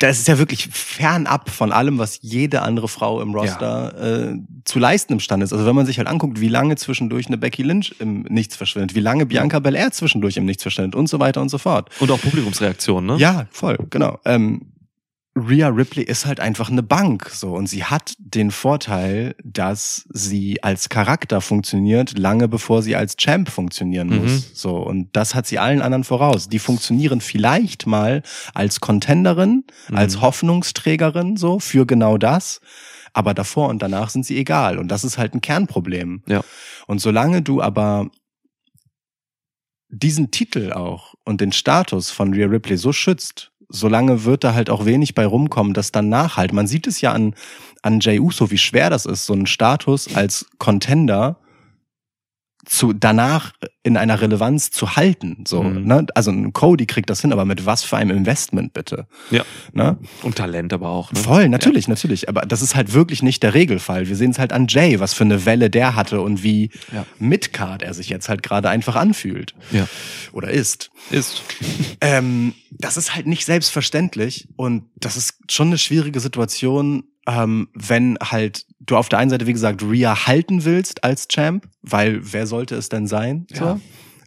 Das ist ja wirklich fernab von allem, was jede andere Frau im Roster äh, zu leisten imstande ist. Also wenn man sich halt anguckt, wie lange zwischendurch eine Becky Lynch im Nichts verschwindet, wie lange Bianca Belair zwischendurch im Nichts verschwindet und so weiter und so fort. Und auch Publikumsreaktionen, ne? Ja, voll, genau. Ähm, Rhea Ripley ist halt einfach eine Bank so und sie hat den Vorteil, dass sie als Charakter funktioniert, lange bevor sie als Champ funktionieren Mhm. muss. So und das hat sie allen anderen voraus. Die funktionieren vielleicht mal als Contenderin, Mhm. als Hoffnungsträgerin so für genau das, aber davor und danach sind sie egal und das ist halt ein Kernproblem. Ja. Und solange du aber diesen Titel auch und den Status von Rhea Ripley so schützt, solange wird da halt auch wenig bei rumkommen, das dann nachhalt. Man sieht es ja an, an Jey Uso, wie schwer das ist, so einen Status als Contender zu danach in einer Relevanz zu halten. So, Mhm. ne? Also ein Cody kriegt das hin, aber mit was für einem Investment bitte? Ja. Ne? Und Talent aber auch. Ne? Voll, natürlich, natürlich. Aber das ist halt wirklich nicht der Regelfall. Wir sehen es halt an Jay, was für eine Welle der hatte und wie Ja. Midcard er sich jetzt halt gerade einfach anfühlt. Ja. Oder ist. Ist. Ähm, das ist halt nicht selbstverständlich und das ist schon eine schwierige Situation, ähm, wenn halt du auf der einen Seite, wie gesagt, Rhea halten willst als Champ, weil wer sollte es denn sein? So? Ja.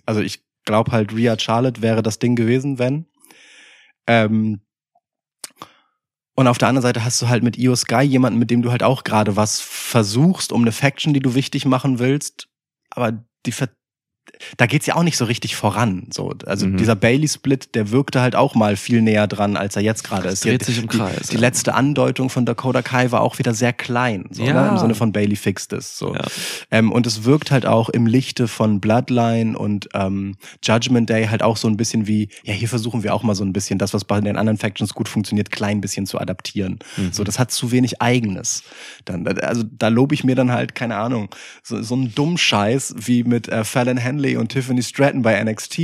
Also ich glaube halt, Rhea Charlotte wäre das Ding gewesen, wenn. Ähm, und auf der anderen Seite hast du halt mit Io Sky jemanden, mit dem du halt auch gerade was versuchst, um eine Faction, die du wichtig machen willst, aber die ver da geht's ja auch nicht so richtig voran. So, also Mhm. dieser Bailey-Split, der wirkte halt auch mal viel näher dran, als er jetzt gerade ist. dreht Die- sich im die, Kreis, Die ja. letzte Andeutung von Dakota Kai war auch wieder sehr klein, so, Ja. ne? im Sinne von Bailey fixed es. So. Ja. Ähm, und es wirkt halt auch im Lichte von Bloodline und ähm, Judgment Day halt auch so ein bisschen wie, ja, hier versuchen wir auch mal so ein bisschen das, was bei den anderen Factions gut funktioniert, klein bisschen zu adaptieren. Mhm. So, das hat zu wenig Eigenes. Dann, also da lobe ich mir dann halt, keine Ahnung, so, so einen dummen Scheiß wie mit äh, Fallon Henley und Tiffany Stratton bei NXT,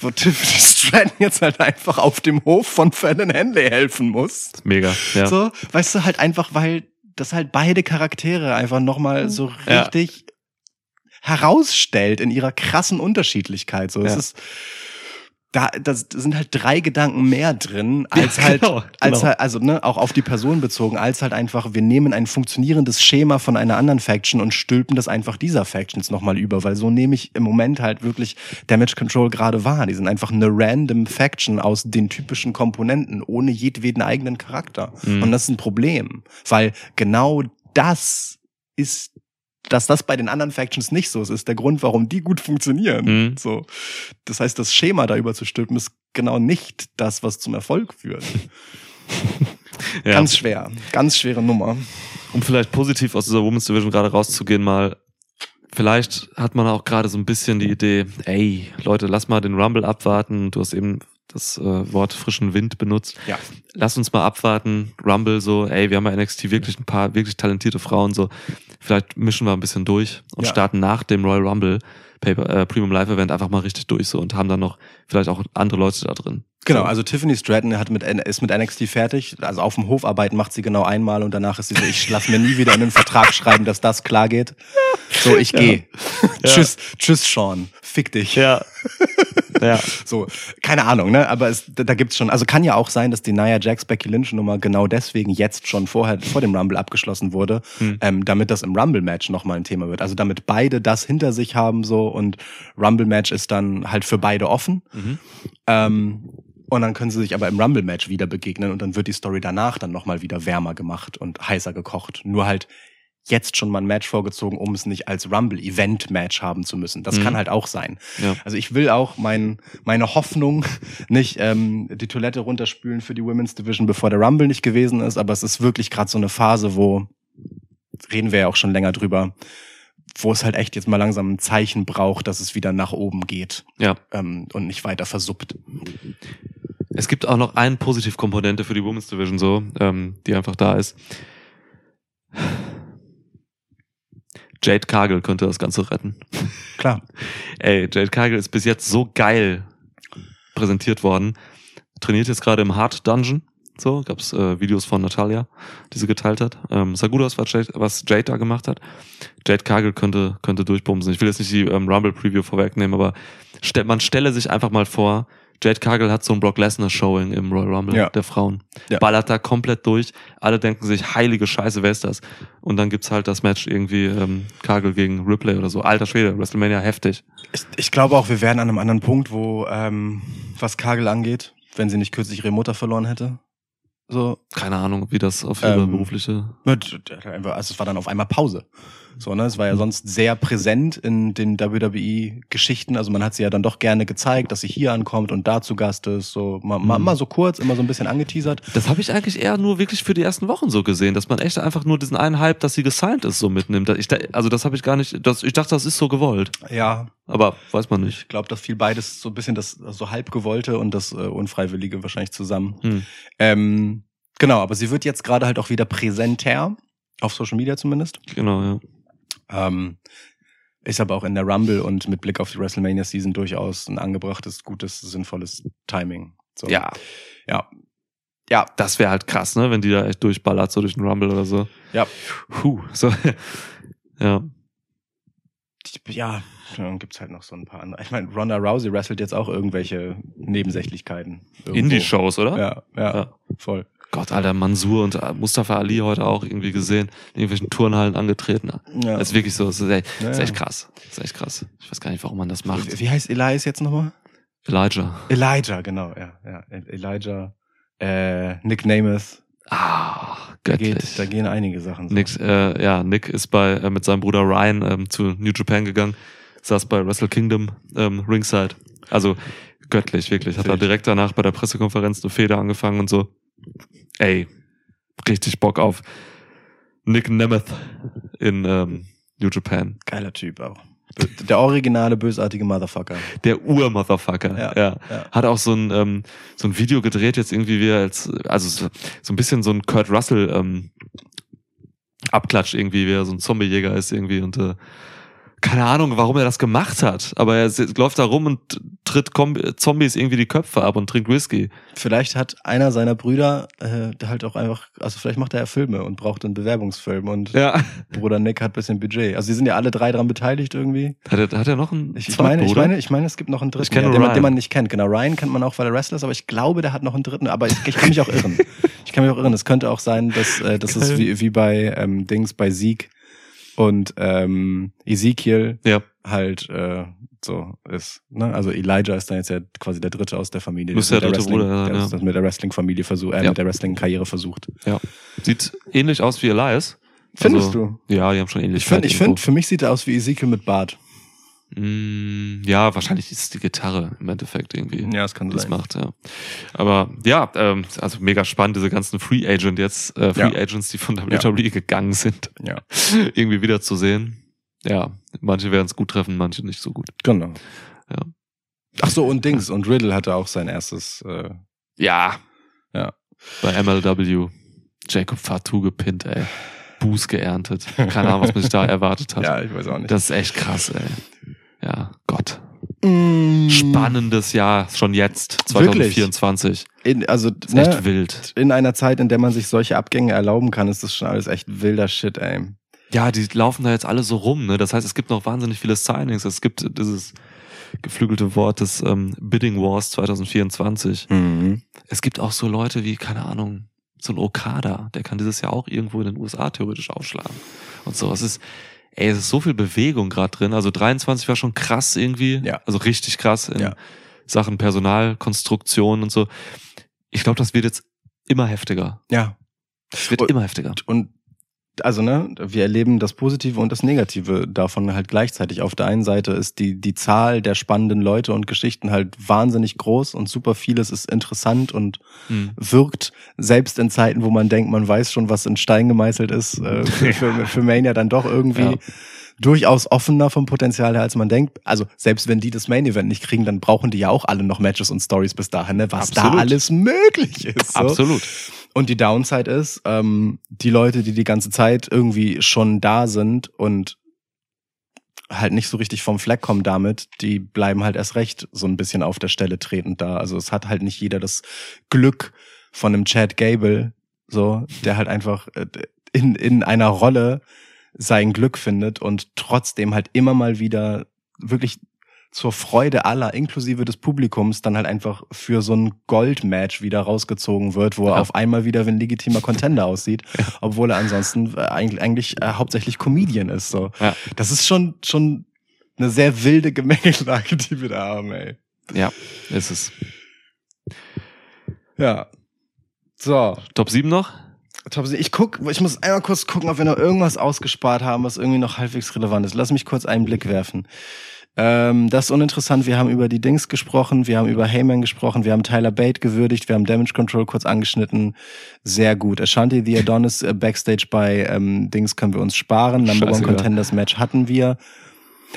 wo Tiffany Stratton jetzt halt einfach auf dem Hof von Fallon Henley helfen muss. Mega. Ja. So, weißt du, halt einfach, weil das halt beide Charaktere einfach nochmal so Ja. richtig herausstellt in ihrer krassen Unterschiedlichkeit. So, es Ja. ist, da, das sind halt drei Gedanken mehr drin, als Ja, halt, genau, als genau. halt, also, ne, auch auf die Person bezogen, als halt einfach, wir nehmen ein funktionierendes Schema von einer anderen Faction und stülpen das einfach dieser Factions nochmal über, weil so nehme ich im Moment halt wirklich Damage Control gerade wahr. Die sind einfach eine random Faction aus den typischen Komponenten, ohne jedweden eigenen Charakter. Mhm. Und das ist ein Problem, weil genau das ist dass das bei den anderen Factions nicht so ist, ist der Grund, warum die gut funktionieren. Mhm. So. Das heißt, das Schema da überzustülpen ist genau nicht das, was zum Erfolg führt. Ja. Ganz schwer. Ganz schwere Nummer. um vielleicht positiv aus dieser Women's Division gerade rauszugehen, mal, vielleicht hat man auch gerade so ein bisschen die Idee, ey, Leute, lass mal den Rumble abwarten. Du hast eben das äh, Wort frischen Wind benutzt. Ja. Lass uns mal abwarten. Rumble so, ey, wir haben bei NXT wirklich ein paar wirklich talentierte Frauen so. Vielleicht mischen wir ein bisschen durch und Ja. starten nach dem Royal Rumble Paper, äh, Premium Live Event einfach mal richtig durch so und haben dann noch vielleicht auch andere Leute da drin. Genau, So. also Tiffany Stratton hat mit, ist mit NXT fertig. Also auf dem Hof arbeiten macht sie genau einmal und danach ist sie so, ich lass mir nie wieder in den Vertrag schreiben, dass das klar geht. So, ich gehe. tschüss, tschüss, Sean. Fick dich. Ja. Ja. So, keine Ahnung, ne? Aber es, da, da gibt's schon, also kann ja auch sein, dass die Nia Jax Becky Lynch Nummer genau deswegen jetzt schon vorher vor dem Rumble abgeschlossen wurde, Hm. ähm, damit das im Rumble Match nochmal ein Thema wird. Also damit beide das hinter sich haben so und Rumble Match ist dann halt für beide offen. Mhm. Ähm, und dann können sie sich aber im Rumble Match wieder begegnen und dann wird die Story danach dann nochmal wieder wärmer gemacht und heißer gekocht. Nur halt jetzt schon mal ein Match vorgezogen, um es nicht als Rumble-Event-Match haben zu müssen. Das Mhm. kann halt auch sein. Ja. Also ich will auch mein, meine Hoffnung nicht ähm, die Toilette runterspülen für die Women's Division, bevor der Rumble nicht gewesen ist, aber es ist wirklich gerade so eine Phase, wo, reden wir ja auch schon länger drüber, wo es halt echt jetzt mal langsam ein Zeichen braucht, dass es wieder nach oben geht Ja. ähm, und nicht weiter versuppt. Es gibt auch noch eine Positivkomponente für die Women's Division so, ähm, die einfach da ist. Jade Cargill könnte das Ganze retten. Klar. Ey, Jade Cargill ist bis jetzt so geil präsentiert worden. Trainiert jetzt gerade im Hard Dungeon. So, gab's äh, Videos von Natalia, die sie geteilt hat. Ähm, sah gut aus, was Jade, was Jade da gemacht hat. Jade Cargill könnte, könnte durchbumsen. Ich will jetzt nicht die ähm, Rumble Preview vorwegnehmen, aber man stelle sich einfach mal vor, Jade Cargill hat so ein Brock Lesnar Showing im Royal Rumble Ja. der Frauen. Ja. Ballert da komplett durch. Alle denken sich, heilige Scheiße, wer ist das? Und dann gibt's halt das Match irgendwie ähm, Cargill gegen Ripley oder so. Alter Schwede, WrestleMania heftig. Ich, ich glaube auch, wir wären an einem anderen Punkt, wo, ähm, was Kagel angeht, wenn sie nicht kürzlich ihre Mutter verloren hätte. So, Keine Ahnung, wie das auf ihre Ähm, berufliche. mit, also es war dann auf einmal Pause. So, ne? Es war ja sonst sehr präsent in den WWE-Geschichten. Also man hat sie ja dann doch gerne gezeigt, dass sie hier ankommt und da zu Gast ist. So, mal, Mhm. mal so kurz, immer so ein bisschen angeteasert. Das habe ich eigentlich eher nur wirklich für die ersten Wochen so gesehen, dass man echt einfach nur diesen einen Hype, dass sie gesigned ist, so mitnimmt. Ich, also das habe ich gar nicht, das, ich dachte, das ist so gewollt. Ja, Aber weiß man nicht. ich glaube, das fiel beides so ein bisschen das so halb gewollte und das äh, Unfreiwillige wahrscheinlich zusammen. Hm. Ähm, genau, aber sie wird jetzt gerade halt auch wieder präsenter, auf Social Media zumindest. Genau, ja. Ähm, ist aber auch in der Rumble und mit Blick auf die WrestleMania Season durchaus ein angebrachtes, gutes, sinnvolles Timing. So. Ja, Ja. Ja. das wäre halt krass, ne, wenn die da echt durchballert, so durch den Rumble oder so. Ja. Puh, so. ja. Ja, dann gibt's halt noch so ein paar andere. Ich meine, Ronda Rousey wrestelt jetzt auch irgendwelche Nebensächlichkein. irgendwo. Indie-Shows, oder? Ja, ja, Ja. voll. Gott, Alter, Mansur und äh, Mustafa Ali heute auch irgendwie gesehen, in irgendwelchen Turnhallen angetreten. Ja. Das ist wirklich so, das ist echt, Ja, das ist echt krass. Das ist echt krass. Ich weiß gar nicht, warum man das macht. Wie heißt Elias jetzt nochmal? Elijah. Elijah, genau, ja. ja. Elijah, äh, Nick Namath. Ah, Da, göttlich. geht, da gehen einige Sachen. so. Nick, äh, ja, Nick ist bei äh, mit seinem Bruder Ryan ähm, zu New Japan gegangen, saß bei Wrestle Kingdom ähm, Ringside. Also göttlich, wirklich. Hat er direkt danach bei der Pressekonferenz eine Feder angefangen und so. Ey, richtig Bock auf Nick Nemeth in ähm, New Japan. Geiler Typ auch. Der originale bösartige Motherfucker. Der Ur-Motherfucker. Ja, ja. ja. Hat auch so ein, ähm, so ein Video gedreht, jetzt irgendwie wie er als, also so, so ein bisschen so ein Kurt Russell ähm, Abklatsch irgendwie, wie er so ein Zombiejäger ist irgendwie und äh, keine Ahnung, warum er das gemacht hat, aber er läuft da rum und tritt Zombies irgendwie die Köpfe ab und trinkt Whisky. Vielleicht hat einer seiner Brüder äh, der halt auch einfach, also vielleicht macht er ja Filme und braucht einen Bewerbungsfilm und Ja. Bruder Nick hat bisschen Budget. Also sie sind ja alle drei dran beteiligt irgendwie. Hat er, hat er noch einen Ich, ich meine, ich meine, ich meine, es gibt noch einen dritten, ja, den, man, den man nicht kennt. Genau, Ryan kennt man auch, weil er Wrestler ist, aber ich glaube, der hat noch einen dritten. Aber ich, ich kann mich auch irren. Ich kann mich auch irren. Es könnte auch sein, dass äh, das ist Geil. wie, wie bei ähm, Dings, bei Sieg und ähm, Ezekiel Ja, halt äh, so ist. Ne? Also Elijah ist dann jetzt ja quasi der Dritte aus der Familie. Müsste der mit dritte Bruder sein, der ja. das mit der Wrestling-Familie versucht, äh, Ja. mit der Wrestling-Karriere versucht. sieht ähnlich aus wie Elias. Findest Also, du? Ja, die haben schon ähnlich. Ich finde, ich finde, für mich sieht er aus wie Ezekiel mit Bart. Mm, ja, wahrscheinlich ist es die Gitarre im Endeffekt irgendwie. Ja, das kann das macht, ja. Aber ja, ähm, also mega spannend, diese ganzen Free Agent jetzt, äh, Free Ja. Agents, die von Ja. WWE gegangen sind, Ja, irgendwie wieder zu sehen. Ja, manche werden es gut treffen, manche nicht so gut. genau. Ja. Ach so, und Dings. Und Riddle hatte auch sein erstes äh, Ja. Ja. Bei MLW. Jacob Fatou gepinnt, ey. Buß geerntet. Keine Ahnung, was man sich da erwartet hat. Ja, ich weiß auch nicht. Das ist echt krass, ey. Ja, Gott. Mm. Spannendes Jahr, schon jetzt, Wirklich? 2024. In, also, ist echt ne, wild. in einer Zeit, in der man sich solche Abgänge erlauben kann, ist das schon alles echt wilder Shit, ey. Ja, die laufen da jetzt alle so rum, ne? Das heißt, es gibt noch wahnsinnig viele Signings. Es gibt dieses geflügelte Wort des ähm, Bidding Wars 2024. Mhm. Es gibt auch so Leute wie, keine Ahnung, so ein Okada, der kann dieses Jahr auch irgendwo in den USA theoretisch aufschlagen. Und so, es ist, ey, es ist so viel Bewegung gerade drin. Also 23 war schon krass irgendwie. Ja. Also richtig krass in Ja. Sachen Personalkonstruktion und so. Ich glaube, das wird jetzt immer heftiger. Ja. Es wird Und- immer heftiger. Und also ne, wir erleben das Positive und das Negative davon halt gleichzeitig. Auf der einen Seite ist die die Zahl der spannenden Leute und Geschichten halt wahnsinnig groß und super vieles ist interessant und Hm. wirkt selbst in Zeiten, wo man denkt, man weiß schon, was in Stein gemeißelt ist, äh, für, für, für Mania dann doch irgendwie Ja. Durchaus offener vom Potenzial her, als man denkt. Also selbst wenn die das Main Event nicht kriegen, dann brauchen die ja auch alle noch Matches und Stories bis dahin, ne? was da Absolut. alles möglich ist. So. Absolut. Und die Downside ist, ähm, die Leute, die die ganze Zeit irgendwie schon da sind und halt nicht so richtig vom Fleck kommen damit, die bleiben halt erst recht so ein bisschen auf der Stelle tretend da. Also es hat halt nicht jeder das Glück von einem Chad Gable, so, der halt einfach äh, in, in einer Rolle sein Glück findet und trotzdem halt immer mal wieder wirklich zur Freude aller, inklusive des Publikums, dann halt einfach für so ein Goldmatch wieder rausgezogen wird, wo er Ja. auf einmal wieder wie ein legitimer Contender aussieht, obwohl er ansonsten äh, eigentlich, eigentlich äh, hauptsächlich Comedian ist. So, Ja. das ist schon schon eine sehr wilde Gemengelage, die wir da haben, ey. Ja, ist es. Ja. So, Top 7 noch? Top. Ich guck, ich muss einmal kurz gucken, ob wir noch irgendwas ausgespart haben, was irgendwie noch halbwegs relevant ist. Lass mich kurz einen Blick werfen. Ähm, das ist uninteressant. Wir haben über die Dings gesprochen, wir haben über Heyman gesprochen, wir haben Tyler Bate gewürdigt, wir haben Damage Control kurz angeschnitten. Sehr gut. Ashanti the Adonis äh, Backstage bei ähm, Dings können wir uns sparen. Number One. Contenders Match hatten wir.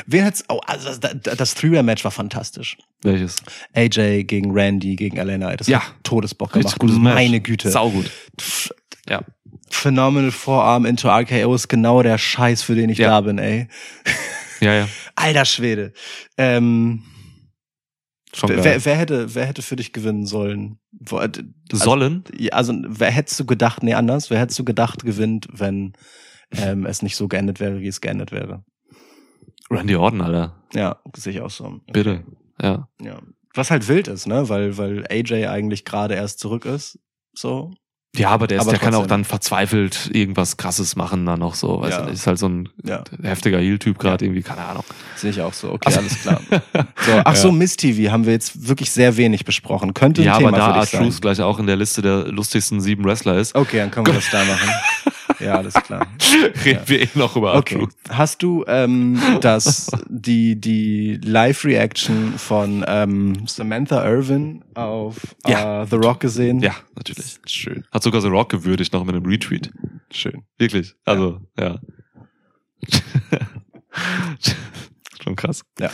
Wer hat's? Oh, also das, das, das Three-Way-Match war fantastisch. Welches? AJ gegen Randy gegen LNI. Das Ja. hat Todesbock gemacht. gutes Match. Meine Güte. Saugut. Pff, Ja. Phenomenal Vorarm into RKO ist genau der Scheiß, für den ich Ja. da bin, ey. Ja, ja. Alter Schwede. Ähm, Schon wer, wer, wer hätte, wer hätte für dich gewinnen sollen? Äh, also, Sollen? ja, also, wer hättest du gedacht, nee, anders, wer hättest du gedacht gewinnt, wenn ähm, es nicht so geendet wäre, wie es geendet wäre? Randy Orton, Alter. Ja, sehe ich auch so. Bitte. Ja. Ja. Was halt wild ist, ne? Weil, weil AJ eigentlich gerade erst zurück ist. So. Ja, aber der, ist, Aber der kann auch dann verzweifelt irgendwas krasses machen dann noch so. Weißt Ja. du, ist halt so ein Ja. heftiger Heel-Typ gerade irgendwie, keine Ahnung. Sehe ich auch so. Okay, alles klar. So, ach so, Miss TV haben wir jetzt wirklich sehr wenig besprochen. Könnte ein ja, Thema aber da R-Truth sein. gleich auch in der Liste der lustigsten sieben Wrestler ist, Okay, dann können wir das da machen. Ja, alles klar. reden wir eh noch über Okay. R-Truth. Hast du ähm, das die die Live-Reaction von ähm, Samantha Irvin auf Ja. äh, The Rock gesehen? Ja, natürlich. Schön, Hat sogar The Rock gewürdigt noch mit einem Retweet. schön. Wirklich. Also, ja. Schon krass. Ja.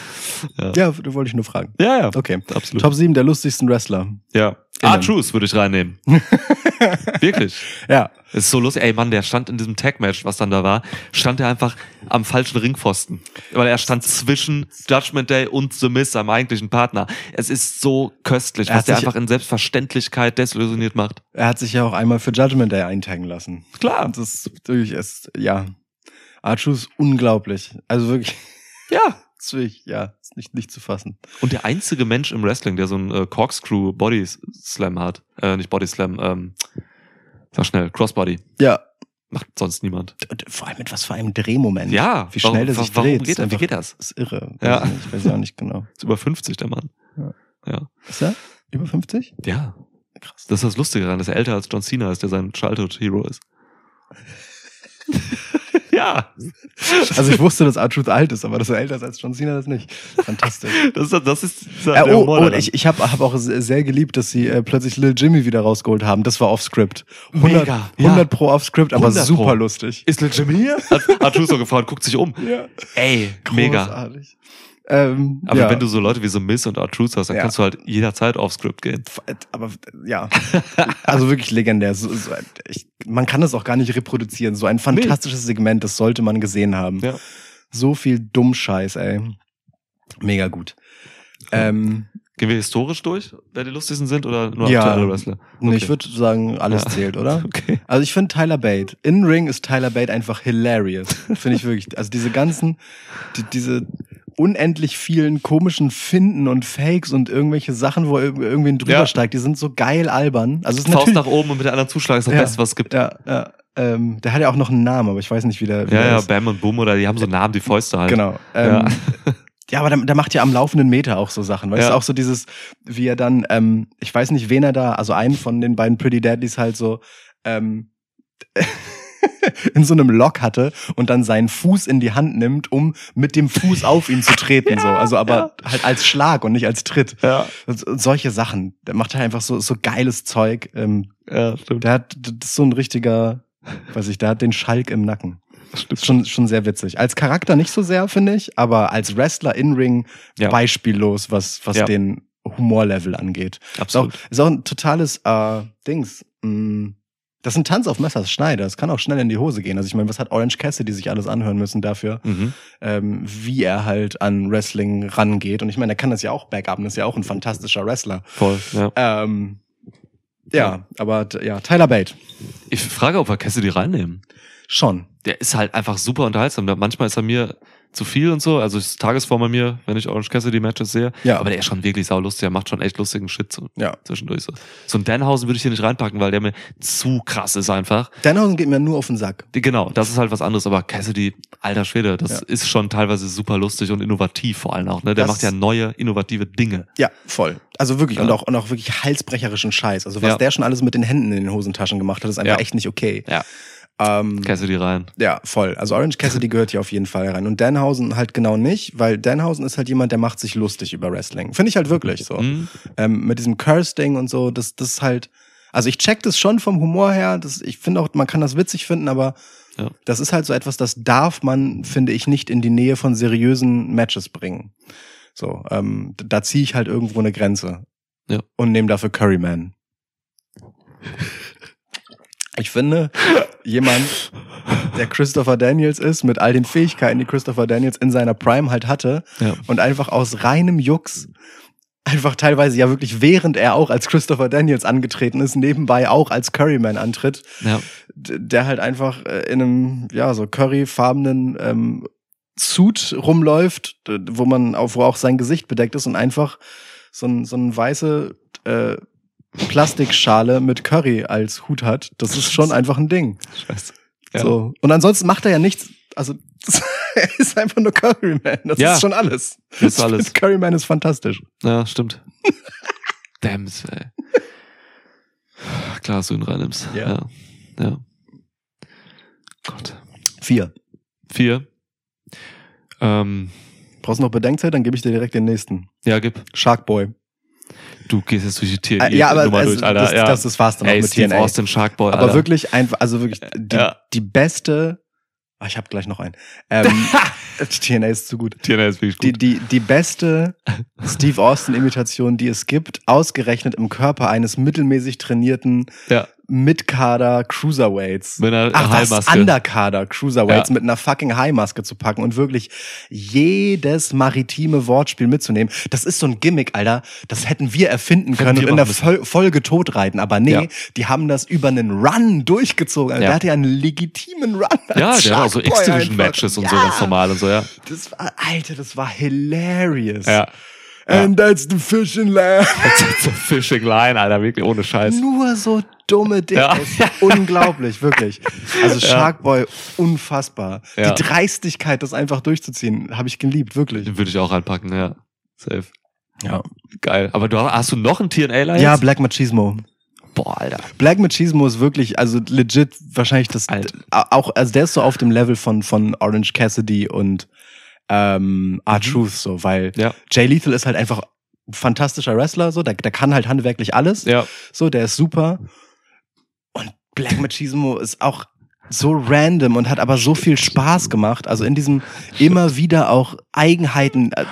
Ja. Ja, da wollte ich nur fragen. Ja, ja. Okay. Absolut. Top 7 der lustigsten Wrestler. Ja. R-Truth würde ich reinnehmen. Wirklich. Ja. Es ist so lustig. Ey, Mann, der stand in diesem Tag-Match, was dann da war, stand er einfach am falschen Ringpfosten. Weil er stand zwischen Judgment Day und The Miz, seinem eigentlichen Partner. Es ist so köstlich, Er was der einfach in Selbstverständlichkeit desillusioniert macht. Er hat sich ja auch einmal für Judgment Day eintaggen lassen. Klar. Das ist wirklich ist, ja. Archu ist unglaublich. Also wirklich, Ja. wirklich, ja, ist nicht, nicht zu fassen. Und der einzige Mensch im Wrestling, der so einen äh, Corkscrew Body Slam hat, äh, nicht Body Slam, ähm, sag schnell, Crossbody. Ja. Macht sonst niemand. Und vor allem mit was für einem Drehmoment. Ja, Wie schnell warum, der sich warum dreht. Geht das? Wie geht das? ist irre. Ja. Weiß ich, weiß ja auch nicht genau. Ist über 50, der Mann. Ist er? Über 50? Ja. Krass. Das ist das Lustige daran, dass er älter als John Cena ist, der sein Childhood-Hero ist. ja. Also ich wusste, dass R-Truth alt ist, aber dass er älter ist als John Cena, das nicht. Fantastisch. Das ist, das ist Äh, oh, Humor oh, daran. ich, ich habe hab auch sehr geliebt, dass sie äh, plötzlich Lil Jimmy wieder rausgeholt haben. Das war off-Script. 100, Mega, ja. 100 pro off-Script, aber 100 super pro. lustig. ist Lil Jimmy hier? Hat, hat so gefragt, guckt sich um. Ja. Ey, mega. Ähm, Aber ja. wenn du so Leute wie so Miss und R-Truth hast, dann Ja. kannst du halt jederzeit auf Script gehen. aber ja, also wirklich legendär. So, so, ich, man kann das auch gar nicht reproduzieren. So ein fantastisches Segment, das sollte man gesehen haben. Ja. So viel Dummscheiß, ey. Mega gut. Ähm, Gehen wir historisch durch, wer die lustigsten sind oder nur Ja. aktuelle Wrestler? nee, ich würde sagen, alles Ja. zählt, oder? Okay. Also ich finde Tyler Bate. In Ring ist Tyler Bate einfach hilarious. Finde ich wirklich. Also diese ganzen, die, diese unendlich vielen komischen Finden und Fakes und irgendwelche Sachen, wo ir- irgendwen drüber Ja. steigt, die sind so geil albern. Also es ist Faust nach oben und mit der anderen zuschlagen ist das Ja. Beste, was es gibt. Ja, ja, ja, ähm, der hat ja auch noch einen Namen, aber ich weiß nicht, wie der, wie ja, der ist. Bam und Boom oder die haben so Namen, die Fäuste halt. Genau. Ja. Ähm, ja. aber der, der macht ja am laufenden Meter auch so Sachen. Weißt Ja. du, auch so dieses, wie er dann, ähm, ich weiß nicht, wen er da, also einen von den beiden Pretty Deadlies halt so, ähm, in so einem Lock hatte und dann seinen Fuß in die Hand nimmt, um mit dem Fuß auf ihn zu treten, so. Also aber halt als Schlag und nicht als Tritt. Ja, solche Sachen. Der macht halt einfach so, so geiles Zeug. Ähm, ja, stimmt. der hat, das ist so ein richtiger, weiß ich, der hat den Schalk im Nacken. stimmt. Schon, schon sehr witzig. Als Charakter nicht so sehr, finde ich, aber als Wrestler in Ring Ja. beispiellos, was, was Ja. den Humorlevel angeht. Ist auch, Absolut. ist auch ein totales äh, Dings. Mm, Das ist ein Tanz auf Messers Schneide. Das kann auch schnell in die Hose gehen. Also ich meine, was hat Orange Cassidy sich alles anhören müssen dafür, Mhm. ähm, wie er halt an Wrestling rangeht. Und ich meine, er kann das ja auch backupen. Das ist ja auch ein fantastischer Wrestler. Voll, ja. Ähm, ja, aber t- ja, Tyler Bate. Ich frage, ob wir Cassidy reinnehmen. Schon. Der ist halt einfach super unterhaltsam. Manchmal ist er mir zu viel und so. Also ist Tagesform bei mir, wenn ich Orange Cassidy Matches sehe. Ja. Aber der ist schon wirklich saulustig. Der macht schon echt lustigen Shit so Ja. zwischendurch. So, so ein Danhausen würde ich hier nicht reinpacken, weil der mir zu krass ist einfach. Danhausen geht mir nur auf den Sack. Genau, das ist halt was anderes. Aber Cassidy, alter Schwede, das Ja. ist schon teilweise super lustig und innovativ vor allem auch. Ne? Der Das- macht ja neue, innovative Dinge. Ja, voll. Also wirklich Ja. und auch und auch wirklich halsbrecherischen Scheiß. Also was der schon alles mit den Händen in den Hosentaschen gemacht hat, ist einfach echt nicht okay. Ja. Ähm, Cassidy rein. ja, voll. Also Orange Cassidy gehört hier auf jeden Fall rein und Danhausen halt genau nicht, weil Danhausen ist halt jemand, der macht sich lustig über Wrestling. Finde ich halt wirklich so. Mhm. Ähm, mit diesem Curse-Ding und so, das das ist halt. Also ich check das schon vom Humor her. Das, ich finde auch, man kann das witzig finden, aber Ja. das ist halt so etwas, das darf man, finde ich, nicht in die Nähe von seriösen Matches bringen. So, ähm, da ziehe ich halt irgendwo eine Grenze. Ja. Und nehme dafür Curryman. Ich finde, jemand, der Christopher Daniels ist, mit all den Fähigkeiten, die Christopher Daniels in seiner Prime halt hatte, Ja. und einfach aus reinem Jux, einfach teilweise ja wirklich, während er auch als Christopher Daniels angetreten ist, nebenbei auch als Curryman antritt, Ja. der halt einfach äh, in einem, ja, so curryfarbenen ähm, Suit rumläuft, wo man auch, wo auch sein Gesicht bedeckt ist und einfach so, ein, so eine weiße äh, Plastikschale mit Curry als Hut hat. Das ist schon einfach ein Ding. Scheiße. Ja. So. Und ansonsten macht er ja nichts. Also, er ist einfach nur Curryman. Das Ja. ist schon alles. Das ist alles. Curryman ist fantastisch. Ja, stimmt. Damn, ey. Klar, dass du ihn reinnimmst. Ja. Ja. ja. Gott. Vier. Vier. Ähm, Brauchst du noch Bedenkzeit? Dann gebe ich dir direkt den nächsten. ja, gib. Sharkboy. Du gehst jetzt durch die TNA Äh, ja, aber Nummer also, durch, Alter. das, ja. das, das war's dann Ey, auch mit Steve TNA. Austin, Sharkboy, Aber Alter. wirklich einfach, also wirklich die, Ja. die beste. Ah, ich habe gleich noch einen. Ähm, TNA ist zu gut. TNA ist wirklich Die, gut. die, die beste Steve Austin-Imitation, die es gibt, ausgerechnet im Körper eines mittelmäßig trainierten ja. Mitkader Cruiserweights. Mit einer Ach was. Underkader Cruiserweights Ja. mit einer fucking High-Maske zu packen und wirklich jedes maritime Wortspiel mitzunehmen. Das ist so ein Gimmick, Alter. Das hätten wir erfinden Hätten können wir und in der Fol Folge totreiten. Aber nee, Ja. die haben das über einen Run durchgezogen. Also Ja. Der hatte ja einen legitimen Run. Ja, der hat auch so X-Division-Matches und so ganz normal und so, ja. Das war, Alter, das war hilarious. Ja. And that's the fishing line. so Fishing Line, Alter, wirklich ohne Scheiß. Nur so dumme Dinge. Ja. Unglaublich, wirklich. Also Sharkboy, unfassbar. Ja. Die Dreistigkeit, das einfach durchzuziehen, habe ich geliebt, wirklich. Den würde ich auch reinpacken, ja. Safe. Ja, Geil. Aber du hast du noch einen TNA-Line? ja Black Machismo. Boah, Alter. Black Machismo ist wirklich, also legit wahrscheinlich das Alt. auch, also der ist so auf dem Level von von Orange Cassidy und ähm, R-Truth so, weil Ja. Jay Lethal ist halt einfach ein fantastischer Wrestler, so, der, der kann halt handwerklich alles. Ja. So, der ist super. Und Black Machismo ist auch so random und hat aber so viel Spaß gemacht. Also in diesem immer wieder auch Eigenheiten äh,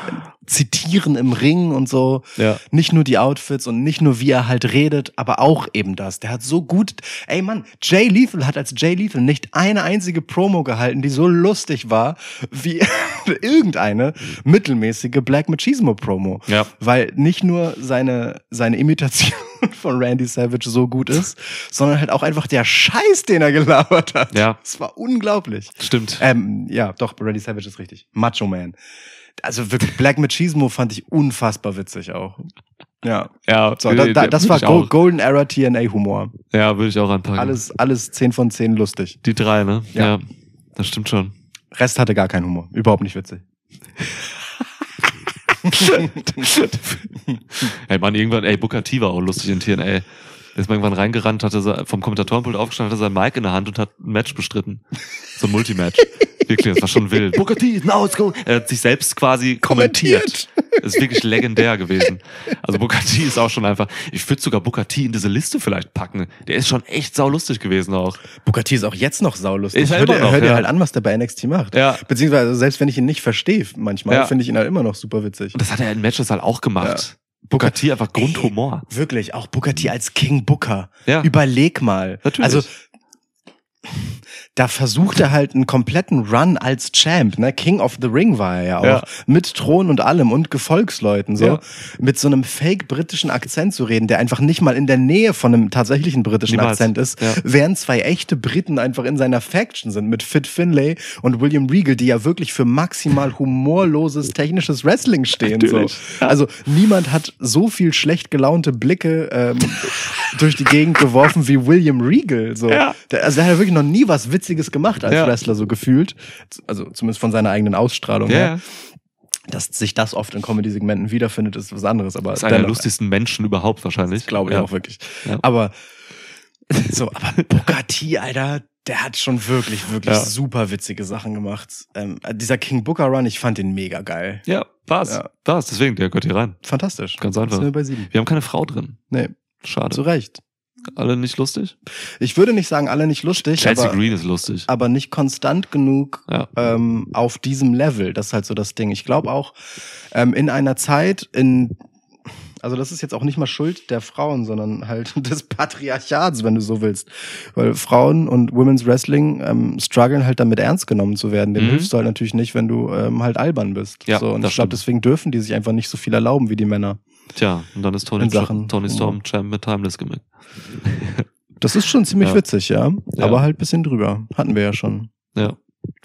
zitieren im Ring und so. Ja. Nicht nur die Outfits und nicht nur wie er halt redet, aber auch eben das. Der hat so gut, ey Mann, Jay Lethal hat als Jay Lethal nicht eine einzige Promo gehalten, die so lustig war wie irgendeine mittelmäßige Black Machismo Promo. Ja. Weil nicht nur seine, seine Imitation von Randy Savage so gut ist, sondern halt auch einfach der Scheiß, den er gelabert hat. Ja. Das war unglaublich. Stimmt. Ähm, ja, doch, Randy Savage ist richtig. Macho Man. Also wirklich, Black Machismo fand ich unfassbar witzig auch. Ja. ja, So, da, da, das war Go. Golden Era TNA Humor. Ja, würde ich auch anpacken. Alles, alles 10 von 10 lustig. Die drei, ne? Ja. ja. Das stimmt schon. Rest hatte gar keinen Humor. Überhaupt nicht witzig. ey, Mann, irgendwann, ey, Booker T war auch lustig in TNA. Ist mal irgendwann reingerannt, hatte vom Kommentatorenpult aufgestanden, hatte sein Mic in der Hand und hat ein Match bestritten. So ein Multimatch. Wirklich, das war schon wild. Booker T, now it's going. Er hat sich selbst quasi kommentiert. Das ist wirklich legendär gewesen. Also Booker T ist auch schon einfach, ich würde sogar Booker T in diese Liste vielleicht packen. Der ist schon echt saulustig gewesen auch. Booker T ist auch jetzt noch saulustig. Er hör immer dir, noch, hör dir ja. halt an, was der bei NXT macht. Ja. Beziehungsweise, selbst wenn ich ihn nicht verstehe, manchmal, Ja. finde ich ihn halt immer noch super witzig. Und das hat er in Matches halt auch gemacht. Booker T einfach Grundhumor. Wirklich, auch Booker T als King Booker. Ja. Überleg mal. Natürlich. Also, da versucht er halt einen kompletten Run als Champ, ne? King of the Ring war er ja auch. Ja. Mit Thron und allem und Gefolgsleuten, so. Ja. Mit so einem fake britischen Akzent zu reden, der einfach nicht mal in der Nähe von einem tatsächlichen britischen Niemals. Akzent ist, Ja. während zwei echte Briten einfach in seiner Faction sind, mit Fit Finlay und William Regal, die ja wirklich für maximal humorloses technisches Wrestling stehen, so. Also, niemand hat so viel schlecht gelaunte Blicke ähm, durch die Gegend geworfen wie William Regal. So. Der, also der hat ja wirklich noch nie was Witziges gemacht als Ja. Wrestler, so gefühlt. Also zumindest von seiner eigenen Ausstrahlung Ja, her. Dass sich das oft in Comedy-Segmenten wiederfindet, ist was anderes. Aber Das ist einer der lustigsten Menschen überhaupt wahrscheinlich. glaube ich ja. auch wirklich. Aber so, aber Booker T, Alter, der hat schon wirklich, wirklich Ja. super witzige Sachen gemacht. Ähm, dieser King Booker Run, ich fand den mega geil. Ja, war's. Ja. War's, deswegen, der gehört hier rein. Fantastisch. Ganz einfach. Sind wir bei sieben. Wir haben keine Frau drin. Nee, Schade. zu Recht. Alle nicht lustig? Ich würde nicht sagen, alle nicht lustig, Chelsea aber, Green ist lustig. aber nicht konstant genug Ja. ähm, auf diesem Level. Das ist halt so das Ding. Ich glaube auch ähm, in einer Zeit, in also das ist jetzt auch nicht mal Schuld der Frauen, sondern halt des Patriarchats, wenn du so willst. Weil Frauen und Women's Wrestling ähm, strugglen halt damit ernst genommen zu werden. Dem Mhm. hilfst du halt natürlich nicht, wenn du ähm, halt albern bist. Ja, so, und ich glaube, deswegen dürfen die sich einfach nicht so viel erlauben wie die Männer. Tja, und dann ist Tony, In Sachen- Tony Storm Champ mit Timeless Gimmick. Das ist schon ziemlich Ja. witzig, ja. Ja. Aber halt bisschen drüber. Hatten wir ja schon. Ja.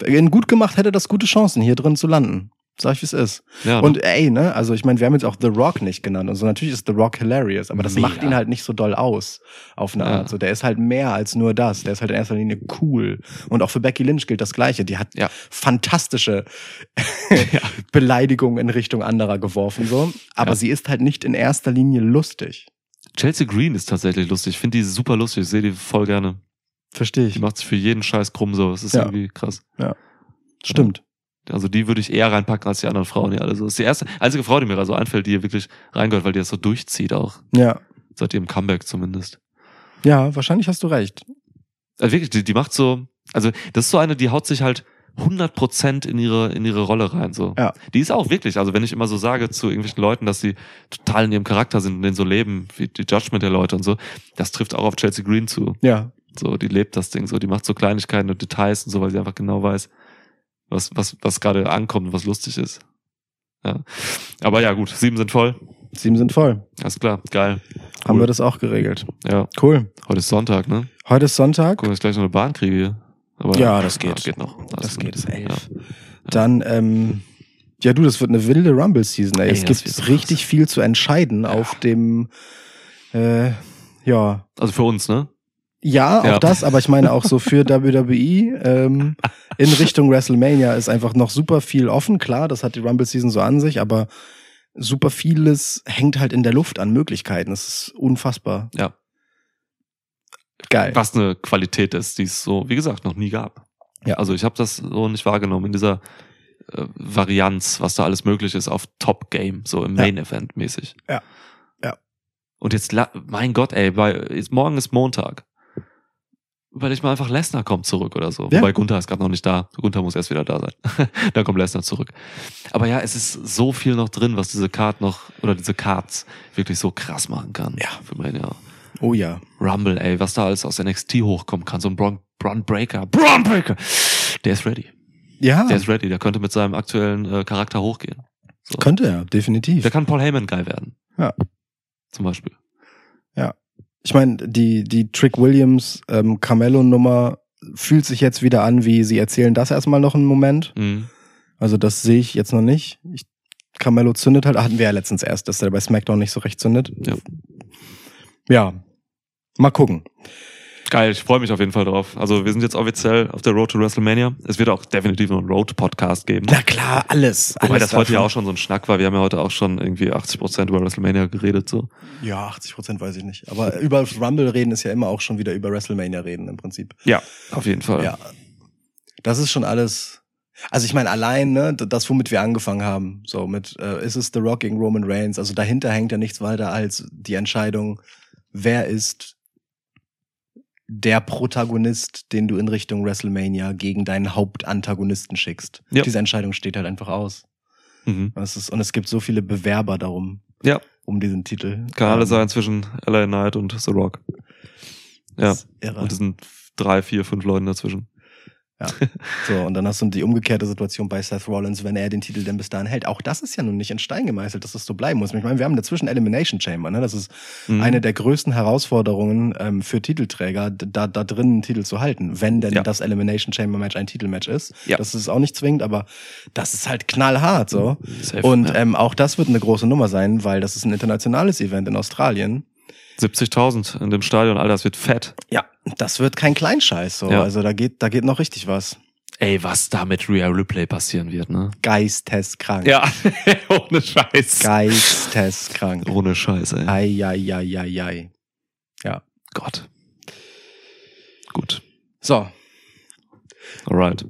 Ihn gut gemacht hätte das gute Chancen, hier drin zu landen. Sag ich, wie es ist. ja Und ey, ne, also ich meine, wir haben jetzt auch The Rock nicht genannt. Also natürlich ist The Rock hilarious, aber das Mega. macht ihn halt nicht so doll aus. Auf eine Ja. Art. So, der ist halt mehr als nur das. Der ist halt in erster Linie cool. Und auch für Becky Lynch gilt das Gleiche. Die hat Ja. fantastische Ja. Beleidigungen in Richtung anderer geworfen, so. Aber Ja. sie ist halt nicht in erster Linie lustig. Chelsea Green ist tatsächlich lustig. Ich finde die super lustig. Ich sehe die voll gerne. Verstehe ich. Die macht sich für jeden Scheiß krumm so. Das ist Ja. irgendwie krass. Stimmt. Also die würde ich eher reinpacken als die anderen Frauen hier alle. So. Das ist die erste, einzige Frau, die mir da so einfällt, die hier wirklich reingehört, weil die das so durchzieht auch. Ja. Seit ihrem Comeback zumindest. Ja, wahrscheinlich hast du recht. Also wirklich, die, die macht so, also das ist so eine, die haut sich halt 100% in ihre, in ihre Rolle rein, so. Ja. Die ist auch wirklich, also wenn ich immer so sage zu irgendwelchen Leuten, dass sie total in ihrem Charakter sind und den so leben, wie die Judgment der Leute und so, das trifft auch auf Chelsea Green zu. Ja. So, die lebt das Ding so, die macht so Kleinigkeiten und Details und so, weil sie einfach genau weiß, was, was, was gerade ankommt und was lustig ist. Ja. Aber ja, gut, sieben sind voll. Sieben sind voll. Alles klar, geil. Haben Cool. wir das auch geregelt. Ja, Cool. heute ist Sonntag, ne? Heute ist Sonntag. Gucken, dass ich gleich noch eine Bahn kriege hier. Aber, Ja, das geht. geht noch. Alles Das geht, ist elf. Ja. Dann, ähm, ja du, das wird eine wilde Rumble-Season. Ey. Ey, Es das gibt richtig krass. viel zu entscheiden auf dem, äh, ja, Also für uns, ne? Ja, auch Ja. das, aber ich meine auch so für WWE ähm, in Richtung WrestleMania ist einfach noch super viel offen. Klar, das hat die Rumble-Season so an sich, aber super vieles hängt halt in der Luft an Möglichkeiten. Das ist unfassbar. Ja. Geil. Was eine Qualität ist, die es so, wie gesagt, noch nie gab. Ja. Also ich habe das so nicht wahrgenommen in dieser äh, Varianz, was da alles möglich ist auf Top Game, so im Ja. Main Event mäßig. Ja. Ja. Und jetzt, mein Gott, ey, bei, jetzt, morgen ist Montag. Überleg mal einfach, Lesnar kommt zurück oder so. Ja. Wobei Gunther ist gerade noch nicht da. Gunther muss erst wieder da sein. Dann kommt Lesnar zurück. Aber ja, es ist so viel noch drin, was diese Card noch, oder diese Cards wirklich so krass machen kann. Ja. Für Mania. Oh ja. Rumble, ey, was da alles aus NXT hochkommen kann. So ein Braun, Braun Breaker. Braun Breaker! Der ist ready. Ja, Der ist ready. Der könnte mit seinem aktuellen äh, Charakter hochgehen. So. könnte er, definitiv. Der kann Paul Heyman geil werden. Ja. Zum Beispiel. Ich meine, die, die Trick Williams ähm, Carmelo-Nummer fühlt sich jetzt wieder an, wie sie erzählen das erstmal noch einen Moment. Mhm. Also das sehe ich jetzt noch nicht. Ich, Carmelo zündet halt, hatten wir ja letztens erst, dass er bei SmackDown nicht so recht zündet. Ja. Ja. Mal gucken. Geil, ich freue mich auf jeden Fall drauf. Also wir sind jetzt offiziell auf der Road to WrestleMania. Es wird auch definitiv noch einen Road-Podcast geben. Na klar, alles. Wobei alles das heute ja davon. auch schon so ein Schnack war. Wir haben ja heute auch schon irgendwie 80% über WrestleMania geredet. so. Ja, 80 Prozent weiß ich nicht. Aber über Rumble reden ist ja immer auch schon wieder über WrestleMania reden im Prinzip. Ja, auf jeden Fall. Ja. Das ist schon alles. Also ich meine, allein, ne, das, womit wir angefangen haben, so mit, äh, ist es The Rock gegen Roman Reigns, also dahinter hängt ja nichts weiter als die Entscheidung, wer ist der Protagonist, den du in Richtung WrestleMania gegen deinen Hauptantagonisten schickst. Ja. Diese Entscheidung steht halt einfach aus. Mhm. Ist, und es gibt so viele Bewerber darum, Ja, um diesen Titel. kann alles Ähm, sein zwischen LA Knight und The Rock. Ja, irre. und es sind drei, vier, fünf Leute dazwischen. So, und dann hast du die umgekehrte Situation bei Seth Rollins, wenn er den Titel denn bis dahin hält. Auch das ist ja nun nicht in Stein gemeißelt, dass das so bleiben muss. Ich meine, wir haben dazwischen Elimination Chamber, ne? Das ist Mhm. eine der größten Herausforderungen ähm, für Titelträger, da, da drin einen Titel zu halten, wenn denn Ja. das Elimination Chamber Match ein Titelmatch ist. Ja. Das ist auch nicht zwingend, aber das ist halt knallhart so. Safe, Und ja. ähm, auch das wird eine große Nummer sein, weil das ist ein internationales Event in Australien. 70.000 in dem Stadion, Alter, das wird fett. Ja, das wird kein Kleinscheiß so. Ja. Also da geht, da geht noch richtig was. Ey, was da mit Rhea Ripley passieren wird, ne? Geisteskrank. Ja, ohne Scheiß. Geisteskrank. Ohne Scheiß, ey. Eieieiei. Gott. Gut. So, Alright.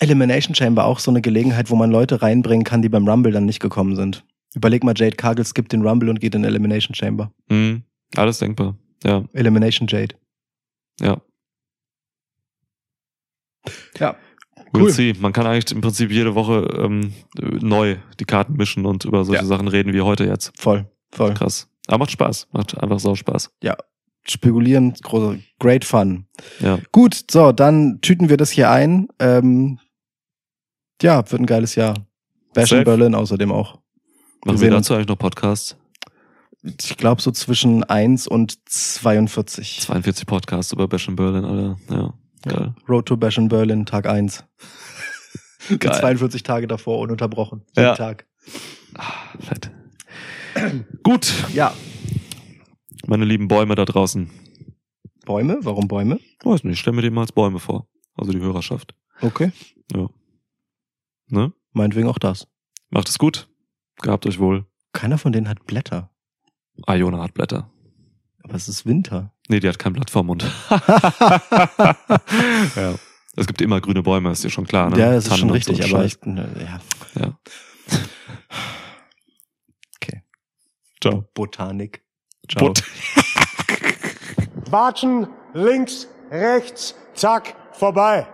Elimination Chamber auch so eine Gelegenheit, wo man Leute reinbringen kann, die beim Rumble dann nicht gekommen sind. Überleg mal, Jade Cargill skippt den Rumble und geht in Elimination Chamber. Mhm. Alles denkbar. Ja, Elimination Jade. ja. Ja. We'll Cool. see. Man kann eigentlich im Prinzip jede Woche ähm, neu die Karten mischen und über solche Ja. Sachen reden wie heute jetzt. Voll, voll. Krass. Aber macht Spaß. Macht einfach sau Spaß. Spekulieren, große, great fun. Ja. Gut, so, dann tüten wir das hier ein. Ähm, ja, wird ein geiles Jahr. Bash in. Berlin außerdem auch. Machen sehen wir uns. dazu eigentlich noch Podcasts? Ich glaube so zwischen 1 und 42. 42 Podcasts über Bash in Berlin, Alter. Ja. Geil. Road to Bash in Berlin, Tag 1. Geil. 42 Tage davor ununterbrochen. Jeden Ja. Tag. Ah, fett. Gut, Ja. meine lieben Bäume da draußen. Bäume? Warum Bäume? Weiß nicht, ich stelle mir die mal als Bäume vor. Also die Hörerschaft. Okay. Ne? Meinetwegen auch das. Macht es gut. Gehabt euch wohl. Keiner von denen hat Blätter. Iona hat Blätter. Aber es ist Winter. Nee, die hat kein Blatt vorm Mund. ja. Es gibt immer grüne Bäume, ist dir schon klar, ne? ja, das ist schon richtig, so aber ich, ne, ja. Ja. Okay. Ciao. Botanik. Ciao. Ciao. Watschen, links, rechts, zack, vorbei.